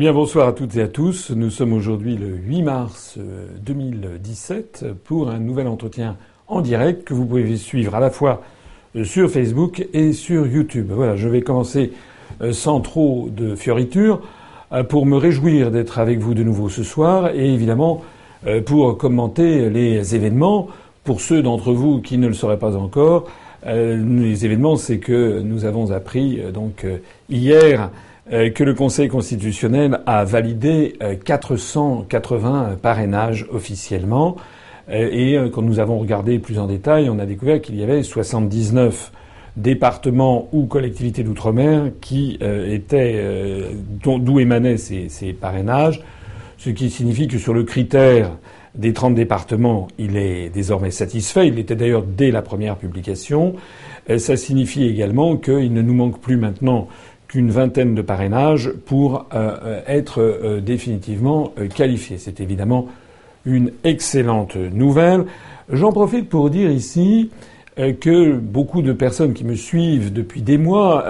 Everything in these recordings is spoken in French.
Eh bien bonsoir à toutes et à tous. Nous sommes aujourd'hui le 8 mars 2017 euh, pour un nouvel entretien en direct que vous pouvez suivre à la fois euh, sur Facebook et sur YouTube. Voilà, je vais commencer euh, sans trop de fioritures pour me réjouir d'être avec vous de nouveau ce soir et évidemment pour commenter les événements. Pour ceux d'entre vous qui ne le sauraient pas encore, les événements, c'est que nous avons appris donc hier que le Conseil constitutionnel a validé 480 euh, parrainages officiellement. Euh, et quand nous avons regardé plus en détail, on a découvert qu'il y avait 79 départements ou collectivités d'outre-mer qui étaient d'où émanaient ces, ces, parrainages, ce qui signifie que sur le critère des 30 départements, il est désormais satisfait. Il l'était d'ailleurs dès la première publication. Ça signifie également qu'il ne nous manque plus maintenant qu'une vingtaine de parrainages pour euh, euh, être euh, définitivement qualifiés. C'est évidemment une excellente nouvelle. J'en profite pour dire ici que beaucoup de personnes qui me suivent depuis des mois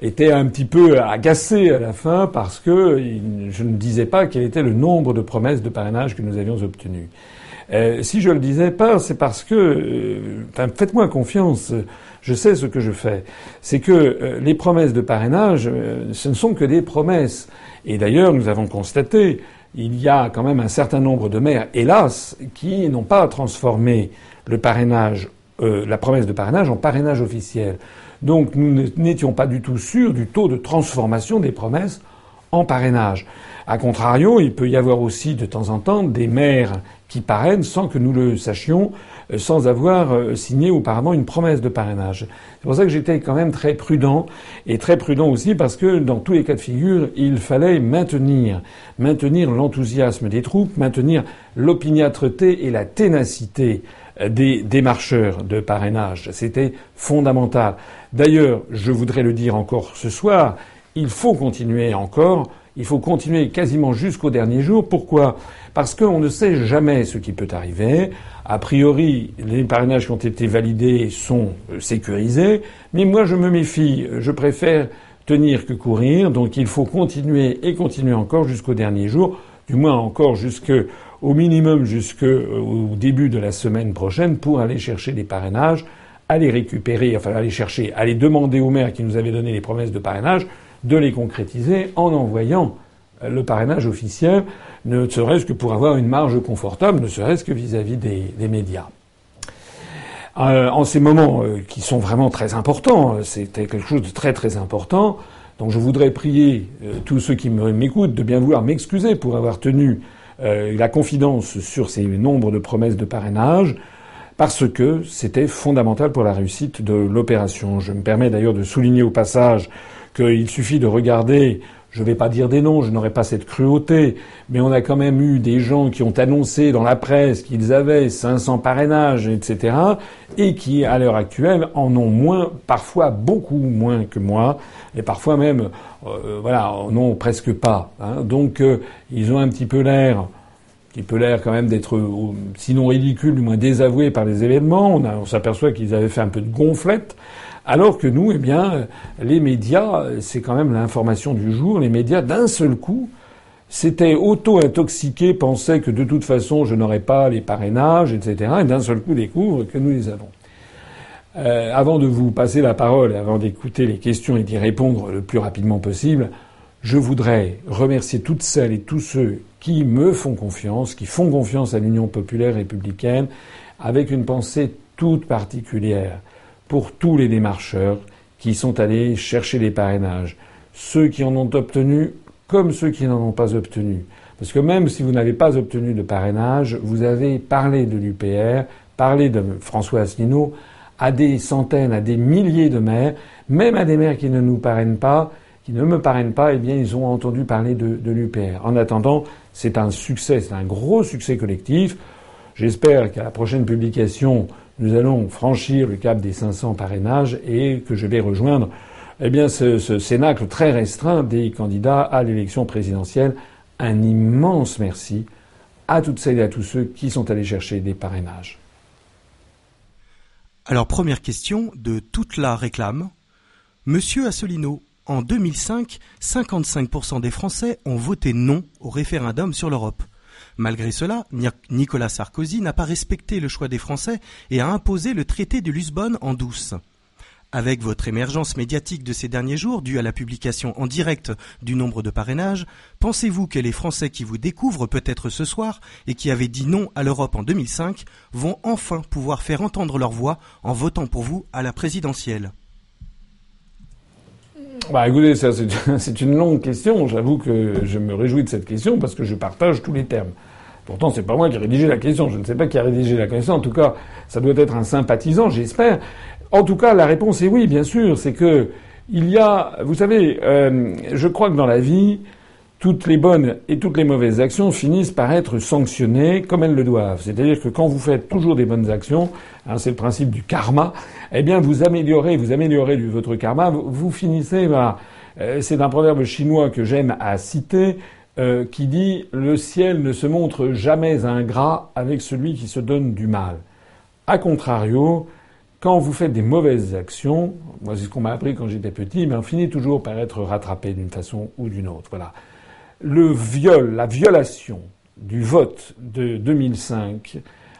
étaient un petit peu agacées à la fin parce que je ne disais pas quel était le nombre de promesses de parrainage que nous avions obtenues. Si je le disais pas, c'est parce que, faites-moi confiance je sais ce que je fais. C'est que euh, les promesses de parrainage, euh, ce ne sont que des promesses. Et d'ailleurs, nous avons constaté, il y a quand même un certain nombre de maires, hélas, qui n'ont pas transformé le parrainage, euh, la promesse de parrainage en parrainage officiel. Donc nous n'étions pas du tout sûrs du taux de transformation des promesses en parrainage. A contrario, il peut y avoir aussi de temps en temps des maires qui parrainent sans que nous le sachions, euh, sans avoir euh, signé auparavant une promesse de parrainage. C'est pour ça que j'étais quand même très prudent, et très prudent aussi parce que dans tous les cas de figure, il fallait maintenir, maintenir l'enthousiasme des troupes, maintenir l'opiniâtreté et la ténacité euh, des démarcheurs de parrainage. C'était fondamental. D'ailleurs, je voudrais le dire encore ce soir, il faut continuer encore il faut continuer quasiment jusqu'au dernier jour. Pourquoi? Parce qu'on ne sait jamais ce qui peut arriver. A priori, les parrainages qui ont été validés sont euh, sécurisés, mais moi je me méfie. Je préfère tenir que courir. Donc il faut continuer et continuer encore jusqu'au dernier jour, du moins encore jusqu'au minimum jusqu'au euh, début de la semaine prochaine pour aller chercher des parrainages, aller récupérer, enfin aller chercher, aller demander aux maires qui nous avaient donné les promesses de parrainage de les concrétiser en envoyant le parrainage officiel, ne serait-ce que pour avoir une marge confortable, ne serait-ce que vis-à-vis des, médias. Euh, en ces moments euh, qui sont vraiment très importants, euh, c'était quelque chose de très très important. Donc je voudrais prier tous ceux qui m'écoutent de bien vouloir m'excuser pour avoir tenu la confidence sur ces nombres de promesses de parrainage, parce que c'était fondamental pour la réussite de l'opération. Je me permets d'ailleurs de souligner au passage qu'il suffit de regarder, je ne vais pas dire des noms, je n'aurai pas cette cruauté, mais on a quand même eu des gens qui ont annoncé dans la presse qu'ils avaient 500 parrainages, etc., et qui, à l'heure actuelle, en ont moins, parfois beaucoup moins que moi, et parfois même, euh, voilà, en ont presque pas. Hein. Donc, euh, ils ont un petit peu l'air qui peut l'air quand même d'être, euh, sinon ridicule, du moins désavoué par les événements. On, on s'aperçoit qu'ils avaient fait un peu de gonflette. Alors que nous, eh bien, les médias, c'est quand même l'information du jour, les médias, d'un seul coup, s'étaient auto-intoxiqués, pensaient que de toute façon, je n'aurais pas les parrainages, etc., et d'un seul coup découvrent que nous les avons. Euh, avant de vous passer la parole, avant d'écouter les questions et d'y répondre le plus rapidement possible, je voudrais remercier toutes celles et tous ceux qui me font confiance, qui font confiance à l'Union populaire républicaine, avec une pensée toute particulière pour tous les démarcheurs qui sont allés chercher les parrainages, ceux qui en ont obtenu comme ceux qui n'en ont pas obtenu. Parce que même si vous n'avez pas obtenu de parrainage, vous avez parlé de l'UPR, parlé de François Asselineau à des centaines, à des milliers de maires, même à des maires qui ne nous parrainent pas, qui ne me parrainent pas, eh bien, ils ont entendu parler de, de l'UPR. En attendant, c'est un succès, c'est un gros succès collectif. J'espère qu'à la prochaine publication, nous allons franchir le cap des 500 parrainages et que je vais rejoindre eh bien, ce, ce cénacle très restreint des candidats à l'élection présidentielle. Un immense merci à toutes celles et à tous ceux qui sont allés chercher des parrainages. Alors, première question de toute la réclame. Monsieur Asselineau, En 2005, 55% des Français ont voté non au référendum sur l'Europe. Malgré cela, Nicolas Sarkozy n'a pas respecté le choix des Français et a imposé le traité de Lisbonne en douce. Avec votre émergence médiatique de ces derniers jours, due à la publication en direct du nombre de parrainages, pensez-vous que les Français qui vous découvrent peut-être ce soir et qui avaient dit non à l'Europe en 2005 vont enfin pouvoir faire entendre leur voix en votant pour vous à la présidentielle? Bah écoutez, ça c'est une longue question. J'avoue que je me réjouis de cette question parce que je partage tous les termes. Pourtant, c'est pas moi qui ai rédigé la question. Je ne sais pas qui a rédigé la question. En tout cas, ça doit être un sympathisant, j'espère. En tout cas, la réponse est oui, bien sûr. C'est que il y a, vous savez, euh, je crois que dans la vie, toutes les bonnes et toutes les mauvaises actions finissent par être sanctionnées comme elles le doivent. C'est-à-dire que quand vous faites toujours des bonnes actions, hein, c'est le principe du karma, eh bien vous améliorez, vous améliorez votre karma, vous, finissez. Euh, c'est un proverbe chinois que j'aime à citer, euh, qui dit le ciel ne se montre jamais ingrat avec celui qui se donne du mal. A contrario, quand vous faites des mauvaises actions, moi c'est ce qu'on m'a appris quand j'étais petit, mais on finit toujours par être rattrapé d'une façon ou d'une autre. Voilà. Le viol, la violation du vote de 2005,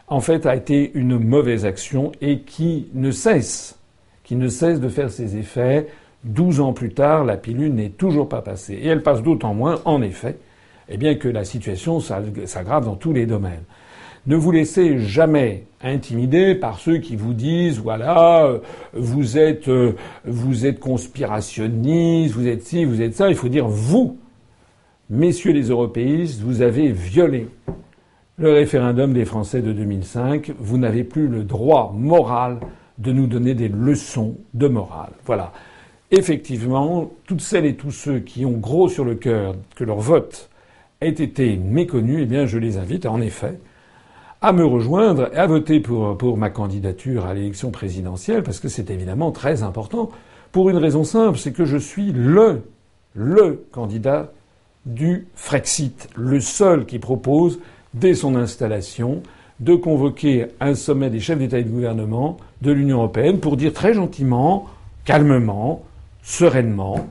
en fait, a été une mauvaise action et qui ne cesse, qui ne cesse de faire ses effets. Douze ans plus tard, la pilule n'est toujours pas passée. Et elle passe d'autant moins, en effet, eh bien que la situation s'aggrave dans tous les domaines. Ne vous laissez jamais intimider par ceux qui vous disent voilà euh, euh, vous êtes conspirationniste, vous êtes ci, vous êtes ça. Il faut dire vous, messieurs les européistes, vous avez violé le référendum des Français de 2005. Vous n'avez plus le droit moral de nous donner des leçons de morale. Voilà. Effectivement, toutes celles et tous ceux qui ont gros sur le cœur que leur vote ait été méconnu, eh bien, je les invite, en effet, à me rejoindre et à voter pour, ma candidature à l'élection présidentielle, parce que c'est évidemment très important, pour une raison simple, c'est que je suis le, le candidat du Frexit, le seul qui propose, dès son installation, de convoquer un sommet des chefs d'État et de gouvernement de l'Union européenne pour dire très gentiment, calmement, sereinement,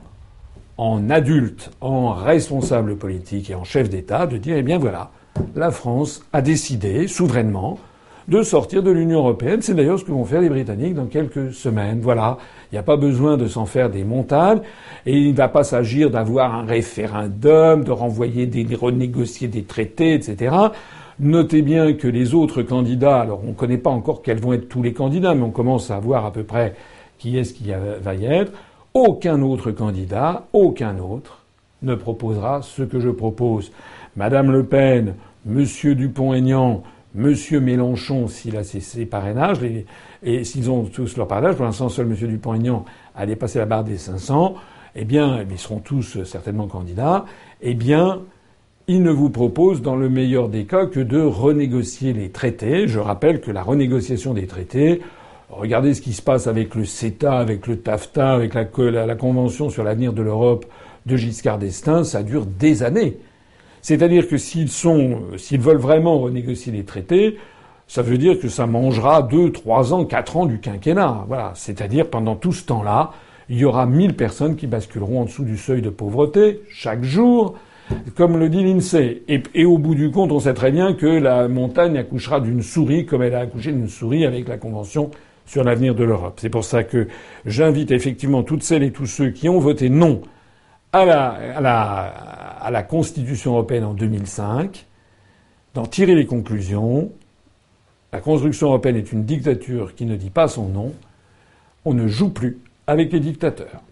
en adulte, en responsable politique et en chef d'État, de dire, eh bien voilà, la France a décidé souverainement de sortir de l'Union européenne. C'est d'ailleurs ce que vont faire les Britanniques dans quelques semaines. Voilà. Il n'y a pas besoin de s'en faire des montagnes. Et il ne va pas s'agir d'avoir un référendum, de renvoyer des, de renégocier des traités, etc. Notez bien que les autres candidats, alors on ne connaît pas encore quels vont être tous les candidats, mais on commence à voir à peu près qui est-ce qui va y être. Aucun autre candidat, aucun autre, ne proposera ce que je propose. Madame Le Pen, Monsieur Dupont-Aignan, Monsieur Mélenchon, s'il a ses, parrainages, et s'ils ont tous leurs parrainages, pour l'instant seul Monsieur Dupont-Aignan a dépassé la barre des 500, eh bien, ils seront tous certainement candidats, eh bien, ils ne vous proposent dans le meilleur des cas que de renégocier les traités. Je rappelle que la renégociation des traités, regardez ce qui se passe avec le CETA, avec le TAFTA, avec la Convention sur l'avenir de l'Europe de Giscard d'Estaing, ça dure des années. C'est-à-dire que s'ils sont, s'ils veulent vraiment renégocier les traités, ça veut dire que ça mangera deux, trois ans, quatre ans du quinquennat. Voilà. C'est-à-dire pendant tout ce temps-là, il y aura mille personnes qui basculeront en dessous du seuil de pauvreté chaque jour, comme le dit l'INSEE. Et, au bout du compte, on sait très bien que la montagne accouchera d'une souris comme elle a accouché d'une souris avec la Convention sur l'avenir de l'Europe. C'est pour ça que j'invite effectivement toutes celles et tous ceux qui ont voté non à la, à la Constitution européenne en 2005, d'en tirer les conclusions. La construction européenne est une dictature qui ne dit pas son nom. On ne joue plus avec les dictateurs.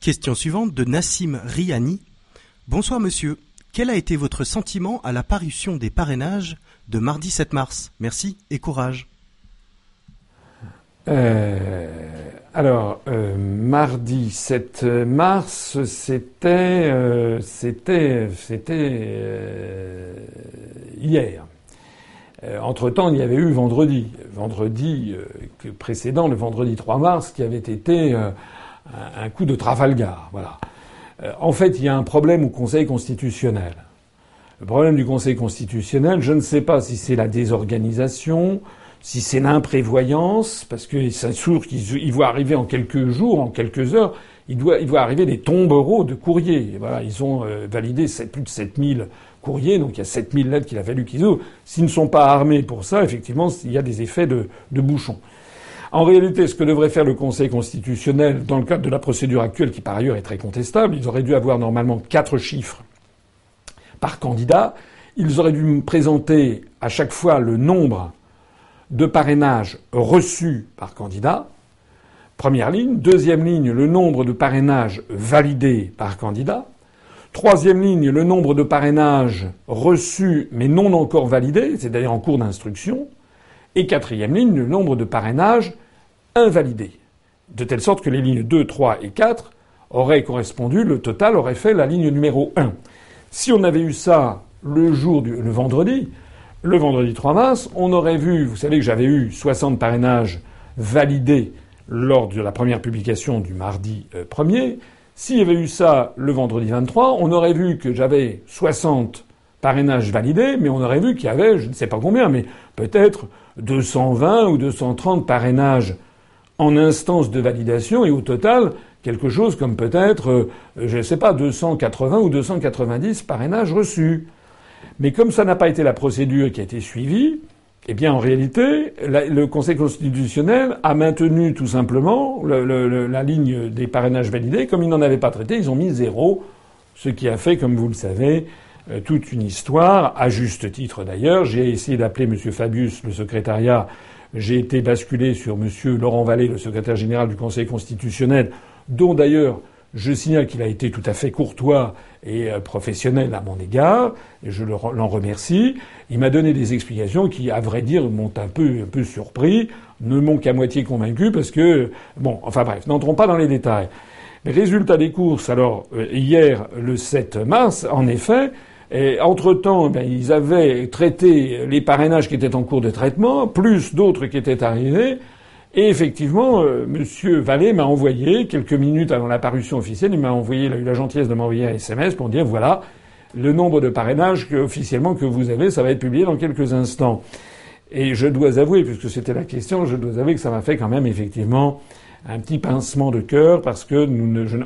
Question suivante de Nassim Riani. Bonsoir monsieur. Quel a été votre sentiment à la parution des parrainages de mardi 7 mars? Merci et courage. Euh, alors, euh, mardi 7 mars, c'était euh, c'était c'était hier. entre temps, il y avait eu vendredi, vendredi précédent, le vendredi 3 mars, qui avait été un coup de Trafalgar. Voilà. en fait, il y a un problème au Conseil constitutionnel. Le problème du Conseil constitutionnel, je ne sais pas si c'est la désorganisation, si c'est l'imprévoyance, parce que c'est sûr qu'ils voient arriver en quelques jours, en quelques heures, il doit, il doit arriver des tombereaux de courriers. voilà, ils ont euh, validé plus de 7000 courriers, donc il y a 7000 lettres qu'il a fallu qu'ils ouvrent. S'ils ne sont pas armés pour ça, effectivement, il y a des effets de, de bouchon. En réalité, ce que devrait faire le Conseil constitutionnel dans le cadre de la procédure actuelle, qui par ailleurs est très contestable, ils auraient dû avoir normalement quatre chiffres par candidat. Ils auraient dû me présenter à chaque fois le nombre de parrainages reçus par candidat. Première ligne. Deuxième ligne, le nombre de parrainages validés par candidat. Troisième ligne, le nombre de parrainages reçus mais non encore validés, c'est-à-dire en cours d'instruction. Et quatrième ligne, le nombre de parrainages invalidés. De telle sorte que les lignes 2, 3 et 4 auraient correspondu, le total aurait fait la ligne numéro 1. Si on avait eu ça le jour le vendredi, le vendredi 3 mars, on aurait vu, vous savez que j'avais eu 60 parrainages validés lors de la première publication du mardi 1er. Euh, S'il y avait eu ça le vendredi 23, on aurait vu que j'avais 60 parrainages validés, mais on aurait vu qu'il y avait, je ne sais pas combien, mais peut-être 220 ou 230 parrainages en instance de validation et au total quelque chose comme peut-être, euh, je ne sais pas, 280 ou 290 parrainages reçus. Mais comme ça n'a pas été la procédure qui a été suivie, eh bien, en réalité, le Conseil constitutionnel a maintenu tout simplement la ligne des parrainages validés. Comme ils n'en avaient pas traité, ils ont mis zéro, ce qui a fait, comme vous le savez, euh, toute une histoire, à juste titre d'ailleurs. J'ai essayé d'appeler M. Fabius, le secrétariat. J'ai été basculé sur M. Laurent Vallée, le secrétaire général du Conseil constitutionnel, dont d'ailleurs je signale qu'il a été tout à fait courtois et euh, professionnel à mon égard, et je l'en remercie. Il m'a donné des explications qui, à vrai dire, m'ont un peu, un peu surpris, ne m'ont qu'à moitié convaincu, parce que, bon, enfin bref, n'entrons pas dans les détails. Résultat des courses, alors, euh, hier, le 7 mars, en effet, entre-temps, ben, ils avaient traité les parrainages qui étaient en cours de traitement, plus d'autres qui étaient arrivés, et effectivement, euh, Monsieur Vallée m'a envoyé, quelques minutes avant la parution officielle, il m'a envoyé, il a eu la gentillesse de m'envoyer un SMS pour dire voilà, le nombre de parrainages que, officiellement que vous avez, ça va être publié dans quelques instants. Et je dois avouer, puisque c'était la question, je dois avouer que ça m'a fait quand même effectivement un petit pincement de cœur, parce que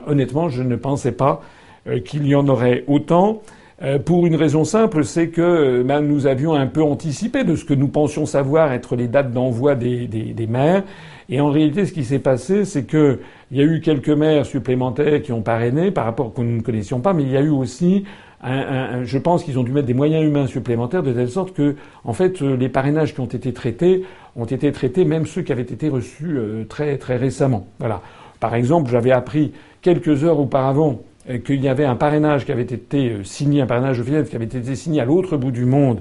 honnêtement, je ne pensais pas euh, qu'il y en aurait autant. Euh, pour une raison simple, c'est que euh, ben, nous avions un peu anticipé de ce que nous pensions savoir être les dates d'envoi des, des, des, maires. Et en réalité, ce qui s'est passé, c'est qu'il y a eu quelques maires supplémentaires qui ont parrainé par rapport que nous ne connaissions pas, mais il y a eu aussi un, je pense qu'ils ont dû mettre des moyens humains supplémentaires de telle sorte que, en fait, euh, les parrainages qui ont été traités ont été traités, même ceux qui avaient été reçus très très récemment. Voilà. Par exemple, j'avais appris quelques heures auparavant euh, qu'il y avait un parrainage qui avait été euh, signé, un parrainage officiel qui avait été signé à l'autre bout du monde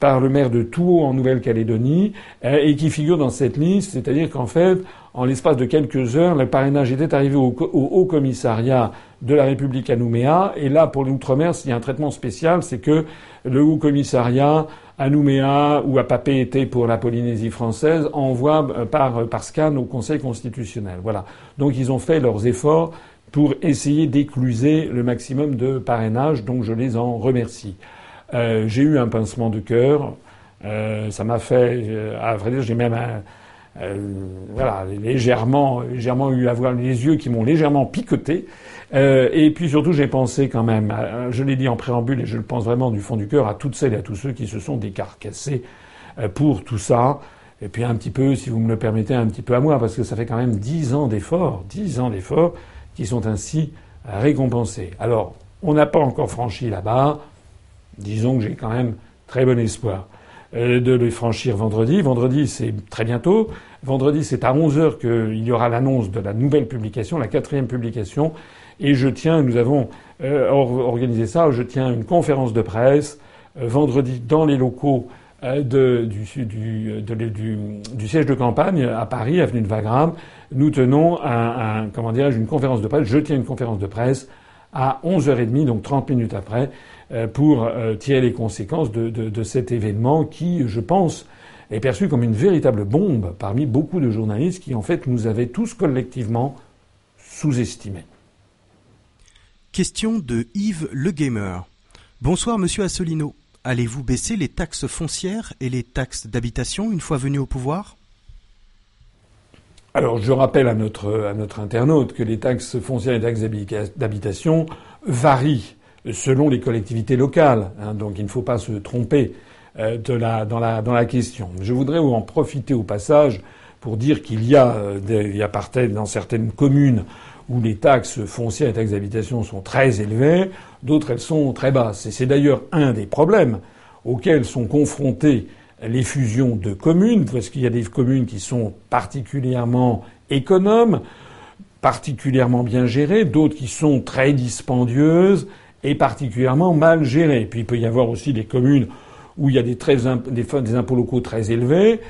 par le maire de Tours en Nouvelle-Calédonie euh, et qui figure dans cette liste, c'est-à-dire qu'en fait, en l'espace de quelques heures, le parrainage était arrivé au, Haut Commissariat de la République à Nouméa. Et là, pour l'outre-mer, il y a un traitement spécial, c'est que le Haut Commissariat à Nouméa ou à Papeete pour la Polynésie française envoie par, par scan au Conseil constitutionnel. Voilà. Donc ils ont fait leurs efforts pour essayer d'écluser le maximum de parrainage, donc je les en remercie. Euh, j'ai eu un pincement de cœur, euh, ça m'a fait, euh, à vrai dire, j'ai même un, euh, voilà, légèrement, légèrement eu à voir les yeux qui m'ont légèrement picoté. Euh, et puis surtout, j'ai pensé quand même, je l'ai dit en préambule et je le pense vraiment du fond du cœur, à toutes celles et à tous ceux qui se sont décarcassés pour tout ça. Et puis un petit peu, si vous me le permettez, un petit peu à moi, parce que ça fait quand même dix ans d'efforts, dix ans d'efforts qui sont ainsi récompensés. Alors, on n'a pas encore franchi là-bas. Disons que j'ai quand même très bon espoir euh, de les franchir vendredi. Vendredi, c'est très bientôt. Vendredi, c'est à 11h qu'il y aura l'annonce de la nouvelle publication, la quatrième publication. Et je tiens, nous avons euh, organisé ça, je tiens une conférence de presse euh, vendredi dans les locaux de, du, du, siège de campagne à Paris, avenue de Wagram, nous tenons une conférence de presse. Je tiens une conférence de presse à 11h30, donc 30 minutes après, euh, pour euh, tirer les conséquences de, de, cet événement qui, je pense, est perçu comme une véritable bombe parmi beaucoup de journalistes qui, en fait, nous avaient tous collectivement sous-estimés. Question de Yves Le Gamer. Bonsoir, monsieur Assolino. Allez-vous baisser les taxes foncières et les taxes d'habitation une fois venu au pouvoir? Alors je rappelle à notre, internaute que les taxes foncières et taxes d'habitation varient selon les collectivités locales. Hein, donc il ne faut pas se tromper euh, la, dans, la, question. Je voudrais en profiter au passage pour dire qu'il y a, euh, il y a dans certaines communes où les taxes foncières et taxes d'habitation sont très élevées, d'autres elles sont très basses. Et c'est d'ailleurs un des problèmes auxquels sont confrontées les fusions de communes, parce qu'il y a des communes qui sont particulièrement économes, particulièrement bien gérées, d'autres qui sont très dispendieuses et particulièrement mal gérées. Puis il peut y avoir aussi des communes où il y a des, très, des, impôts locaux très élevés,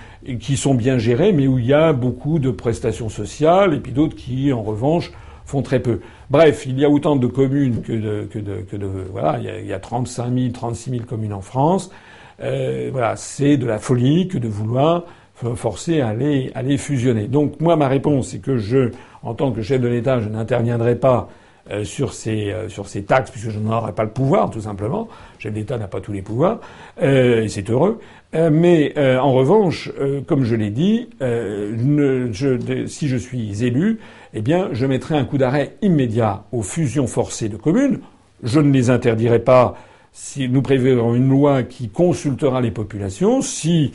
qui sont bien gérés, mais où il y a beaucoup de prestations sociales, et puis d'autres qui, en revanche, font très peu. Bref, il y a autant de communes que de, que de, que de voilà, il y, a, il y a 35 000, 36 000 communes en France. Euh, voilà, c'est de la folie que de vouloir forcer à les, à fusionner. Donc moi, ma réponse, c'est que je, en tant que chef de l'État, je n'interviendrai pas euh, sur ces euh, sur ces taxes puisque je n'en aurai pas le pouvoir tout simplement. Le chef d'État n'a pas tous les pouvoirs euh, et c'est heureux. mais en revanche, comme je l'ai dit, je, si je suis élu, eh bien, je mettrai un coup d'arrêt immédiat aux fusions forcées de communes. Je ne les interdirai pas si nous préverons une loi qui consultera les populations. Si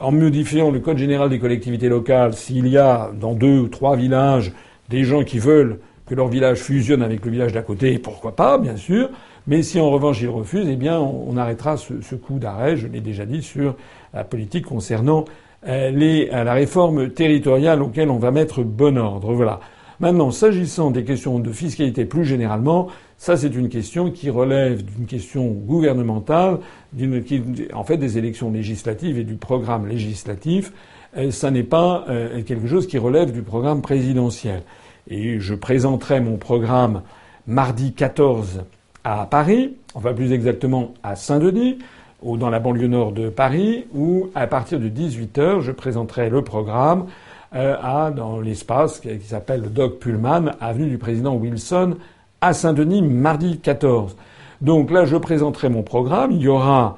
en modifiant le code général des collectivités locales, s'il y a dans deux ou trois villages des gens qui veulent que leur village fusionne avec le village d'à côté, pourquoi pas, bien sûr. Mais si en revanche ils refusent, eh bien on, arrêtera ce, coup d'arrêt, je l'ai déjà dit, sur la politique concernant les, euh, la réforme territoriale auquel on va mettre bon ordre. Voilà. Maintenant, s'agissant des questions de fiscalité plus généralement, ça c'est une question qui relève d'une question gouvernementale, en fait des élections législatives et du programme législatif. Euh, ça n'est pas quelque chose qui relève du programme présidentiel et je présenterai mon programme mardi 14 à Paris, enfin plus exactement à Saint-Denis, dans la banlieue nord de Paris, où à partir de 18h, je présenterai le programme euh, à, dans l'espace qui, s'appelle le Doc Pullman, avenue du président Wilson, à Saint-Denis, mardi 14. Donc là, je présenterai mon programme. Il y aura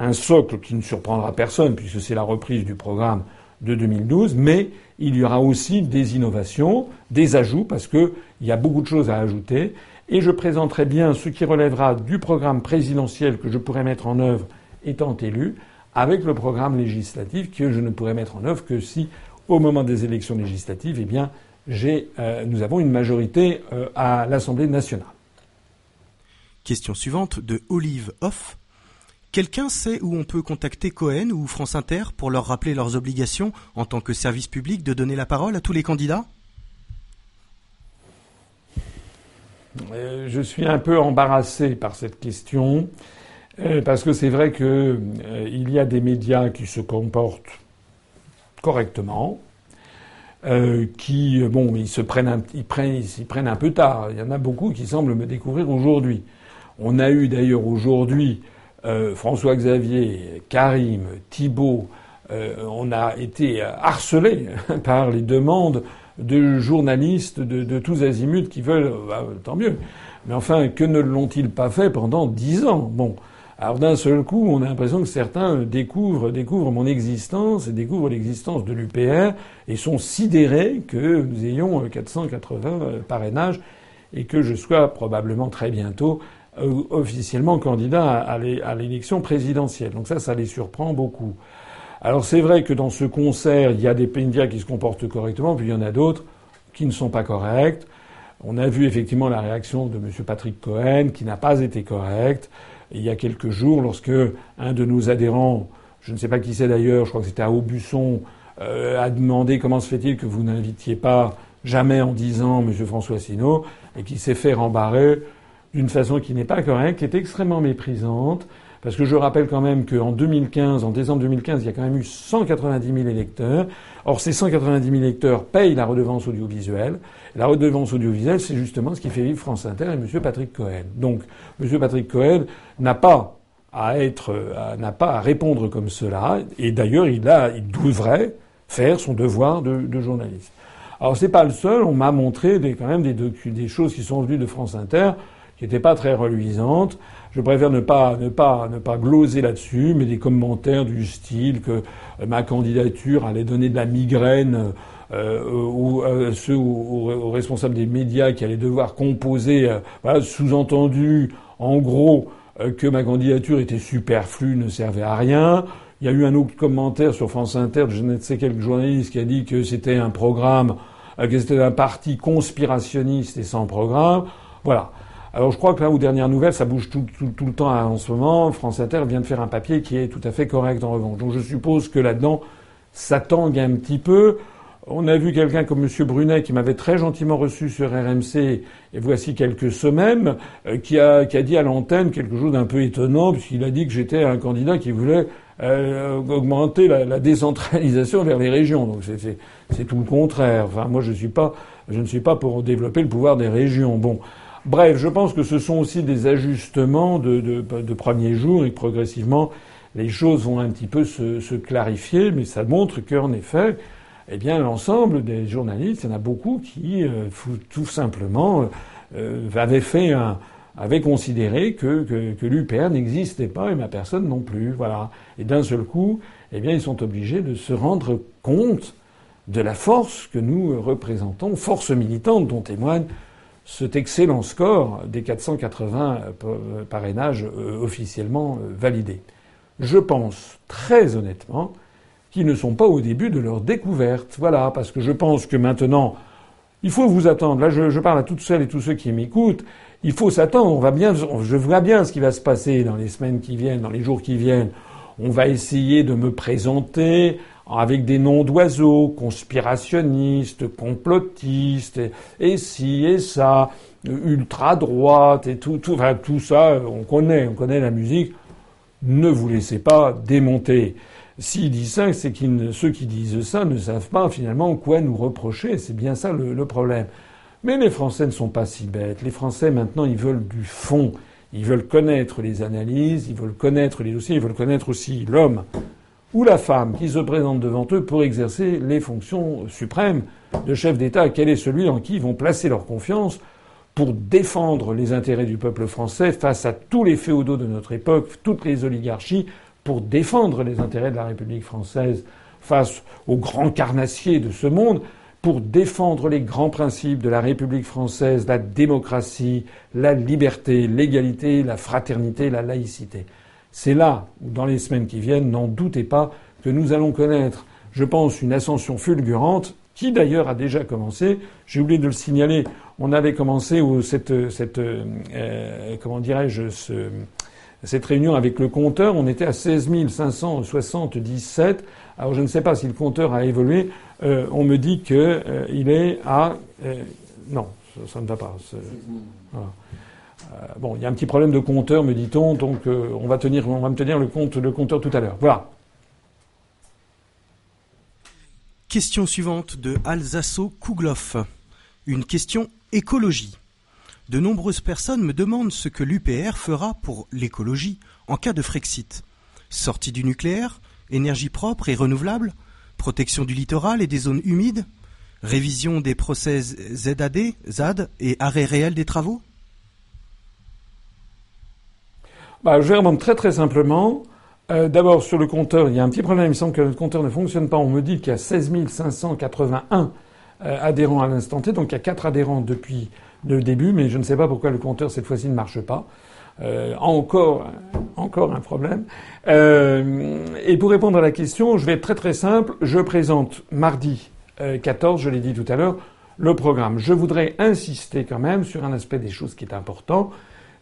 un socle qui ne surprendra personne, puisque c'est la reprise du programme de 2012, mais il y aura aussi des innovations, des ajouts, parce qu'il y a beaucoup de choses à ajouter. Et je présenterai bien ce qui relèvera du programme présidentiel que je pourrais mettre en œuvre étant élu, avec le programme législatif que je ne pourrais mettre en œuvre que si, au moment des élections législatives, eh bien, euh, nous avons une majorité euh, à l'Assemblée nationale. Question suivante de Olive Hoff. Quelqu'un sait où on peut contacter Cohen ou France Inter pour leur rappeler leurs obligations en tant que service public de donner la parole à tous les candidats? Euh, Je suis un peu embarrassé par cette question parce que c'est vrai qu'il euh, y a des médias qui se comportent correctement, qui bon ils se prennent un, ils prennent, ils prennent un peu tard. Il y en a beaucoup qui semblent me découvrir aujourd'hui. On a eu d'ailleurs aujourd'hui euh, François Xavier, Karim, Thibault, euh, on a été harcelés par les demandes de journalistes de, tous azimuts qui veulent, bah, tant mieux. Mais enfin, que ne l'ont-ils pas fait pendant dix ans? Bon. Alors d'un seul coup, on a l'impression que certains découvrent, découvrent mon existence et découvrent l'existence de l'UPR et sont sidérés que nous ayons 480 parrainages et que je sois probablement très bientôt euh, officiellement candidat à l'élection présidentielle. Donc ça, ça les surprend beaucoup. Alors c'est vrai que dans ce concert, il y a des médias qui se comportent correctement, puis il y en a d'autres qui ne sont pas corrects. On a vu effectivement la réaction de M. Patrick Cohen, qui n'a pas été correcte. Il y a quelques jours, lorsque un de nos adhérents, je ne sais pas qui c'est d'ailleurs, je crois que c'était à Aubusson, euh, a demandé comment se fait-il que vous n'invitiez pas jamais en disant M. François Sinault, et qui s'est fait rembarrer d'une façon qui n'est pas correcte, qui est extrêmement méprisante, parce que je rappelle quand même qu'en 2015, en décembre 2015, il y a quand même eu 190 000 électeurs. Or, ces 190 000 électeurs payent la redevance audiovisuelle. La redevance audiovisuelle, c'est justement ce qui fait vivre France Inter et M. Patrick Cohen. Donc, M. Patrick Cohen n'a pas à être, n'a pas à répondre comme cela. Et d'ailleurs, il a, il devrait faire son devoir de, journaliste. Alors, c'est pas le seul. On m'a montré des, quand même des, choses qui sont venues de France Inter qui n'était pas très reluisante. Je préfère ne pas, ne pas, ne pas gloser là-dessus, mais des commentaires du style que euh, ma candidature allait donner de la migraine euh, ou ceux aux, responsables des médias qui allaient devoir composer, voilà, sous-entendu, en gros, que ma candidature était superflue, ne servait à rien. Il y a eu un autre commentaire sur France Inter je ne sais quel journaliste qui a dit que c'était un programme, que c'était un parti conspirationniste et sans programme. Voilà. Alors je crois que là, aux dernières nouvelles, ça bouge tout, tout, le temps en ce moment. France Inter vient de faire un papier qui est tout à fait correct en revanche. Donc je suppose que là-dedans, ça tangue un petit peu. On a vu quelqu'un comme M. Brunet qui m'avait très gentiment reçu sur RMC, et voici quelques semaines, euh, qui, a, qui a dit à l'antenne quelque chose d'un peu étonnant, puisqu'il a dit que j'étais un candidat qui voulait euh, augmenter la, la, décentralisation vers les régions. Donc c'est tout le contraire. Enfin, moi, je, suis pas, je ne suis pas pour développer le pouvoir des régions. Bon. Bref, je pense que ce sont aussi des ajustements de, de, de premier jour et progressivement les choses vont un petit peu se, se clarifier, mais ça montre qu'en effet, eh bien, l'ensemble des journalistes, il y en a beaucoup qui, euh, tout simplement, euh, avaient fait un, avaient considéré que, l'UPR n'existait pas et ma personne non plus. Voilà. Et d'un seul coup, eh bien, ils sont obligés de se rendre compte de la force que nous représentons, force militante dont témoigne cet excellent score des 480 euh, parrainages euh, officiellement euh, validés. Je pense très honnêtement qu'ils ne sont pas au début de leur découverte. Voilà, parce que je pense que maintenant, il faut vous attendre. Là, je, parle à toutes celles et tous ceux qui m'écoutent. Il faut s'attendre. On va bien, je vois bien ce qui va se passer dans les semaines qui viennent, dans les jours qui viennent. On va essayer de me présenter avec des noms d'oiseaux, conspirationnistes, complotistes, et, ci et ça, ultra droite et tout, tout, enfin, tout ça, on connaît, on connaît la musique. Ne vous laissez pas démonter. S'ils disent ça, c'est que ceux qui disent ça ne savent pas finalement quoi nous reprocher. C'est bien ça le, le problème. Mais les Français ne sont pas si bêtes. Les Français maintenant, ils veulent du fond. Ils veulent connaître les analyses, ils veulent connaître les dossiers, ils veulent connaître aussi l'homme ou la femme qui se présente devant eux pour exercer les fonctions suprêmes de chef d'État, quel est celui en qui ils vont placer leur confiance pour défendre les intérêts du peuple français face à tous les féodaux de notre époque, toutes les oligarchies, pour défendre les intérêts de la République française face aux grands carnassiers de ce monde, pour défendre les grands principes de la République française, la démocratie, la liberté, l'égalité, la fraternité, la laïcité. C'est là dans les semaines qui viennent, n'en doutez pas, que nous allons connaître, je pense, une ascension fulgurante, qui d'ailleurs a déjà commencé. J'ai oublié de le signaler. On avait commencé cette, cette euh, comment dirais-je, cette réunion avec le compteur. On était à 16 577. Alors je ne sais pas si le compteur a évolué. Euh, on me dit qu'il euh, est à non, ça, ne va pas. Euh, bon, il y a un petit problème de compteur, me dit-on, donc euh, on, va tenir, on va me tenir le, compte, le compteur tout à l'heure. Voilà. Question suivante de Alsasso Kougloff. Une question écologie. De nombreuses personnes me demandent ce que l'UPR fera pour l'écologie en cas de Frexit. Sortie du nucléaire, énergie propre et renouvelable, protection du littoral et des zones humides, révision des process ZAD, et arrêt réel des travaux? Bah, Je vais répondre très très simplement. Euh, D'abord, sur le compteur, il y a un petit problème. Il semble que le compteur ne fonctionne pas. On me dit qu'il y a 16 581 euh, adhérents à l'instant T. Donc il y a 4 adhérents depuis le début, mais je ne sais pas pourquoi le compteur cette fois-ci ne marche pas. Euh, encore, encore un problème. Euh, et pour répondre à la question, je vais être très très simple. Je présente mardi 14, euh, je l'ai dit tout à l'heure, le programme. Je voudrais insister quand même sur un aspect des choses qui est important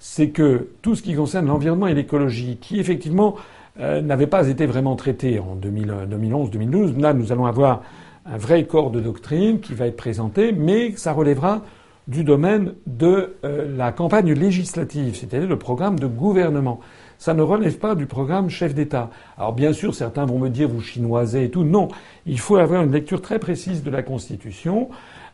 c'est que tout ce qui concerne l'environnement et l'écologie, qui effectivement n'avait pas été vraiment traité en 2011-2012, là nous allons avoir un vrai corps de doctrine qui va être présenté, mais ça relèvera du domaine de euh, la campagne législative, c'est-à-dire le programme de gouvernement. Ça ne relève pas du programme chef d'État. Alors bien sûr, certains vont me dire vous chinoisez et tout. Non, il faut avoir une lecture très précise de la Constitution.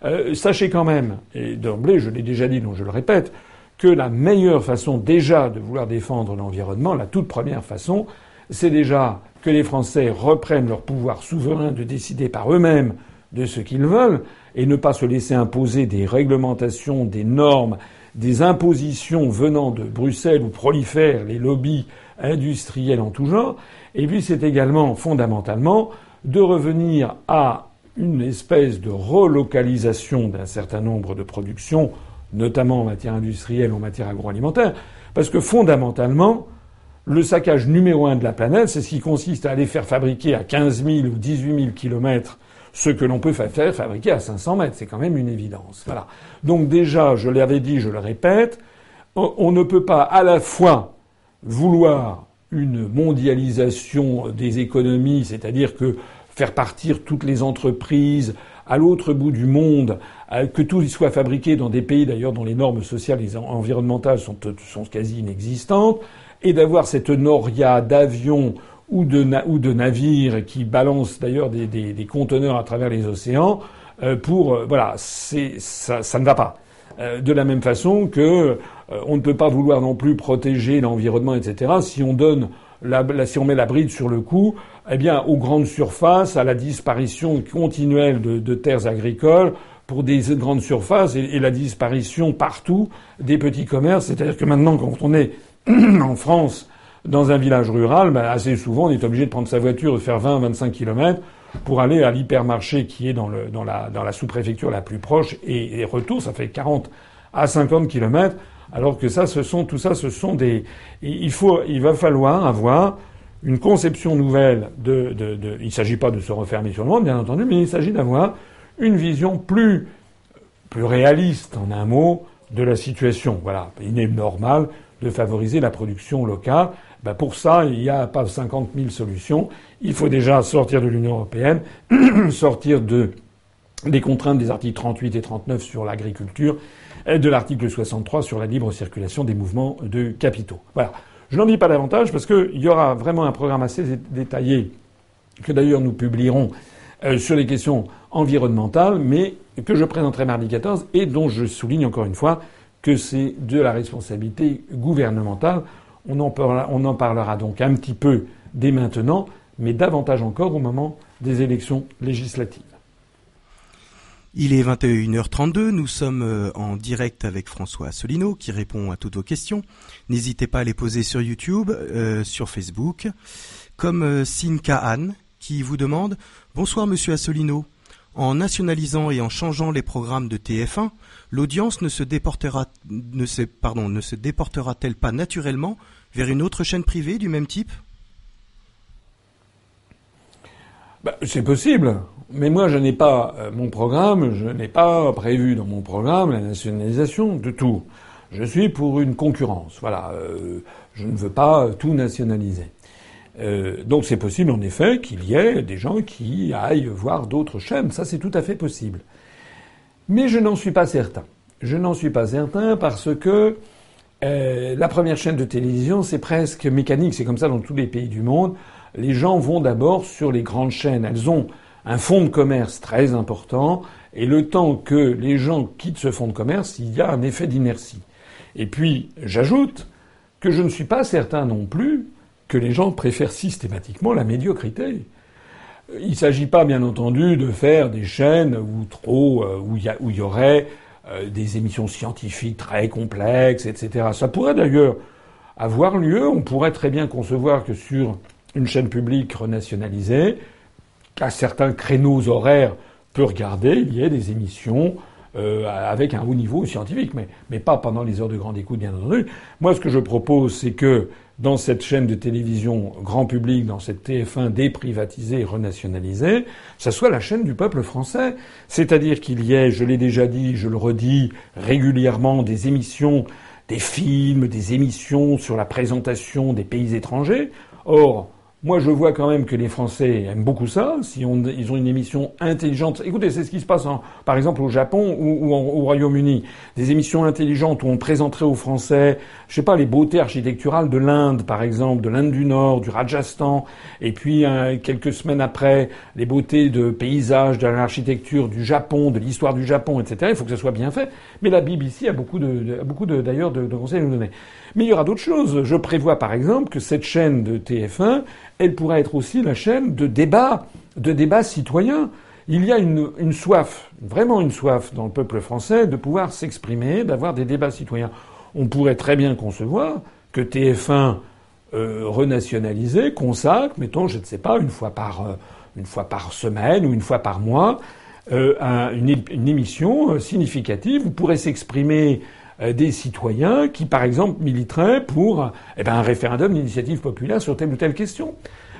Euh, sachez quand même, et d'emblée, je l'ai déjà dit, donc je le répète, que la meilleure façon déjà de vouloir défendre l'environnement, la toute première façon, c'est déjà que les Français reprennent leur pouvoir souverain de décider par eux-mêmes de ce qu'ils veulent et ne pas se laisser imposer des réglementations, des normes, des impositions venant de Bruxelles où prolifèrent les lobbies industriels en tout genre. Et puis c'est également fondamentalement de revenir à une espèce de relocalisation d'un certain nombre de productions, notamment en matière industrielle, en matière agroalimentaire, parce que fondamentalement, le saccage numéro un de la planète, c'est ce qui consiste à aller faire fabriquer à 15 000 ou 18 000 kilomètres ce que l'on peut faire fabriquer à 500 mètres. C'est quand même une évidence. Voilà. Donc déjà, je l'avais dit, je le répète, on ne peut pas à la fois vouloir une mondialisation des économies, c'est-à-dire que faire partir toutes les entreprises à l'autre bout du monde, euh, que tout soit fabriqué dans des pays d'ailleurs dont les normes sociales et environnementales sont quasi inexistantes, et d'avoir cette noria d'avions ou de, ou de navires qui balancent d'ailleurs des, conteneurs à travers les océans euh, pour euh, voilà ça, ça, ne va pas. Euh, de la même façon que on ne peut pas vouloir non plus protéger l'environnement etc si on donne si on met la bride sur le cou eh bien aux grandes surfaces à la disparition continuelle de, de terres agricoles pour des grandes surfaces et, et la disparition partout des petits commerces. C'est-à-dire que maintenant quand on est en France dans un village rural, ben, assez souvent, on est obligé de prendre sa voiture, de faire 20-25 kilomètres pour aller à l'hypermarché qui est dans, la, sous-préfecture la plus proche, et, et, retour, ça fait 40 à 50 kilomètres, alors que ça, ce sont, tout ça, ce sont des, il faut, il va falloir avoir une conception nouvelle de il ne s'agit pas de se refermer sur le monde, bien entendu, mais il s'agit d'avoir une vision plus, plus réaliste, en un mot, de la situation. Voilà. Il est normal de favoriser la production locale. Ben pour ça, il n'y a pas 50 000 solutions. Il faut déjà sortir de l'Union européenne, sortir de, des contraintes des articles 38 et 39 sur l'agriculture, de l'article 63 sur la libre circulation des mouvements de capitaux. Voilà. Je n'en dis pas davantage parce qu'il y aura vraiment un programme assez détaillé que d'ailleurs nous publierons euh, sur les questions environnementales, mais que je présenterai mardi 14 et dont je souligne encore une fois que c'est de la responsabilité gouvernementale. On en, parlera, donc un petit peu dès maintenant, mais davantage encore au moment des élections législatives. Il est 21h32, nous sommes euh, en direct avec François Asselineau qui répond à toutes vos questions. N'hésitez pas à les poser sur YouTube, euh, sur Facebook, comme euh, Sinka Anne qui vous demande Bonsoir Monsieur Asselineau, en nationalisant et en changeant les programmes de TF1, l'audience ne se déportera, ne se déportera-t-elle pas naturellement vers une autre chaîne privée du même type? Bah, C'est possible. Mais moi, je n'ai pas euh, mon programme, je n'ai pas prévu dans mon programme la nationalisation de tout. Je suis pour une concurrence. Voilà. Euh, je ne veux pas tout nationaliser. Euh, donc c'est possible en effet qu'il y ait des gens qui aillent voir d'autres chaînes. Ça, c'est tout à fait possible. Mais je n'en suis pas certain. Je n'en suis pas certain parce que euh, la première chaîne de télévision, c'est presque mécanique. C'est comme ça dans tous les pays du monde. Les gens vont d'abord sur les grandes chaînes. Elles ont un fonds de commerce très important. Et le temps que les gens quittent ce fonds de commerce, il y a un effet d'inertie. Et puis, j'ajoute que je ne suis pas certain non plus que les gens préfèrent systématiquement la médiocrité. Il ne s'agit pas, bien entendu, de faire des chaînes où trop, euh, où il y, aurait euh, des émissions scientifiques très complexes, etc. Ça pourrait d'ailleurs avoir lieu. On pourrait très bien concevoir que sur une chaîne publique renationalisée, qu'à certains créneaux horaires peut regarder, il y ait des émissions euh, avec un haut niveau scientifique, mais, mais pas pendant les heures de grande écoute, bien entendu. Moi, ce que je propose, c'est que dans cette chaîne de télévision grand public, dans cette TF1 déprivatisée et renationalisée, ça soit la chaîne du peuple français. C'est-à-dire qu'il y ait, je l'ai déjà dit, je le redis régulièrement, des émissions, des films, des émissions sur la présentation des pays étrangers. Or, moi, je vois quand même que les Français aiment beaucoup ça. Si on, ils ont une émission intelligente, écoutez, c'est ce qui se passe, en, par exemple, au Japon ou, au Royaume-Uni. Des émissions intelligentes où on présenterait aux Français, je sais pas, les beautés architecturales de l'Inde, par exemple, de l'Inde du Nord, du Rajasthan, et puis euh, quelques semaines après, les beautés de paysages, de l'architecture du Japon, de l'histoire du Japon, etc. Il faut que ça soit bien fait. Mais la BBC a beaucoup de, beaucoup d'ailleurs de, de conseils à nous donner. Mais il y aura d'autres choses. Je prévois, par exemple, que cette chaîne de TF1 elle pourrait être aussi la chaîne de débat, de débat citoyen. Il y a une, une, soif, vraiment une soif dans le peuple français de pouvoir s'exprimer, d'avoir des débats citoyens. On pourrait très bien concevoir que TF1 euh, renationalisé consacre, mettons, je ne sais pas, une fois par euh, une fois par semaine ou une fois par mois, une, émission significative où pourraient s'exprimer des citoyens qui, par exemple, militeraient pour eh ben, un référendum d'initiative populaire sur telle ou telle question.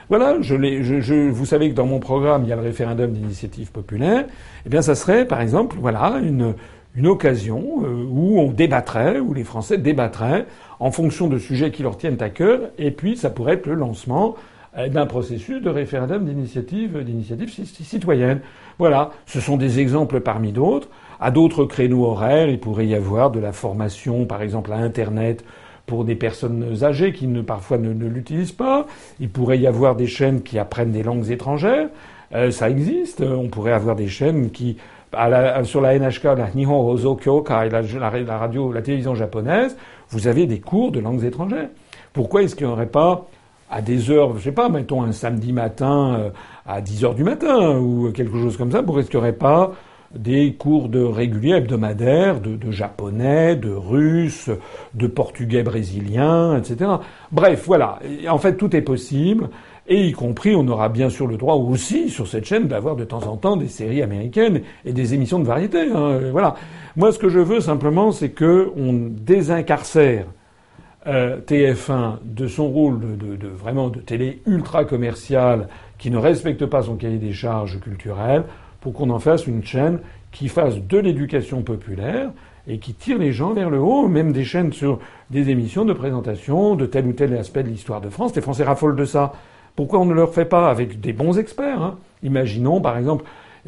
Voilà, je, je, je, vous savez que dans mon programme, il y a le référendum d'initiative populaire. Eh bien, ça serait, par exemple, voilà, une, une occasion euh, où on débattrait, où les Français débattraient en fonction de sujets qui leur tiennent à cœur, et puis ça pourrait être le lancement euh, d'un processus de référendum d'initiative, d'initiative citoyenne. Voilà, ce sont des exemples parmi d'autres. À d'autres créneaux horaires, il pourrait y avoir de la formation, par exemple à Internet, pour des personnes âgées qui ne, parfois ne, l'utilisent pas. Il pourrait y avoir des chaînes qui apprennent des langues étrangères. Euh, ça existe. On pourrait avoir des chaînes qui, sur la NHK, la Nihon Hozo Kyokai, la, la, radio, la télévision japonaise, vous avez des cours de langues étrangères. Pourquoi est-ce qu'il n'y aurait pas à des heures, je sais pas, mettons un samedi matin euh, à 10 heures du matin ou quelque chose comme ça, pourquoi est-ce qu'il n'y aurait pas des cours de réguliers hebdomadaires de, japonais, de russe, de portugais brésilien, etc. Bref, voilà. En fait, tout est possible. Et y compris, on aura bien sûr le droit aussi sur cette chaîne d'avoir de temps en temps des séries américaines et des émissions de variété. Hein. Voilà. Moi, ce que je veux simplement, c'est que on désincarcère euh, TF1 de son rôle de, de, vraiment de télé ultra commerciale qui ne respecte pas son cahier des charges culturelles pour qu'on en fasse une chaîne qui fasse de l'éducation populaire et qui tire les gens vers le haut, même des chaînes sur des émissions de présentation de tel ou tel aspect de l'histoire de France. Les Français raffolent de ça. Pourquoi on ne le fait pas avec des bons experts hein? Imaginons, par exemple,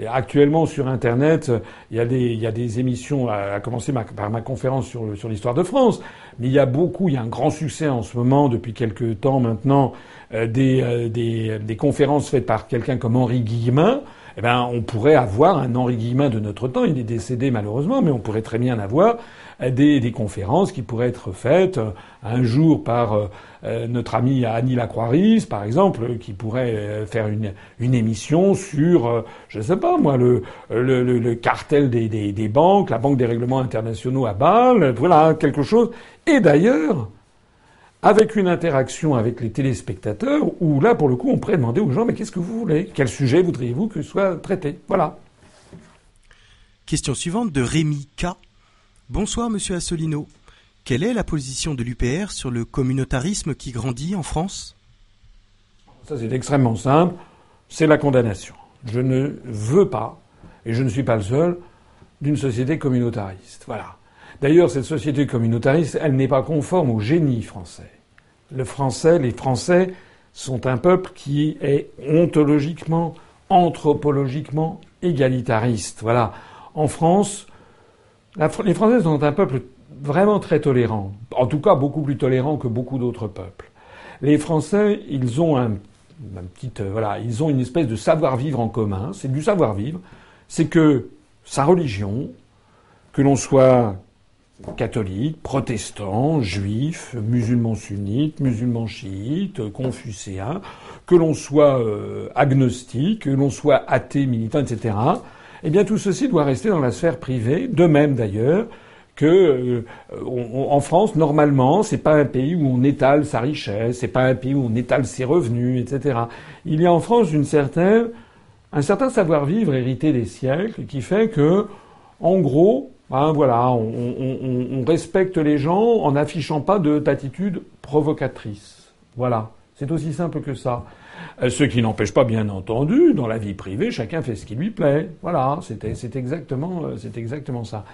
actuellement sur Internet, il y a des, émissions, à, commencer par ma conférence sur, l'histoire de France, mais il y a beaucoup, il y a un grand succès en ce moment, depuis quelques temps maintenant, euh, des, euh, des, des conférences faites par quelqu'un comme Henri Guillemin, eh ben, on pourrait avoir un Henri Guillemin de notre temps. Il est décédé malheureusement, mais on pourrait très bien avoir des, des conférences qui pourraient être faites euh, un jour par euh, euh, notre amie Annie Lacroix-Ries, par exemple, qui pourrait faire une, une émission sur, je ne sais pas moi, le, le, le cartel des, des, des, banques, la Banque des règlements internationaux à Bâle, voilà quelque chose. Et d'ailleurs, avec une interaction avec les téléspectateurs, où là, pour le coup, on pourrait demander aux gens, mais qu'est-ce que vous voulez? Quel sujet voudriez-vous que soit traité? Voilà. Question suivante de Rémi K. Bonsoir, monsieur Asselineau. Quelle est la position de l'UPR sur le communautarisme qui grandit en France? Ça, c'est extrêmement simple. C'est la condamnation. Je ne veux pas, et je ne suis pas le seul, d'une société communautariste. Voilà. D'ailleurs, cette société communautariste, elle n'est pas conforme au génie français. Le français, les Français sont un peuple qui est ontologiquement, anthropologiquement égalitariste. Voilà. En France, les Français sont un peuple vraiment très tolérant. En tout cas, beaucoup plus tolérant que beaucoup d'autres peuples. Les Français, ils ont ont une espèce de savoir-vivre en commun. C'est du savoir-vivre. C'est que sa religion, que l'on soit catholiques, protestants, juifs, musulmans sunnites, musulmans chiites, confucéens, que l'on soit euh, agnostique, que l'on soit athée, militant, etc. Eh bien, tout ceci doit rester dans la sphère privée, de même d'ailleurs que euh, en France, normalement, c'est pas un pays où on étale sa richesse, c'est pas un pays où on étale ses revenus, etc. Il y a en France une certaine, un certain savoir-vivre hérité des siècles qui fait que, en gros, Hein, voilà, on, respecte les gens en n'affichant pas d'attitude provocatrice. Voilà, c'est aussi simple que ça. Euh, ce qui n'empêche pas, bien entendu, dans la vie privée, chacun fait ce qui lui plaît. Voilà, c'est exactement, euh, c'est exactement ça.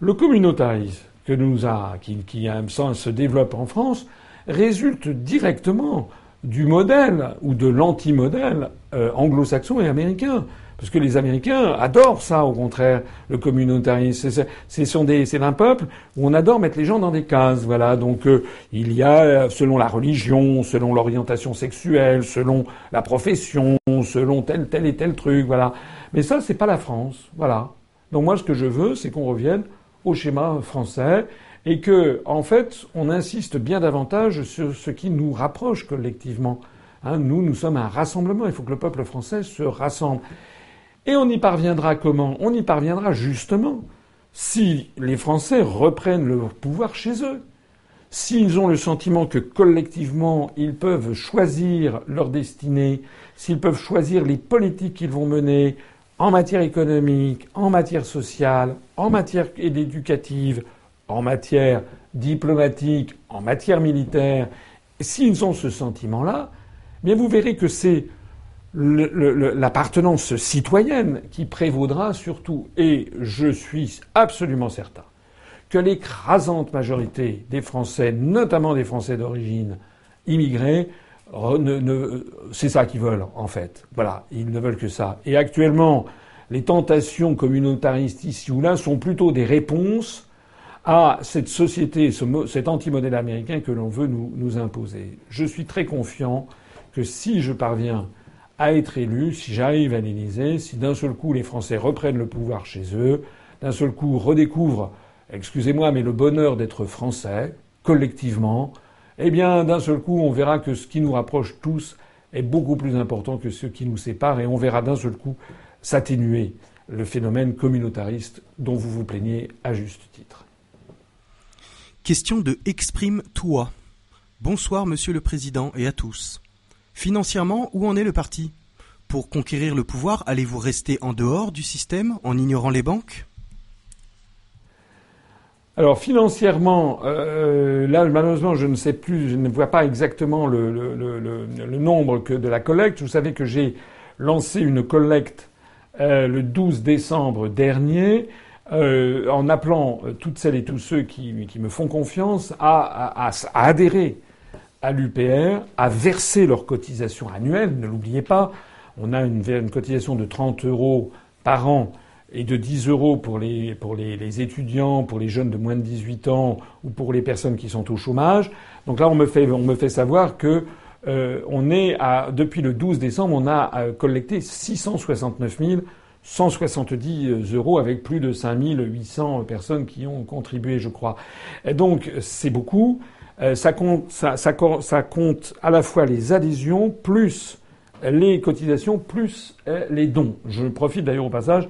Le communautarisme que nous a, qui, qui un sens se développe en France, résulte directement du modèle ou de l'anti-modèle euh, anglo-saxon et américain. Parce que les Américains adorent ça, au contraire, le communautarisme. C'est un peuple où on adore mettre les gens dans des cases. Voilà. Donc euh, il y a, selon la religion, selon l'orientation sexuelle, selon la profession, selon tel, tel et tel truc. Voilà. Mais ça, c'est pas la France. Voilà. Donc moi, ce que je veux, c'est qu'on revienne au schéma français et que, en fait, on insiste bien davantage sur ce qui nous rapproche collectivement. Hein, nous, nous sommes un rassemblement. Il faut que le peuple français se rassemble. Et on y parviendra comment? On y parviendra justement si les Français reprennent leur pouvoir chez eux. s'ils ont le sentiment que collectivement ils peuvent choisir leur destinée, s'ils peuvent choisir les politiques qu'ils vont mener en matière économique, en matière sociale, en matière éducative, en matière diplomatique, en matière militaire, s'ils ont ce sentiment-là, bien vous verrez que c'est l'appartenance citoyenne qui prévaudra surtout. Et je suis absolument certain que l'écrasante majorité des Français, notamment des Français d'origine immigrés, c'est ça qu'ils veulent en fait. Voilà, ils ne veulent que ça. Et actuellement, les tentations communautaristes ici ou là sont plutôt des réponses à cette société, cet anti-modèle américain que l'on veut nous imposer. Je suis très confiant que si je parviens à être élu, si j'arrive à l'Élysée, si d'un seul coup les Français reprennent le pouvoir chez eux, d'un seul coup redécouvrent excusez-moi, mais le bonheur d'être français, collectivement, eh bien, d'un seul coup, on verra que ce qui nous rapproche tous est beaucoup plus important que ce qui nous sépare, et on verra d'un seul coup s'atténuer le phénomène communautariste dont vous vous plaignez à juste titre. Question de Exprime-toi. Bonsoir, Monsieur le Président, et à tous. Financièrement, où en est le parti? Pour conquérir le pouvoir, allez-vous rester en dehors du système en ignorant les banques? Alors financièrement, euh, là malheureusement je ne sais plus, je ne vois pas exactement le, nombre que de la collecte. Vous savez que j'ai lancé une collecte euh, le 12 décembre dernier euh, en appelant toutes celles et tous ceux qui, me font confiance à, adhérer à l'UPR, à verser leur cotisation annuelle. Ne l'oubliez pas, on a une, cotisation de 30 euros par an et de 10 euros pour les, pour les, étudiants, pour les jeunes de moins de 18 ans ou pour les personnes qui sont au chômage. Donc là, on me fait, on me fait savoir que euh, on est à, depuis le 12 décembre, on a euh, collecté 669 170 euros avec plus de 5800 personnes qui ont contribué, je crois. Donc, c'est beaucoup. Euh, ça, compte, ça, ça, ça compte à la fois les adhésions plus les cotisations plus les dons. Je profite d'ailleurs au passage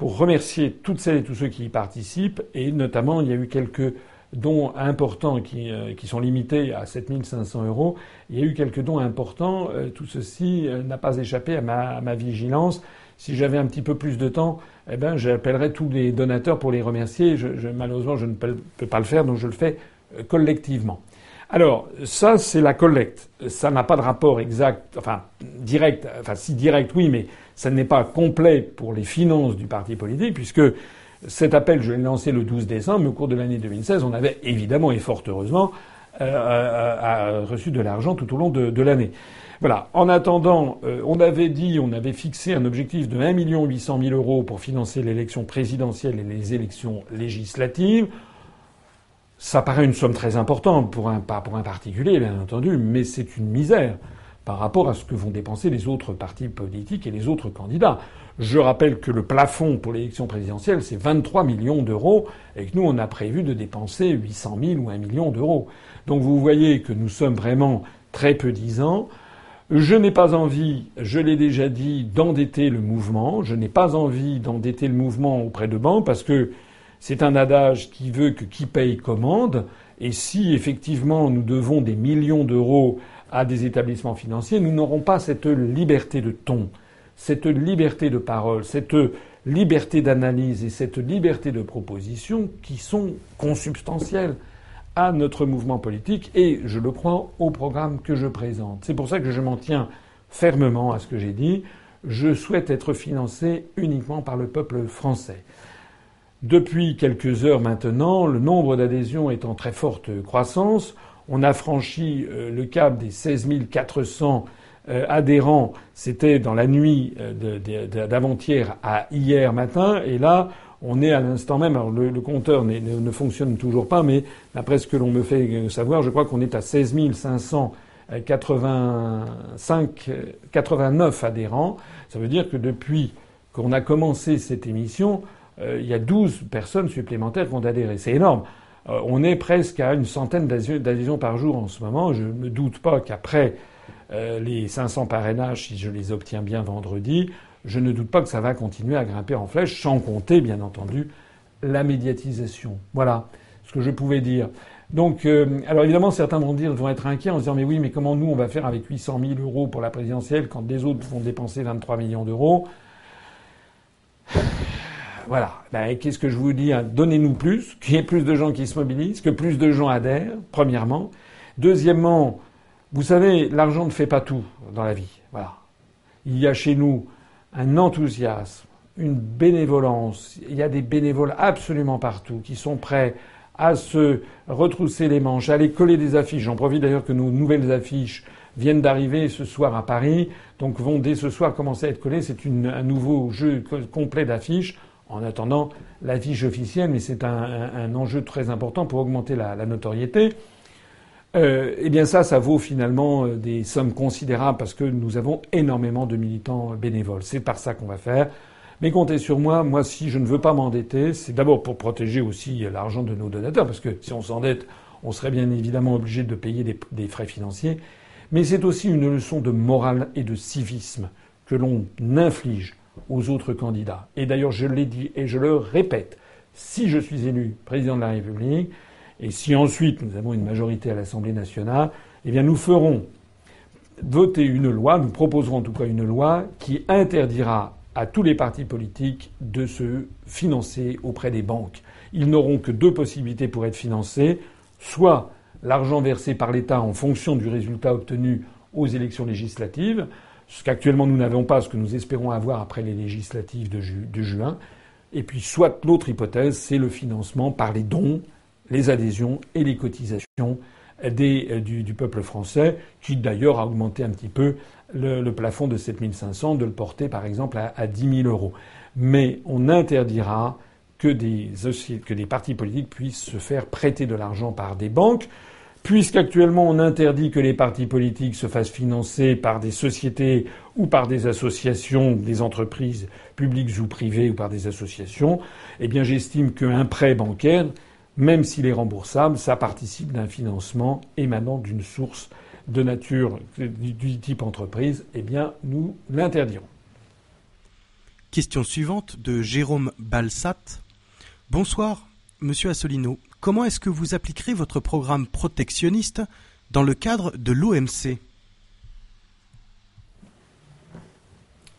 pour remercier toutes celles et tous ceux qui y participent. Et notamment, il y a eu quelques dons importants qui, euh, qui sont limités à 7500 euros. Il y a eu quelques dons importants. Euh, tout ceci euh, n'a pas échappé à ma, à ma vigilance. Si j'avais un petit peu plus de temps, eh ben, j'appellerais tous les donateurs pour les remercier. Je, je, malheureusement, je ne peux, peux pas le faire, donc je le fais collectivement. Alors, ça, c'est la collecte. Ça n'a pas de rapport exact, enfin, direct, enfin, si direct, oui, mais ça n'est pas complet pour les finances du parti politique, puisque cet appel, je l'ai lancé le 12 décembre, mais au cours de l'année 2016, on avait évidemment et fort heureusement euh, euh, reçu de l'argent tout au long de, l'année. Voilà. En attendant, euh, on avait dit, on avait fixé un objectif de 1 800 000 euros pour financer l'élection présidentielle et les élections législatives. Ça paraît une somme très importante pour un, pas pour un particulier, bien entendu, mais c'est une misère par rapport à ce que vont dépenser les autres partis politiques et les autres candidats. Je rappelle que le plafond pour l'élection présidentielle, c'est 23 millions d'euros et que nous, on a prévu de dépenser 800 000 ou 1 million d'euros. Donc vous voyez que nous sommes vraiment très peu disants. Je n'ai pas envie, je l'ai déjà dit, d'endetter le mouvement. Je n'ai pas envie d'endetter le mouvement auprès de banques parce que c'est un adage qui veut que qui paye commande. Et si effectivement nous devons des millions d'euros à des établissements financiers, nous n'aurons pas cette liberté de ton, cette liberté de parole, cette liberté d'analyse et cette liberté de proposition qui sont consubstantielles à notre mouvement politique et, je le crois, au programme que je présente. C'est pour ça que je m'en tiens fermement à ce que j'ai dit. Je souhaite être financé uniquement par le peuple français. Depuis quelques heures maintenant, le nombre d'adhésions est en très forte croissance. On a franchi euh, le cap des 16 400 euh, adhérents. C'était dans la nuit euh, d'avant-hier à hier matin. Et là, on est à l'instant même. Alors le, compteur ne, fonctionne toujours pas, mais d'après ce que l'on me fait savoir, je crois qu'on est à 16 585, 89 adhérents. Ça veut dire que depuis qu'on a commencé cette émission, il y a 12 personnes supplémentaires qui vont adhérer. C'est énorme. Euh, on est presque à une centaine d'adhésions par jour en ce moment. Je ne me doute pas qu'après euh, les 500 parrainages, si je les obtiens bien vendredi, je ne doute pas que ça va continuer à grimper en flèche, sans compter, bien entendu, la médiatisation. Voilà ce que je pouvais dire. Donc, euh, alors évidemment, certains vont dire, vont être inquiets en se disant, mais oui, mais comment nous on va faire avec 800 000 euros pour la présidentielle quand des autres vont dépenser 23 millions d'euros? Voilà. Ben, Qu'est-ce que je vous dis hein Donnez-nous plus, qu'il y ait plus de gens qui se mobilisent, que plus de gens adhèrent, premièrement. Deuxièmement, vous savez, l'argent ne fait pas tout dans la vie. Voilà. Il y a chez nous un enthousiasme, une bénévolence. Il y a des bénévoles absolument partout qui sont prêts à se retrousser les manches, à aller coller des affiches. J'en profite d'ailleurs que nos nouvelles affiches viennent d'arriver ce soir à Paris, donc vont dès ce soir commencer à être collées. C'est un nouveau jeu complet d'affiches. En attendant l'affiche officielle, mais c'est un, enjeu très important pour augmenter la, notoriété. Euh, eh bien ça, ça vaut finalement euh, des sommes considérables parce que nous avons énormément de militants bénévoles. C'est par ça qu'on va faire. Mais comptez sur moi. Moi, si je ne veux pas m'endetter, c'est d'abord pour protéger aussi l'argent de nos donateurs, parce que si on s'endette, on serait bien évidemment obligé de payer des, frais financiers. Mais c'est aussi une leçon de morale et de civisme que l'on inflige aux autres candidats. Et d'ailleurs, je l'ai dit et je le répète, si je suis élu président de la République, et si ensuite nous avons une majorité à l'Assemblée nationale, eh bien nous ferons voter une loi, nous proposerons en tout cas une loi qui interdira à tous les partis politiques de se financer auprès des banques. Ils n'auront que deux possibilités pour être financés, soit l'argent versé par l'État en fonction du résultat obtenu aux élections législatives, ce qu'actuellement nous n'avons pas, ce que nous espérons avoir après les législatives de, juin, et puis soit l'autre hypothèse, c'est le financement par les dons, les adhésions et les cotisations euh, du, peuple français, qui d'ailleurs a augmenté un petit peu le, plafond de 7500, de le porter par exemple à, à 10 000 euros. Mais on interdira que des partis politiques puissent se faire prêter de l'argent par des banques, puisqu'actuellement on interdit que les partis politiques se fassent financer par des sociétés ou par des associations, des entreprises publiques ou privées ou par des associations, eh bien j'estime qu'un prêt bancaire, même s'il est remboursable, ça participe d'un financement émanant d'une source de nature du type entreprise, eh bien, nous l'interdirons. Question suivante de Jérôme Balsat. Bonsoir, monsieur Assolino. Comment est-ce que vous appliquerez votre programme protectionniste dans le cadre de l'OMC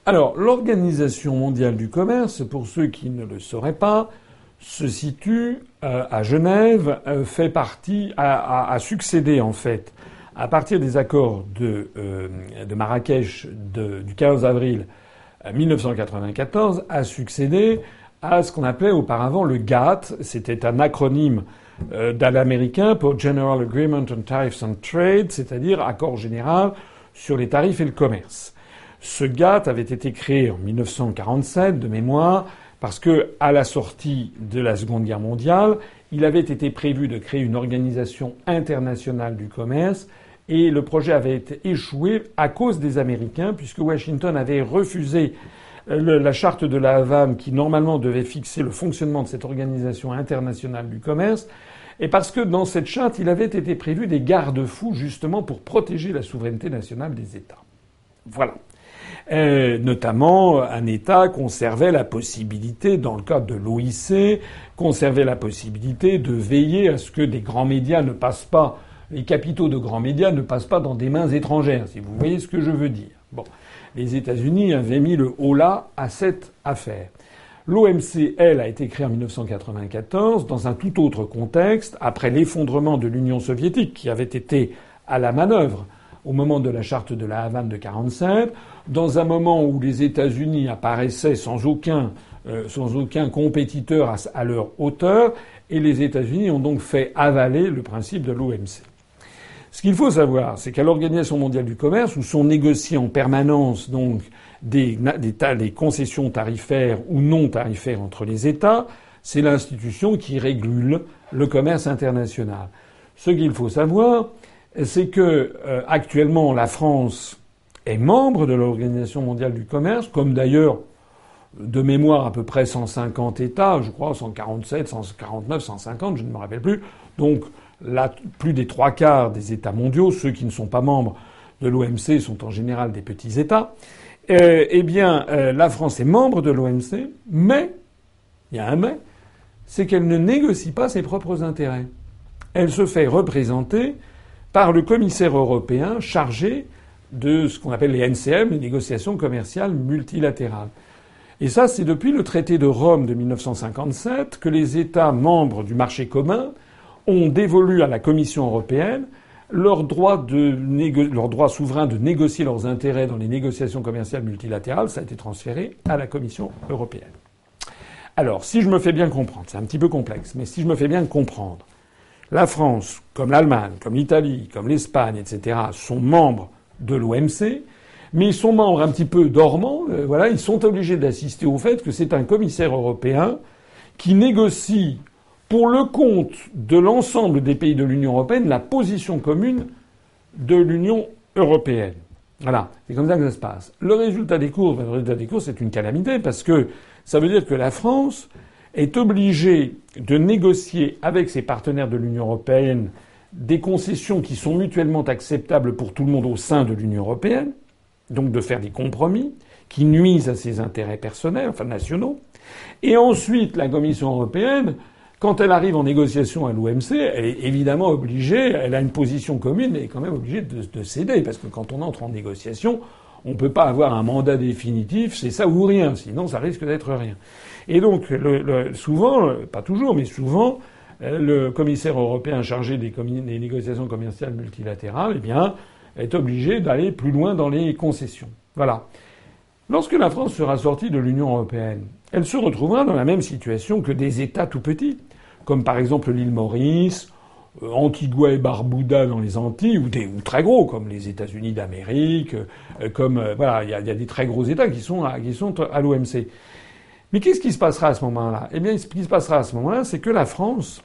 Alors, l'Organisation mondiale du commerce, pour ceux qui ne le sauraient pas, se situe euh, à Genève, euh, fait partie, a, succédé en fait à partir des accords de, euh, Marrakech du 15 avril 1994, euh, a succédé à ce qu'on appelait auparavant le GATT. C'était un acronyme euh, pour General Agreement on Tariffs and Trade, c'est-à-dire accord général sur les tarifs et le commerce. Ce GATT avait été créé en 1947 de mémoire parce que, à la sortie de la Seconde Guerre mondiale, il avait été prévu de créer une organisation internationale du commerce et le projet avait été échoué à cause des Américains, puisque Washington avait refusé euh, la charte de la Havane qui normalement devait fixer le fonctionnement de cette organisation internationale du commerce, et parce que dans cette charte, il avait été prévu des garde-fous justement pour protéger la souveraineté nationale des États. Voilà. Euh, notamment, un État conservait la possibilité, dans le cadre de l'OIC, conservait la possibilité de veiller à ce que des grands médias ne passent pas les capitaux de grands médias ne passent pas dans des mains étrangères, si vous voyez ce que je veux dire. Bon. Les États-Unis avaient mis le haut là à cette affaire. L'OMC, elle, a été créée en 1994 dans un tout autre contexte, après l'effondrement de l'Union soviétique qui avait été à la manœuvre au moment de la charte de la Havane de 1947, dans un moment où les États-Unis apparaissaient sans aucun, euh, compétiteur à, à leur hauteur, et les États-Unis ont donc fait avaler le principe de l'OMC. Ce qu'il faut savoir, c'est qu'à l'Organisation mondiale du commerce, où sont négociées en permanence donc des, concessions tarifaires ou non tarifaires entre les États, c'est l'institution qui régule le commerce international. Ce qu'il faut savoir, c'est que euh, actuellement la France est membre de l'Organisation mondiale du commerce, comme d'ailleurs de mémoire à peu près 150 États, je crois 147, 149, 150, je ne me rappelle plus. Donc plus des trois quarts des États mondiaux, ceux qui ne sont pas membres de l'OMC sont en général des petits États. Euh, eh bien, euh, la France est membre de l'OMC, mais il y a un mais, c'est qu'elle ne négocie pas ses propres intérêts. elle se fait représenter par le commissaire européen chargé de ce qu'on appelle les NCM, les négociations commerciales multilatérales. Et ça, c'est depuis le traité de Rome de 1957 que les États membres du marché commun ont dévolu à la Commission européenne leur droit, de leur droit souverain de négocier leurs intérêts dans les négociations commerciales multilatérales. Ça a été transféré à la Commission européenne. Alors, si je me fais bien comprendre, c'est un petit peu complexe, mais si je me fais bien comprendre, la France, comme l'Allemagne, comme l'Italie, comme l'Espagne, etc., sont membres de l'OMC, mais ils sont membres un petit peu dormants. Euh, voilà, ils sont obligés d'assister au fait que c'est un commissaire européen qui négocie pour le compte de l'ensemble des pays de l'Union européenne la position commune de l'Union européenne. Voilà, c'est comme ça que ça se passe. Le résultat des courses, ben, le résultat des courses, c'est une calamité parce que ça veut dire que la France est obligée de négocier avec ses partenaires de l'Union européenne des concessions qui sont mutuellement acceptables pour tout le monde au sein de l'Union européenne, donc de faire des compromis qui nuisent à ses intérêts personnels, enfin nationaux. Et ensuite, la Commission européenne, quand elle arrive en négociation à l'OMC, elle est évidemment obligée, elle a une position commune, mais elle est quand même obligée de, céder, parce que quand on entre en négociation, on ne peut pas avoir un mandat définitif, c'est ça ou rien, sinon ça risque d'être rien. Et donc, souvent, pas toujours, mais souvent, le commissaire européen chargé des, des, négociations commerciales multilatérales, eh bien, est obligé d'aller plus loin dans les concessions. Voilà. Lorsque la France sera sortie de l'Union européenne, elle se retrouvera dans la même situation que des États tout petits, comme par exemple l'île Maurice, euh, Antigua et Barbuda dans les Antilles, ou, des, très gros, comme les États-Unis d'Amérique, euh, comme euh, voilà, il y, a des très gros États qui sont à, à l'OMC. Mais qu'est-ce qui se passera à ce moment-là? Eh bien, ce qui se passera à ce moment-là, c'est que la France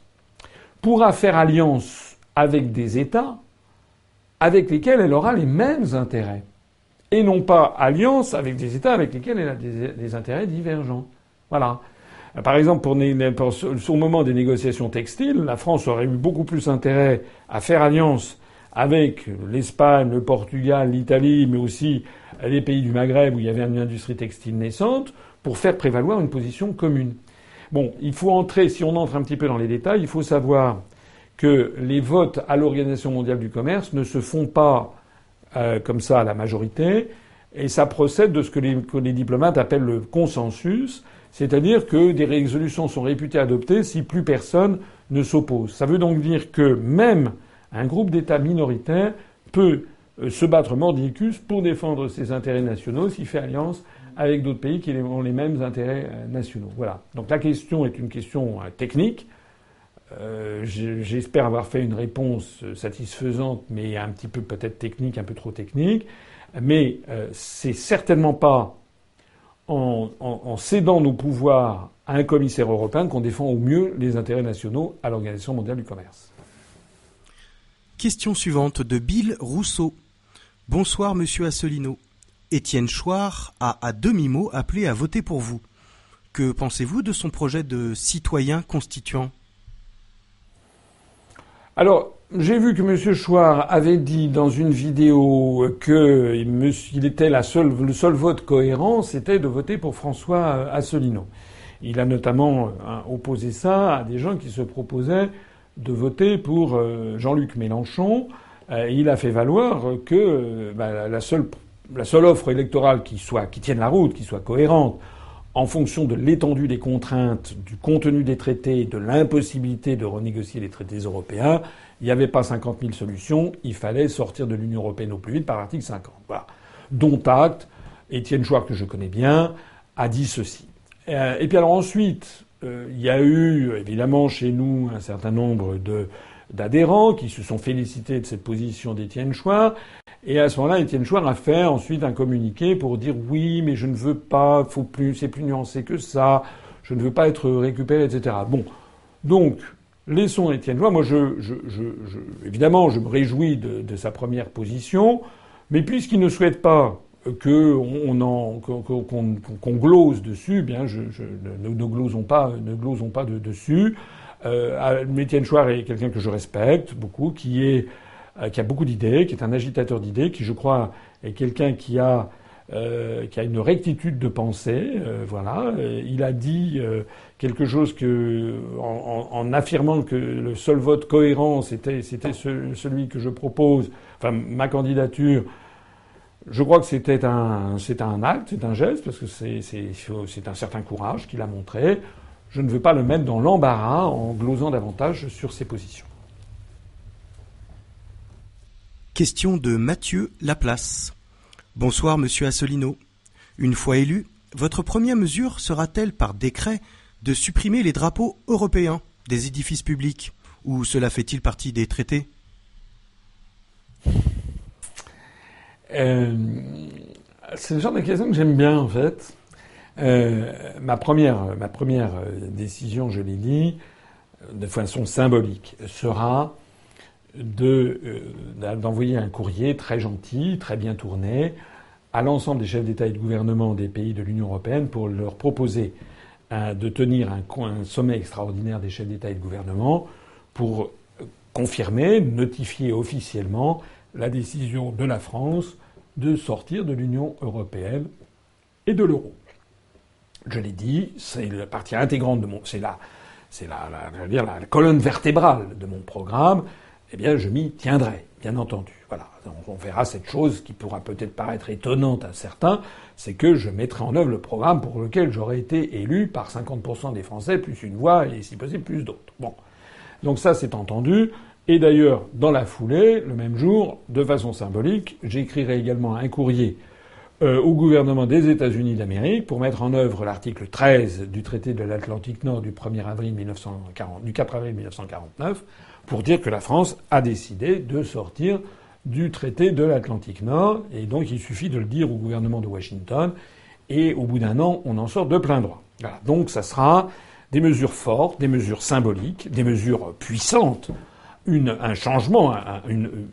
pourra faire alliance avec des États avec lesquels elle aura les mêmes intérêts. Et non pas alliance avec des États avec lesquels elle a des, intérêts divergents. Voilà. Par exemple, pour, sur le moment des négociations textiles, la France aurait eu beaucoup plus intérêt à faire alliance avec l'Espagne, le Portugal, l'Italie, mais aussi les pays du Maghreb où il y avait une industrie textile naissante, pour faire prévaloir une position commune. Bon, il faut entrer, si on entre un petit peu dans les détails, il faut savoir que les votes à l'Organisation mondiale du commerce ne se font pas euh, comme ça à la majorité, et ça procède de ce que les diplomates appellent le consensus, c'est-à-dire que des résolutions sont réputées adoptées si plus personne ne s'oppose. Ça veut donc dire que même un groupe d'États minoritaires peut euh, se battre mordicus pour défendre ses intérêts nationaux s'il fait alliance avec d'autres pays qui ont les mêmes intérêts euh, nationaux. Voilà. Donc la question est une question technique. Euh, j'espère avoir fait une réponse satisfaisante, mais un petit peu peut-être technique, un peu trop technique. Mais euh, c'est certainement pas en, en, cédant nos pouvoirs à un commissaire européen qu'on défend au mieux les intérêts nationaux à l'Organisation mondiale du commerce. Question suivante de Bill Rousseau. Bonsoir, monsieur Asselineau. Étienne Chouard a à demi-mot appelé à voter pour vous. Que pensez-vous de son projet de citoyen constituant? Alors, j'ai vu que M. Chouard avait dit dans une vidéo que il était le seul vote cohérent, c'était de voter pour François Asselineau. Il a notamment hein, opposé ça à des gens qui se proposaient de voter pour euh, Jean-Luc Mélenchon. Euh, il a fait valoir que euh, bah, la, seule, la seule offre électorale qui soit qui tienne la route, qui soit cohérente en fonction de l'étendue des contraintes, du contenu des traités, de l'impossibilité de renégocier les traités européens, il n'y avait pas 50 000 solutions, il fallait sortir de l'Union européenne au plus vite par l'article 50. Voilà. Dont acte, Étienne Chouard, que je connais bien, a dit ceci. Euh, et puis alors ensuite, euh, il y a eu évidemment chez nous un certain nombre de d'adhérents qui se sont félicités de cette position d'Étienne Chouard. Et à ce moment-là, Étienne Chouard a fait ensuite un communiqué pour dire oui, mais je ne veux pas, faut plus, c'est plus nuancé que ça, je ne veux pas être récupéré, etc. Bon. Donc, laissons Étienne Chouard. Moi, évidemment, je me réjouis de, sa première position, mais puisqu'il ne souhaite pas qu'on qu'on, glose dessus, bien, je, ne, glosons pas, dessus. Euh, Étienne Chouard est quelqu'un que je respecte beaucoup, euh, qui a beaucoup d'idées, qui est un agitateur d'idées, qui je crois est quelqu'un qui a euh, qui a une rectitude de pensée. Euh, voilà, il a dit quelque chose que, en, affirmant que le seul vote cohérent, c'était c'était celui que je propose, enfin ma candidature. Je crois que c'était un c'est un acte, c'est un geste parce que c'est c'est un certain courage qu'il a montré. Je ne veux pas le mettre dans l'embarras en glosant davantage sur ses positions. Question de Mathieu Laplace. Bonsoir, monsieur Assolino. Une fois élu, votre première mesure sera-t-elle par décret de supprimer les drapeaux européens des édifices publics Ou cela fait-il partie des traités? Euh, C'est le genre de question que j'aime bien, en fait. Euh, ma première, ma première décision, je l'ai dit, de façon symbolique, sera euh, d'envoyer un courrier très gentil, très bien tourné, à l'ensemble des chefs d'État et de gouvernement des pays de l'Union européenne pour leur proposer euh, de tenir un, sommet extraordinaire des chefs d'État et de gouvernement pour confirmer, notifier officiellement la décision de la France de sortir de l'Union européenne et de l'euro. Je l'ai dit, c'est la partie intégrante de mon, c'est la, la, la, dire la colonne vertébrale de mon programme eh bien, je m'y tiendrai, bien entendu. Voilà. On verra cette chose qui pourra peut-être paraître étonnante à certains, c'est que je mettrai en œuvre le programme pour lequel j'aurais été élu par 50% des Français, plus une voix, et si possible, plus d'autres. Bon. Donc ça, c'est entendu. Et d'ailleurs, dans la foulée, le même jour, de façon symbolique, j'écrirai également un courrier euh, au gouvernement des États-Unis d'Amérique pour mettre en œuvre l'article 13 du traité de l'Atlantique Nord du 1er avril 1940, du 4 avril 1949, pour dire que la France a décidé de sortir du traité de l'Atlantique Nord, et donc il suffit de le dire au gouvernement de Washington, et au bout d'un an, on en sort de plein droit. Donc ça sera des mesures fortes, des mesures symboliques, des mesures puissantes, un changement,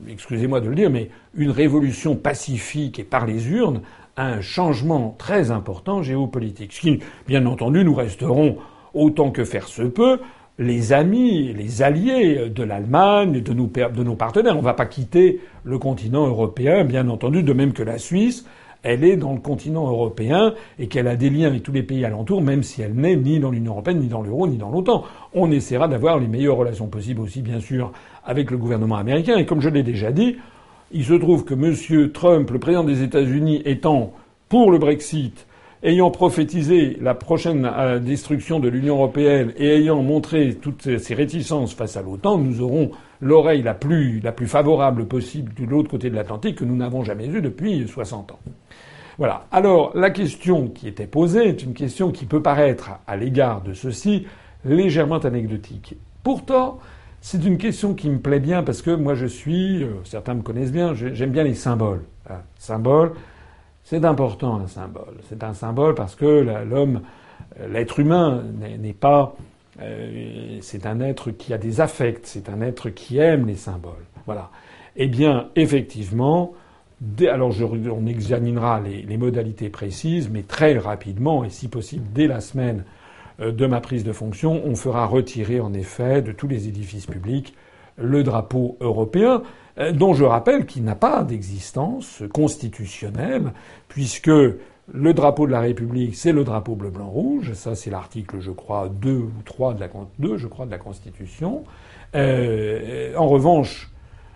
excusez-moi de le dire, mais une révolution pacifique et par les urnes, un changement très important géopolitique. Ce qui, bien entendu, nous resterons autant que faire se peut les amis, les alliés de l'Allemagne, de, nos partenaires. On ne va pas quitter le continent européen, bien entendu, de même que la Suisse, elle est dans le continent européen et qu'elle a des liens avec tous les pays alentours, même si elle n'est ni dans l'Union européenne, ni dans l'euro, ni dans l'OTAN. On essaiera d'avoir les meilleures relations possibles aussi, bien sûr, avec le gouvernement américain. Et comme je l'ai déjà dit, il se trouve que M. Trump, le président des États-Unis, étant pour le Brexit, ayant prophétisé la prochaine euh, destruction de l'Union européenne et ayant montré toutes ses réticences face à l'OTAN, nous aurons l'oreille la plus, la plus favorable possible de l'autre côté de l'Atlantique que nous n'avons jamais eue depuis 60 ans. Voilà. Alors, la question qui était posée est une question qui peut paraître, à l'égard de ceci, légèrement anecdotique. Pourtant, c'est une question qui me plaît bien parce que moi je suis, euh, certains me connaissent bien, j'aime bien les symboles. Hein. Symboles, c'est important un symbole. C'est un symbole parce que l'homme, euh, l'être humain n'est pas. Euh, c'est un être qui a des affects, c'est un être qui aime les symboles. Voilà. Eh bien, effectivement, alors on examinera les, modalités précises, mais très rapidement, et si possible dès la semaine euh, de ma prise de fonction, on fera retirer en effet de tous les édifices publics le drapeau européen. Euh, dont je rappelle qu'il n'a pas d'existence constitutionnelle, puisque le drapeau de la République, c'est le drapeau bleu-blanc-rouge. Ça, c'est l'article, je crois, 2 ou 3 de la, 2, je crois, de la Constitution. Euh, en revanche,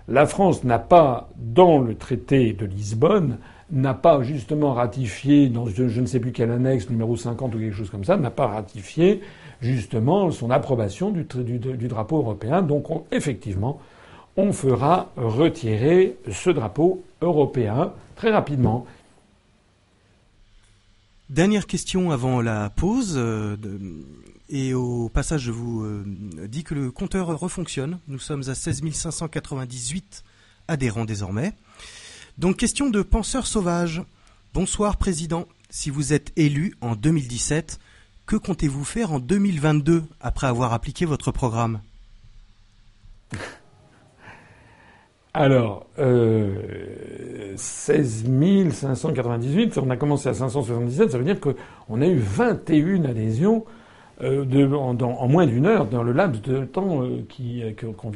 la France n'a pas, dans le traité de Lisbonne, n'a pas justement ratifié, dans je ne sais plus quel annexe, numéro 50 ou quelque chose comme ça, n'a pas ratifié justement son approbation du, du, drapeau européen. Donc, effectivement, on fera retirer ce drapeau européen très rapidement. Dernière question avant la pause. Euh, et au passage, je vous euh, dis que le compteur refonctionne. Nous sommes à 16 598 adhérents désormais. Donc question de penseur sauvage. Bonsoir Président. Si vous êtes élu en 2017, que comptez-vous faire en 2022 après avoir appliqué votre programme? Alors, euh, 16 598, on a commencé à 577, ça veut dire qu'on a eu 21 adhésions de, en, moins d'une heure dans le laps de temps qui,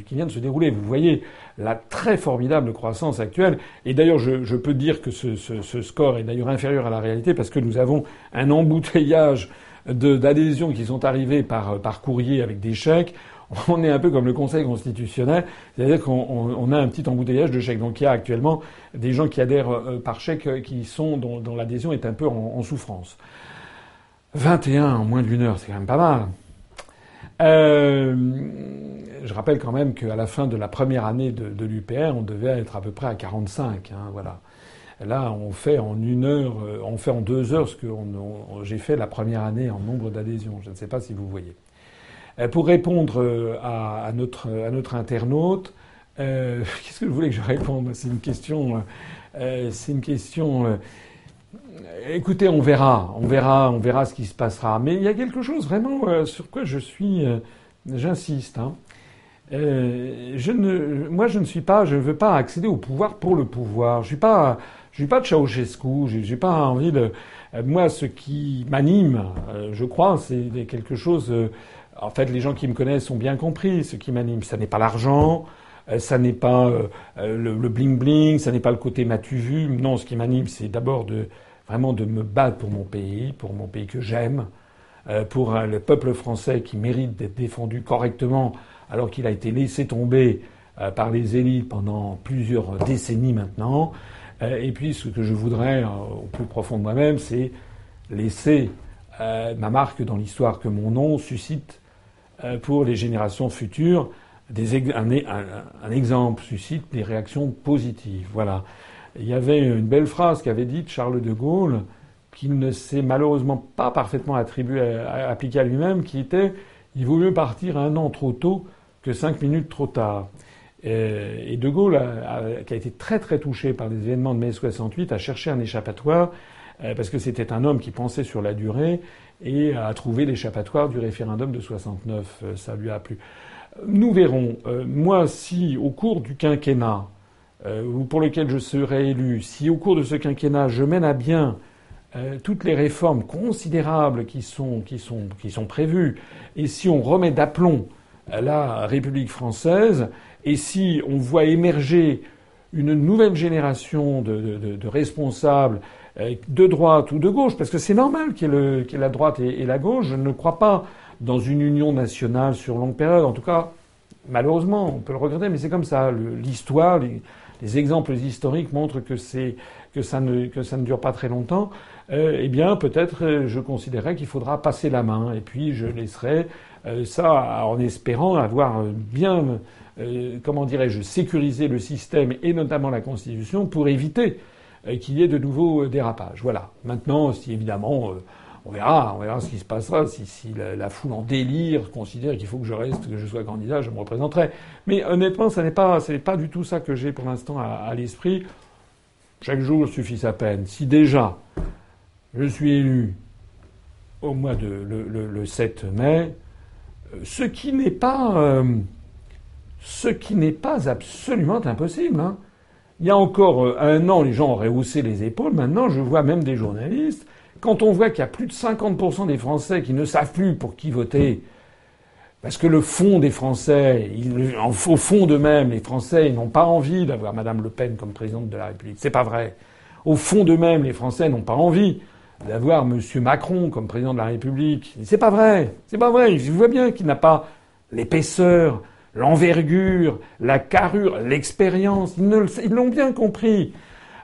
qui, vient de se dérouler. Vous voyez la très formidable croissance actuelle. Et d'ailleurs, je, je, peux dire que ce, ce, ce score est d'ailleurs inférieur à la réalité parce que nous avons un embouteillage d'adhésions qui sont arrivées par, par courrier avec des chèques on est un peu comme le Conseil constitutionnel, c'est-à-dire qu'on a un petit embouteillage de chèques. Donc il y a actuellement des gens qui adhèrent euh, par chèque euh, qui sont dont, l'adhésion est un peu en, souffrance. 21 en moins d'une heure, c'est quand même pas mal. Euh, je rappelle quand même qu'à la fin de la première année de, l'UPR, on devait être à peu près à 45. Hein, voilà. Là, on fait en une heure, on fait en deux heures ce que j'ai fait la première année en nombre d'adhésions. Je ne sais pas si vous voyez. Euh, pour répondre euh, à, notre, internaute, euh, qu'est-ce que vous voulez que je réponde? C'est une question. c'est une question. Écoutez, on verra, on verra, on verra ce qui se passera. Mais il y a quelque chose vraiment sur quoi je suis, j'insiste. Hein. ne, moi, je ne suis pas, je ne veux pas accéder au pouvoir pour le pouvoir. Je suis pas, je suis pas de Ceausescu. J'ai pas envie de. Moi, ce qui m'anime, je crois, c'est quelque chose en fait, les gens qui me connaissent ont bien compris ce qui m'anime. Ça n'est pas l'argent, euh, ça n'est pas euh, euh, le bling bling, ça n'est pas le côté matu vu. Non, ce qui m'anime, c'est d'abord de vraiment de me battre pour mon pays, pour mon pays que j'aime, pour le peuple français qui mérite d'être défendu correctement, alors qu'il a été laissé tomber par les élites pendant plusieurs décennies maintenant. Et puis, ce que je voudrais au plus profond de moi-même, c'est laisser ma marque dans l'histoire, que mon nom suscite euh, pour les générations futures, un, un, exemple suscite des réactions positives. Voilà. Il y avait une belle phrase qu'avait dite Charles de Gaulle, qu'il ne s'est malheureusement pas parfaitement attribué à, appliquer à lui-même, qui était il vaut mieux partir un an trop tôt que cinq minutes trop tard. Et, De Gaulle, qui a été très très touché par les événements de mai 68, a cherché un échappatoire euh, parce que c'était un homme qui pensait sur la durée et a trouvé l'échappatoire du référendum de 69. Euh, ça lui a plu. Nous verrons. Euh, moi, si au cours du quinquennat, pour lequel je serai élu, si au cours de ce quinquennat je mène à bien toutes les réformes considérables qui sont, qui sont, qui sont prévues, et si on remet d'aplomb la République française, et si on voit émerger une nouvelle génération de, de, responsables euh, de droite ou de gauche, parce que c'est normal qu'il y, ait la droite et, la gauche. Je ne crois pas dans une union nationale sur longue période. En tout cas, malheureusement, on peut le regretter, mais c'est comme ça. L'histoire, les, exemples historiques montrent que, que, ça ne, que ça ne dure pas très longtemps. Euh, eh bien, peut-être, euh, je considérerais qu'il faudra passer la main, et puis je laisserai ça en espérant avoir bien, comment dirais-je, sécurisé le système et notamment la Constitution pour éviter qu'il y ait de nouveaux dérapages. Voilà. Maintenant, si évidemment, euh, on verra, on verra ce qui se passera. Si, la, foule en délire considère qu'il faut que je reste, que je sois candidat, je me représenterai. Mais honnêtement, ce n'est pas, du tout ça que j'ai pour l'instant à, l'esprit. Chaque jour suffit sa peine. Si déjà je suis élu au mois de le, 7 mai, euh, ce qui n'est pas, euh, pas absolument impossible. Hein. Il y a encore euh, un an, les gens auraient haussé les épaules. Maintenant, je vois même des journalistes. Quand on voit qu'il y a plus de 50% des Français qui ne savent plus pour qui voter, parce que le fond des Français, au fond d'eux-mêmes, les Français n'ont pas envie d'avoir Madame Le Pen comme présidente de la République. C'est pas vrai. Au fond d'eux-mêmes, les Français n'ont pas envie d'avoir Monsieur Macron comme président de la République. C'est pas vrai. C'est pas vrai. Je vois bien qu'il n'a pas l'épaisseur, l'envergure, la carrure, l'expérience. Ils l'ont bien compris.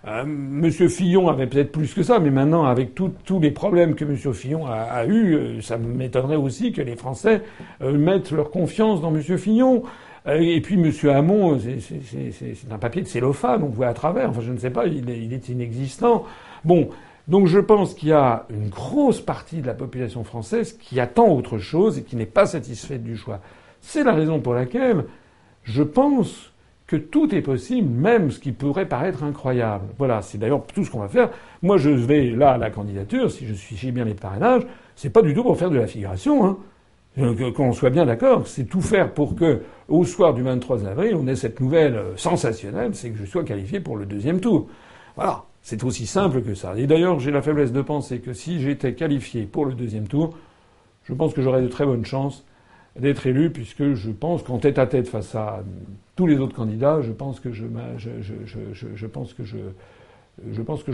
Euh, Monsieur Fillon avait peut-être plus que ça, mais maintenant, avec tous les problèmes que Monsieur Fillon a, a eu, euh, ça m'étonnerait aussi que les Français euh, mettent leur confiance dans Monsieur Fillon. Euh, et puis Monsieur Hamon, c'est un papier de cellophane, on voit à travers. Enfin, je ne sais pas, il est, il est inexistant. Bon, donc je pense qu'il y a une grosse partie de la population française qui attend autre chose et qui n'est pas satisfaite du choix c'est la raison pour laquelle je pense que tout est possible, même ce qui pourrait paraître incroyable. Voilà, c'est d'ailleurs tout ce qu'on va faire. Moi, je vais là à la candidature, si je suis bien les parrainages, c'est pas du tout pour faire de la figuration. Hein. Qu'on soit bien d'accord, c'est tout faire pour que, au soir du 23 avril, on ait cette nouvelle euh, sensationnelle, c'est que je sois qualifié pour le deuxième tour. Voilà, c'est aussi simple que ça. Et d'ailleurs, j'ai la faiblesse de penser que si j'étais qualifié pour le deuxième tour, je pense que j'aurai de très bonnes chances d'être élu, puisque je pense qu'en tête à tête face à tous les autres candidats, je pense que je,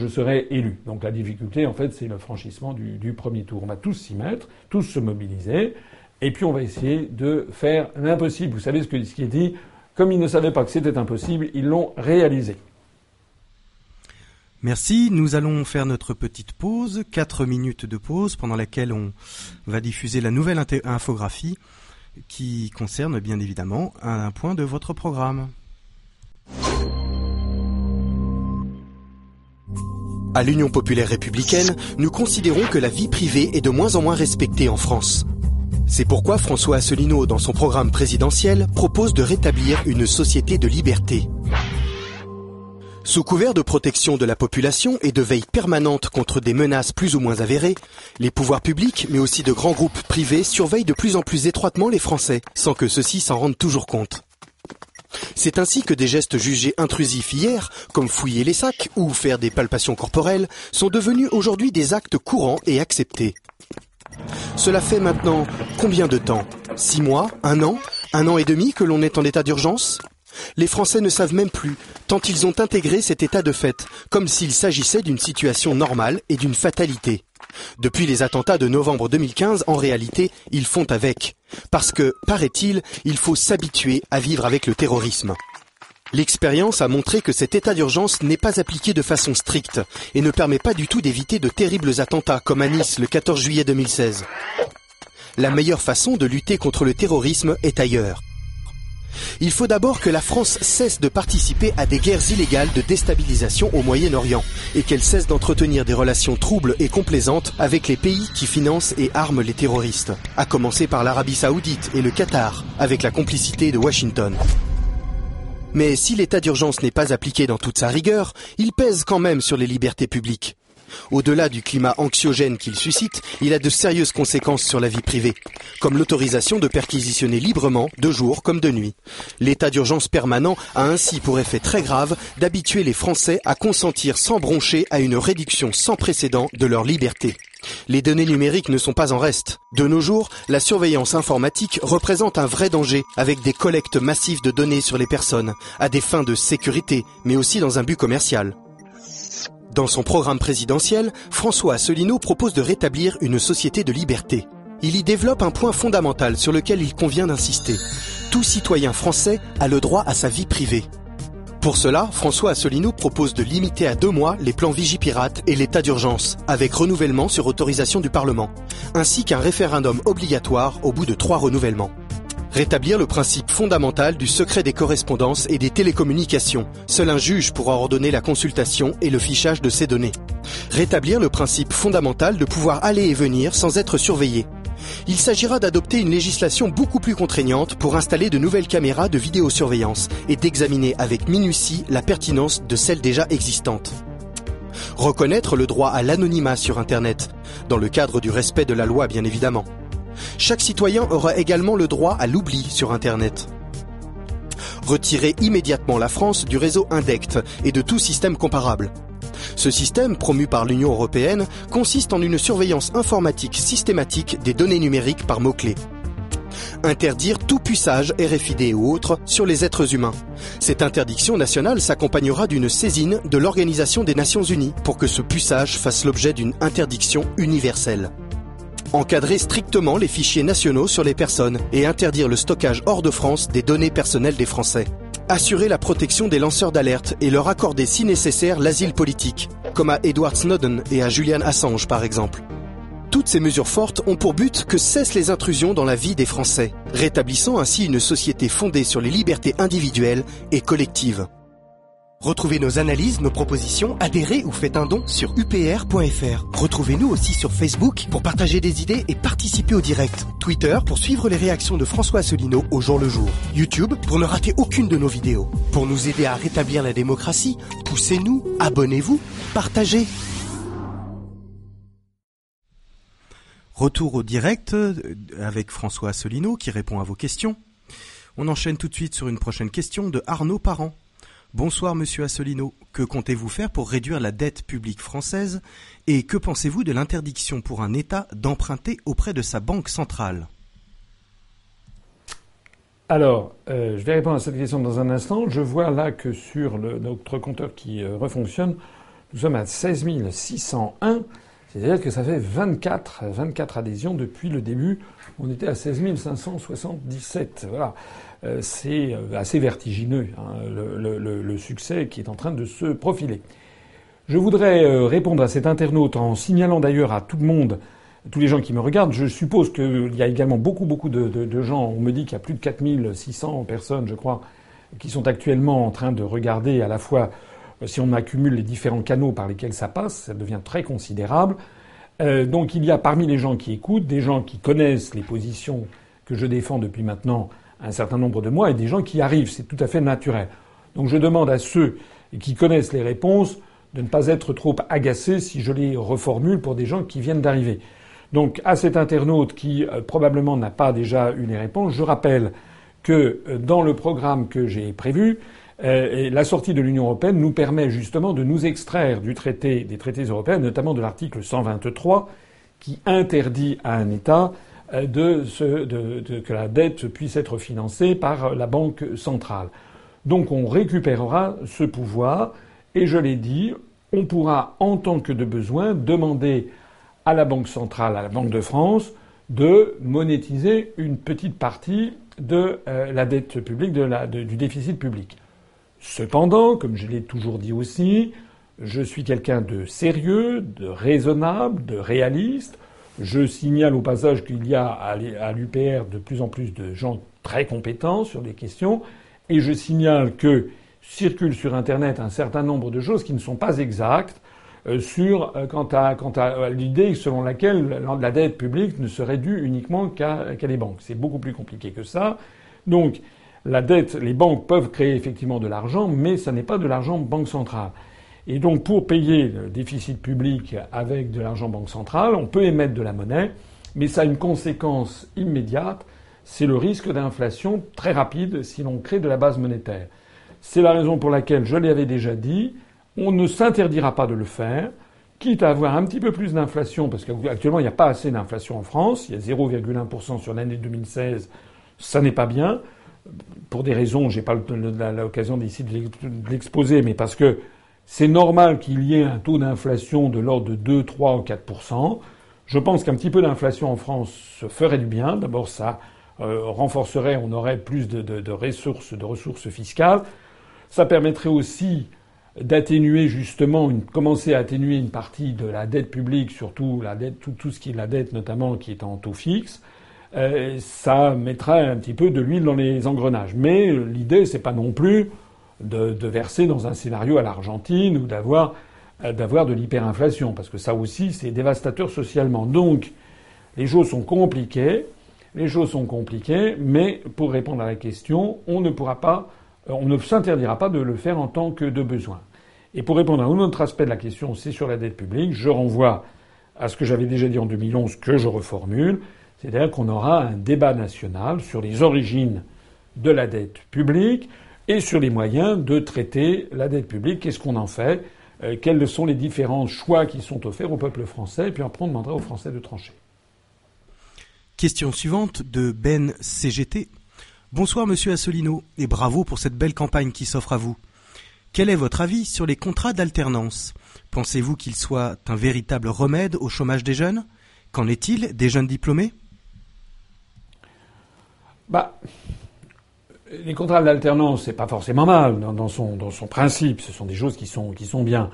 serai élu. Donc la difficulté, en fait, c'est le franchissement du, du, premier tour. On va tous s'y mettre, tous se mobiliser, et puis on va essayer de faire l'impossible. Vous savez ce, que, ce qui est dit Comme ils ne savaient pas que c'était impossible, ils l'ont réalisé. Merci. Nous allons faire notre petite pause, quatre minutes de pause pendant laquelle on va diffuser la nouvelle infographie qui concerne bien évidemment un point de votre programme. À l'Union populaire républicaine, nous considérons que la vie privée est de moins en moins respectée en France. C'est pourquoi François Asselineau, dans son programme présidentiel, propose de rétablir une société de liberté. Sous couvert de protection de la population et de veille permanente contre des menaces plus ou moins avérées, les pouvoirs publics, mais aussi de grands groupes privés, surveillent de plus en plus étroitement les Français, sans que ceux-ci s'en rendent toujours compte. C'est ainsi que des gestes jugés intrusifs hier, comme fouiller les sacs ou faire des palpations corporelles, sont devenus aujourd'hui des actes courants et acceptés. Cela fait maintenant combien de temps? Six mois? Un an? Un an et demi que l'on est en état d'urgence? Les Français ne savent même plus, tant ils ont intégré cet état de fait, comme s'il s'agissait d'une situation normale et d'une fatalité. Depuis les attentats de novembre 2015, en réalité, ils font avec. Parce que, paraît-il, il faut s'habituer à vivre avec le terrorisme. L'expérience a montré que cet état d'urgence n'est pas appliqué de façon stricte et ne permet pas du tout d'éviter de terribles attentats comme à Nice le 14 juillet 2016. La meilleure façon de lutter contre le terrorisme est ailleurs. Il faut d'abord que la France cesse de participer à des guerres illégales de déstabilisation au Moyen-Orient et qu'elle cesse d'entretenir des relations troubles et complaisantes avec les pays qui financent et arment les terroristes, à commencer par l'Arabie saoudite et le Qatar, avec la complicité de Washington. Mais si l'état d'urgence n'est pas appliqué dans toute sa rigueur, il pèse quand même sur les libertés publiques. Au-delà du climat anxiogène qu'il suscite, il a de sérieuses conséquences sur la vie privée, comme l'autorisation de perquisitionner librement, de jour comme de nuit. L'état d'urgence permanent a ainsi pour effet très grave d'habituer les Français à consentir sans broncher à une réduction sans précédent de leur liberté. Les données numériques ne sont pas en reste. De nos jours, la surveillance informatique représente un vrai danger, avec des collectes massives de données sur les personnes, à des fins de sécurité, mais aussi dans un but commercial. Dans son programme présidentiel, François Asselineau propose de rétablir une société de liberté. Il y développe un point fondamental sur lequel il convient d'insister. Tout citoyen français a le droit à sa vie privée. Pour cela, François Asselineau propose de limiter à deux mois les plans Vigipirate et l'état d'urgence, avec renouvellement sur autorisation du Parlement, ainsi qu'un référendum obligatoire au bout de trois renouvellements. Rétablir le principe fondamental du secret des correspondances et des télécommunications. Seul un juge pourra ordonner la consultation et le fichage de ces données. Rétablir le principe fondamental de pouvoir aller et venir sans être surveillé. Il s'agira d'adopter une législation beaucoup plus contraignante pour installer de nouvelles caméras de vidéosurveillance et d'examiner avec minutie la pertinence de celles déjà existantes. Reconnaître le droit à l'anonymat sur Internet, dans le cadre du respect de la loi bien évidemment. Chaque citoyen aura également le droit à l'oubli sur Internet. Retirer immédiatement la France du réseau INDECT et de tout système comparable. Ce système, promu par l'Union européenne, consiste en une surveillance informatique systématique des données numériques par mots-clés. Interdire tout puçage RFID ou autre sur les êtres humains. Cette interdiction nationale s'accompagnera d'une saisine de l'Organisation des Nations Unies pour que ce puçage fasse l'objet d'une interdiction universelle encadrer strictement les fichiers nationaux sur les personnes et interdire le stockage hors de France des données personnelles des Français. Assurer la protection des lanceurs d'alerte et leur accorder si nécessaire l'asile politique, comme à Edward Snowden et à Julian Assange par exemple. Toutes ces mesures fortes ont pour but que cessent les intrusions dans la vie des Français, rétablissant ainsi une société fondée sur les libertés individuelles et collectives. Retrouvez nos analyses, nos propositions, adhérez ou faites un don sur upr.fr. Retrouvez-nous aussi sur Facebook pour partager des idées et participer au direct. Twitter pour suivre les réactions de François Asselineau au jour le jour. YouTube pour ne rater aucune de nos vidéos. Pour nous aider à rétablir la démocratie, poussez-nous, abonnez-vous, partagez. Retour au direct euh, avec François Asselineau qui répond à vos questions. On enchaîne tout de suite sur une prochaine question de Arnaud Parent. Bonsoir Monsieur Assolino. Que comptez-vous faire pour réduire la dette publique française et que pensez-vous de l'interdiction pour un État d'emprunter auprès de sa banque centrale? Alors, euh, je vais répondre à cette question dans un instant. Je vois là que sur notre compteur qui euh, refonctionne, nous sommes à 16 601. C'est-à-dire que ça fait 24, 24 adhésions depuis le début. On était à 16 577. Voilà. Euh, c'est assez vertigineux, hein, le, succès qui est en train de se profiler. Je voudrais répondre à cet internaute en signalant d'ailleurs à tout le monde tous les gens qui me regardent, je suppose qu'il y a également beaucoup, beaucoup de, gens. On me dit qu'il y a plus de 4600 personnes, je crois, qui sont actuellement en train de regarder à la fois, euh, si on accumule les différents canaux par lesquels ça passe, ça devient très considérable. Euh, donc il y a parmi les gens qui écoutent des gens qui connaissent les positions que je défends depuis maintenant un certain nombre de mois et des gens qui arrivent. C'est tout à fait naturel. Donc je demande à ceux qui connaissent les réponses de ne pas être trop agacés si je les reformule pour des gens qui viennent d'arriver. Donc à cet internaute qui euh, probablement n'a pas déjà eu les réponses, je rappelle que euh, dans le programme que j'ai prévu, euh, la sortie de l'Union européenne nous permet justement de nous extraire du traité, des traités européens, notamment de l'article 123, qui interdit à un État de, que la dette puisse être financée par la Banque centrale. Donc on récupérera ce pouvoir et je l'ai dit, on pourra, en tant que de besoin, demander à la Banque centrale, à la Banque de France, de monétiser une petite partie de euh, la dette publique, du déficit public. Cependant, comme je l'ai toujours dit aussi, je suis quelqu'un de sérieux, de raisonnable, de réaliste. Je signale au passage qu'il y a à l'UPR de plus en plus de gens très compétents sur des questions, et je signale que circulent sur Internet un certain nombre de choses qui ne sont pas exactes, euh, sur euh, quant à, quant à l'idée selon laquelle la dette publique ne serait due uniquement qu'à les banques. C'est beaucoup plus compliqué que ça. Donc la dette, les banques peuvent créer effectivement de l'argent, mais ça n'est pas de l'argent banque centrale. Et donc pour payer le déficit public avec de l'argent banque centrale, on peut émettre de la monnaie, mais ça a une conséquence immédiate, c'est le risque d'inflation très rapide si l'on crée de la base monétaire. C'est la raison pour laquelle, je l'avais déjà dit, on ne s'interdira pas de le faire, quitte à avoir un petit peu plus d'inflation, parce qu'actuellement il n'y a pas assez d'inflation en France, il y a 0,1% sur l'année 2016, ça n'est pas bien, pour des raisons, j'ai pas l'occasion ici de l'exposer, mais parce que c'est normal qu'il y ait un taux d'inflation de l'ordre de 2, 3 ou 4%. Je pense qu'un petit peu d'inflation en France se ferait du bien. D'abord, ça euh, renforcerait, on aurait plus de, ressources, de ressources fiscales. Ça permettrait aussi d'atténuer justement, commencer à atténuer une partie de la dette publique, surtout la dette, tout, ce qui est la dette notamment qui est en taux fixe, euh, ça mettra un petit peu de l'huile dans les engrenages. Mais l'idée, c'est pas non plus de, verser dans un scénario à l'Argentine ou d'avoir euh, d'avoir de l'hyperinflation, parce que ça aussi, c'est dévastateur socialement. Donc, les choses sont compliquées, les choses sont compliquées, mais pour répondre à la question, on ne pourra pas euh, on ne s'interdira pas de le faire en tant que de besoin. Et pour répondre à un autre aspect de la question, c'est sur la dette publique, je renvoie à ce que j'avais déjà dit en 2011, que je reformule, c'est-à-dire qu'on aura un débat national sur les origines de la dette publique et sur les moyens de traiter la dette publique. Qu'est-ce qu'on en fait? Euh, Quels sont les différents choix qui sont offerts au peuple français? Et puis après, on demandera aux Français de trancher. Question suivante de Ben CGT. Bonsoir Monsieur Assolino et bravo pour cette belle campagne qui s'offre à vous. Quel est votre avis sur les contrats d'alternance? Pensez-vous qu'ils soient un véritable remède au chômage des jeunes? Qu'en est-il des jeunes diplômés? Bah, les contrats d'alternance, c'est pas forcément mal dans, son, principe. Ce sont des choses qui sont, qui sont bien.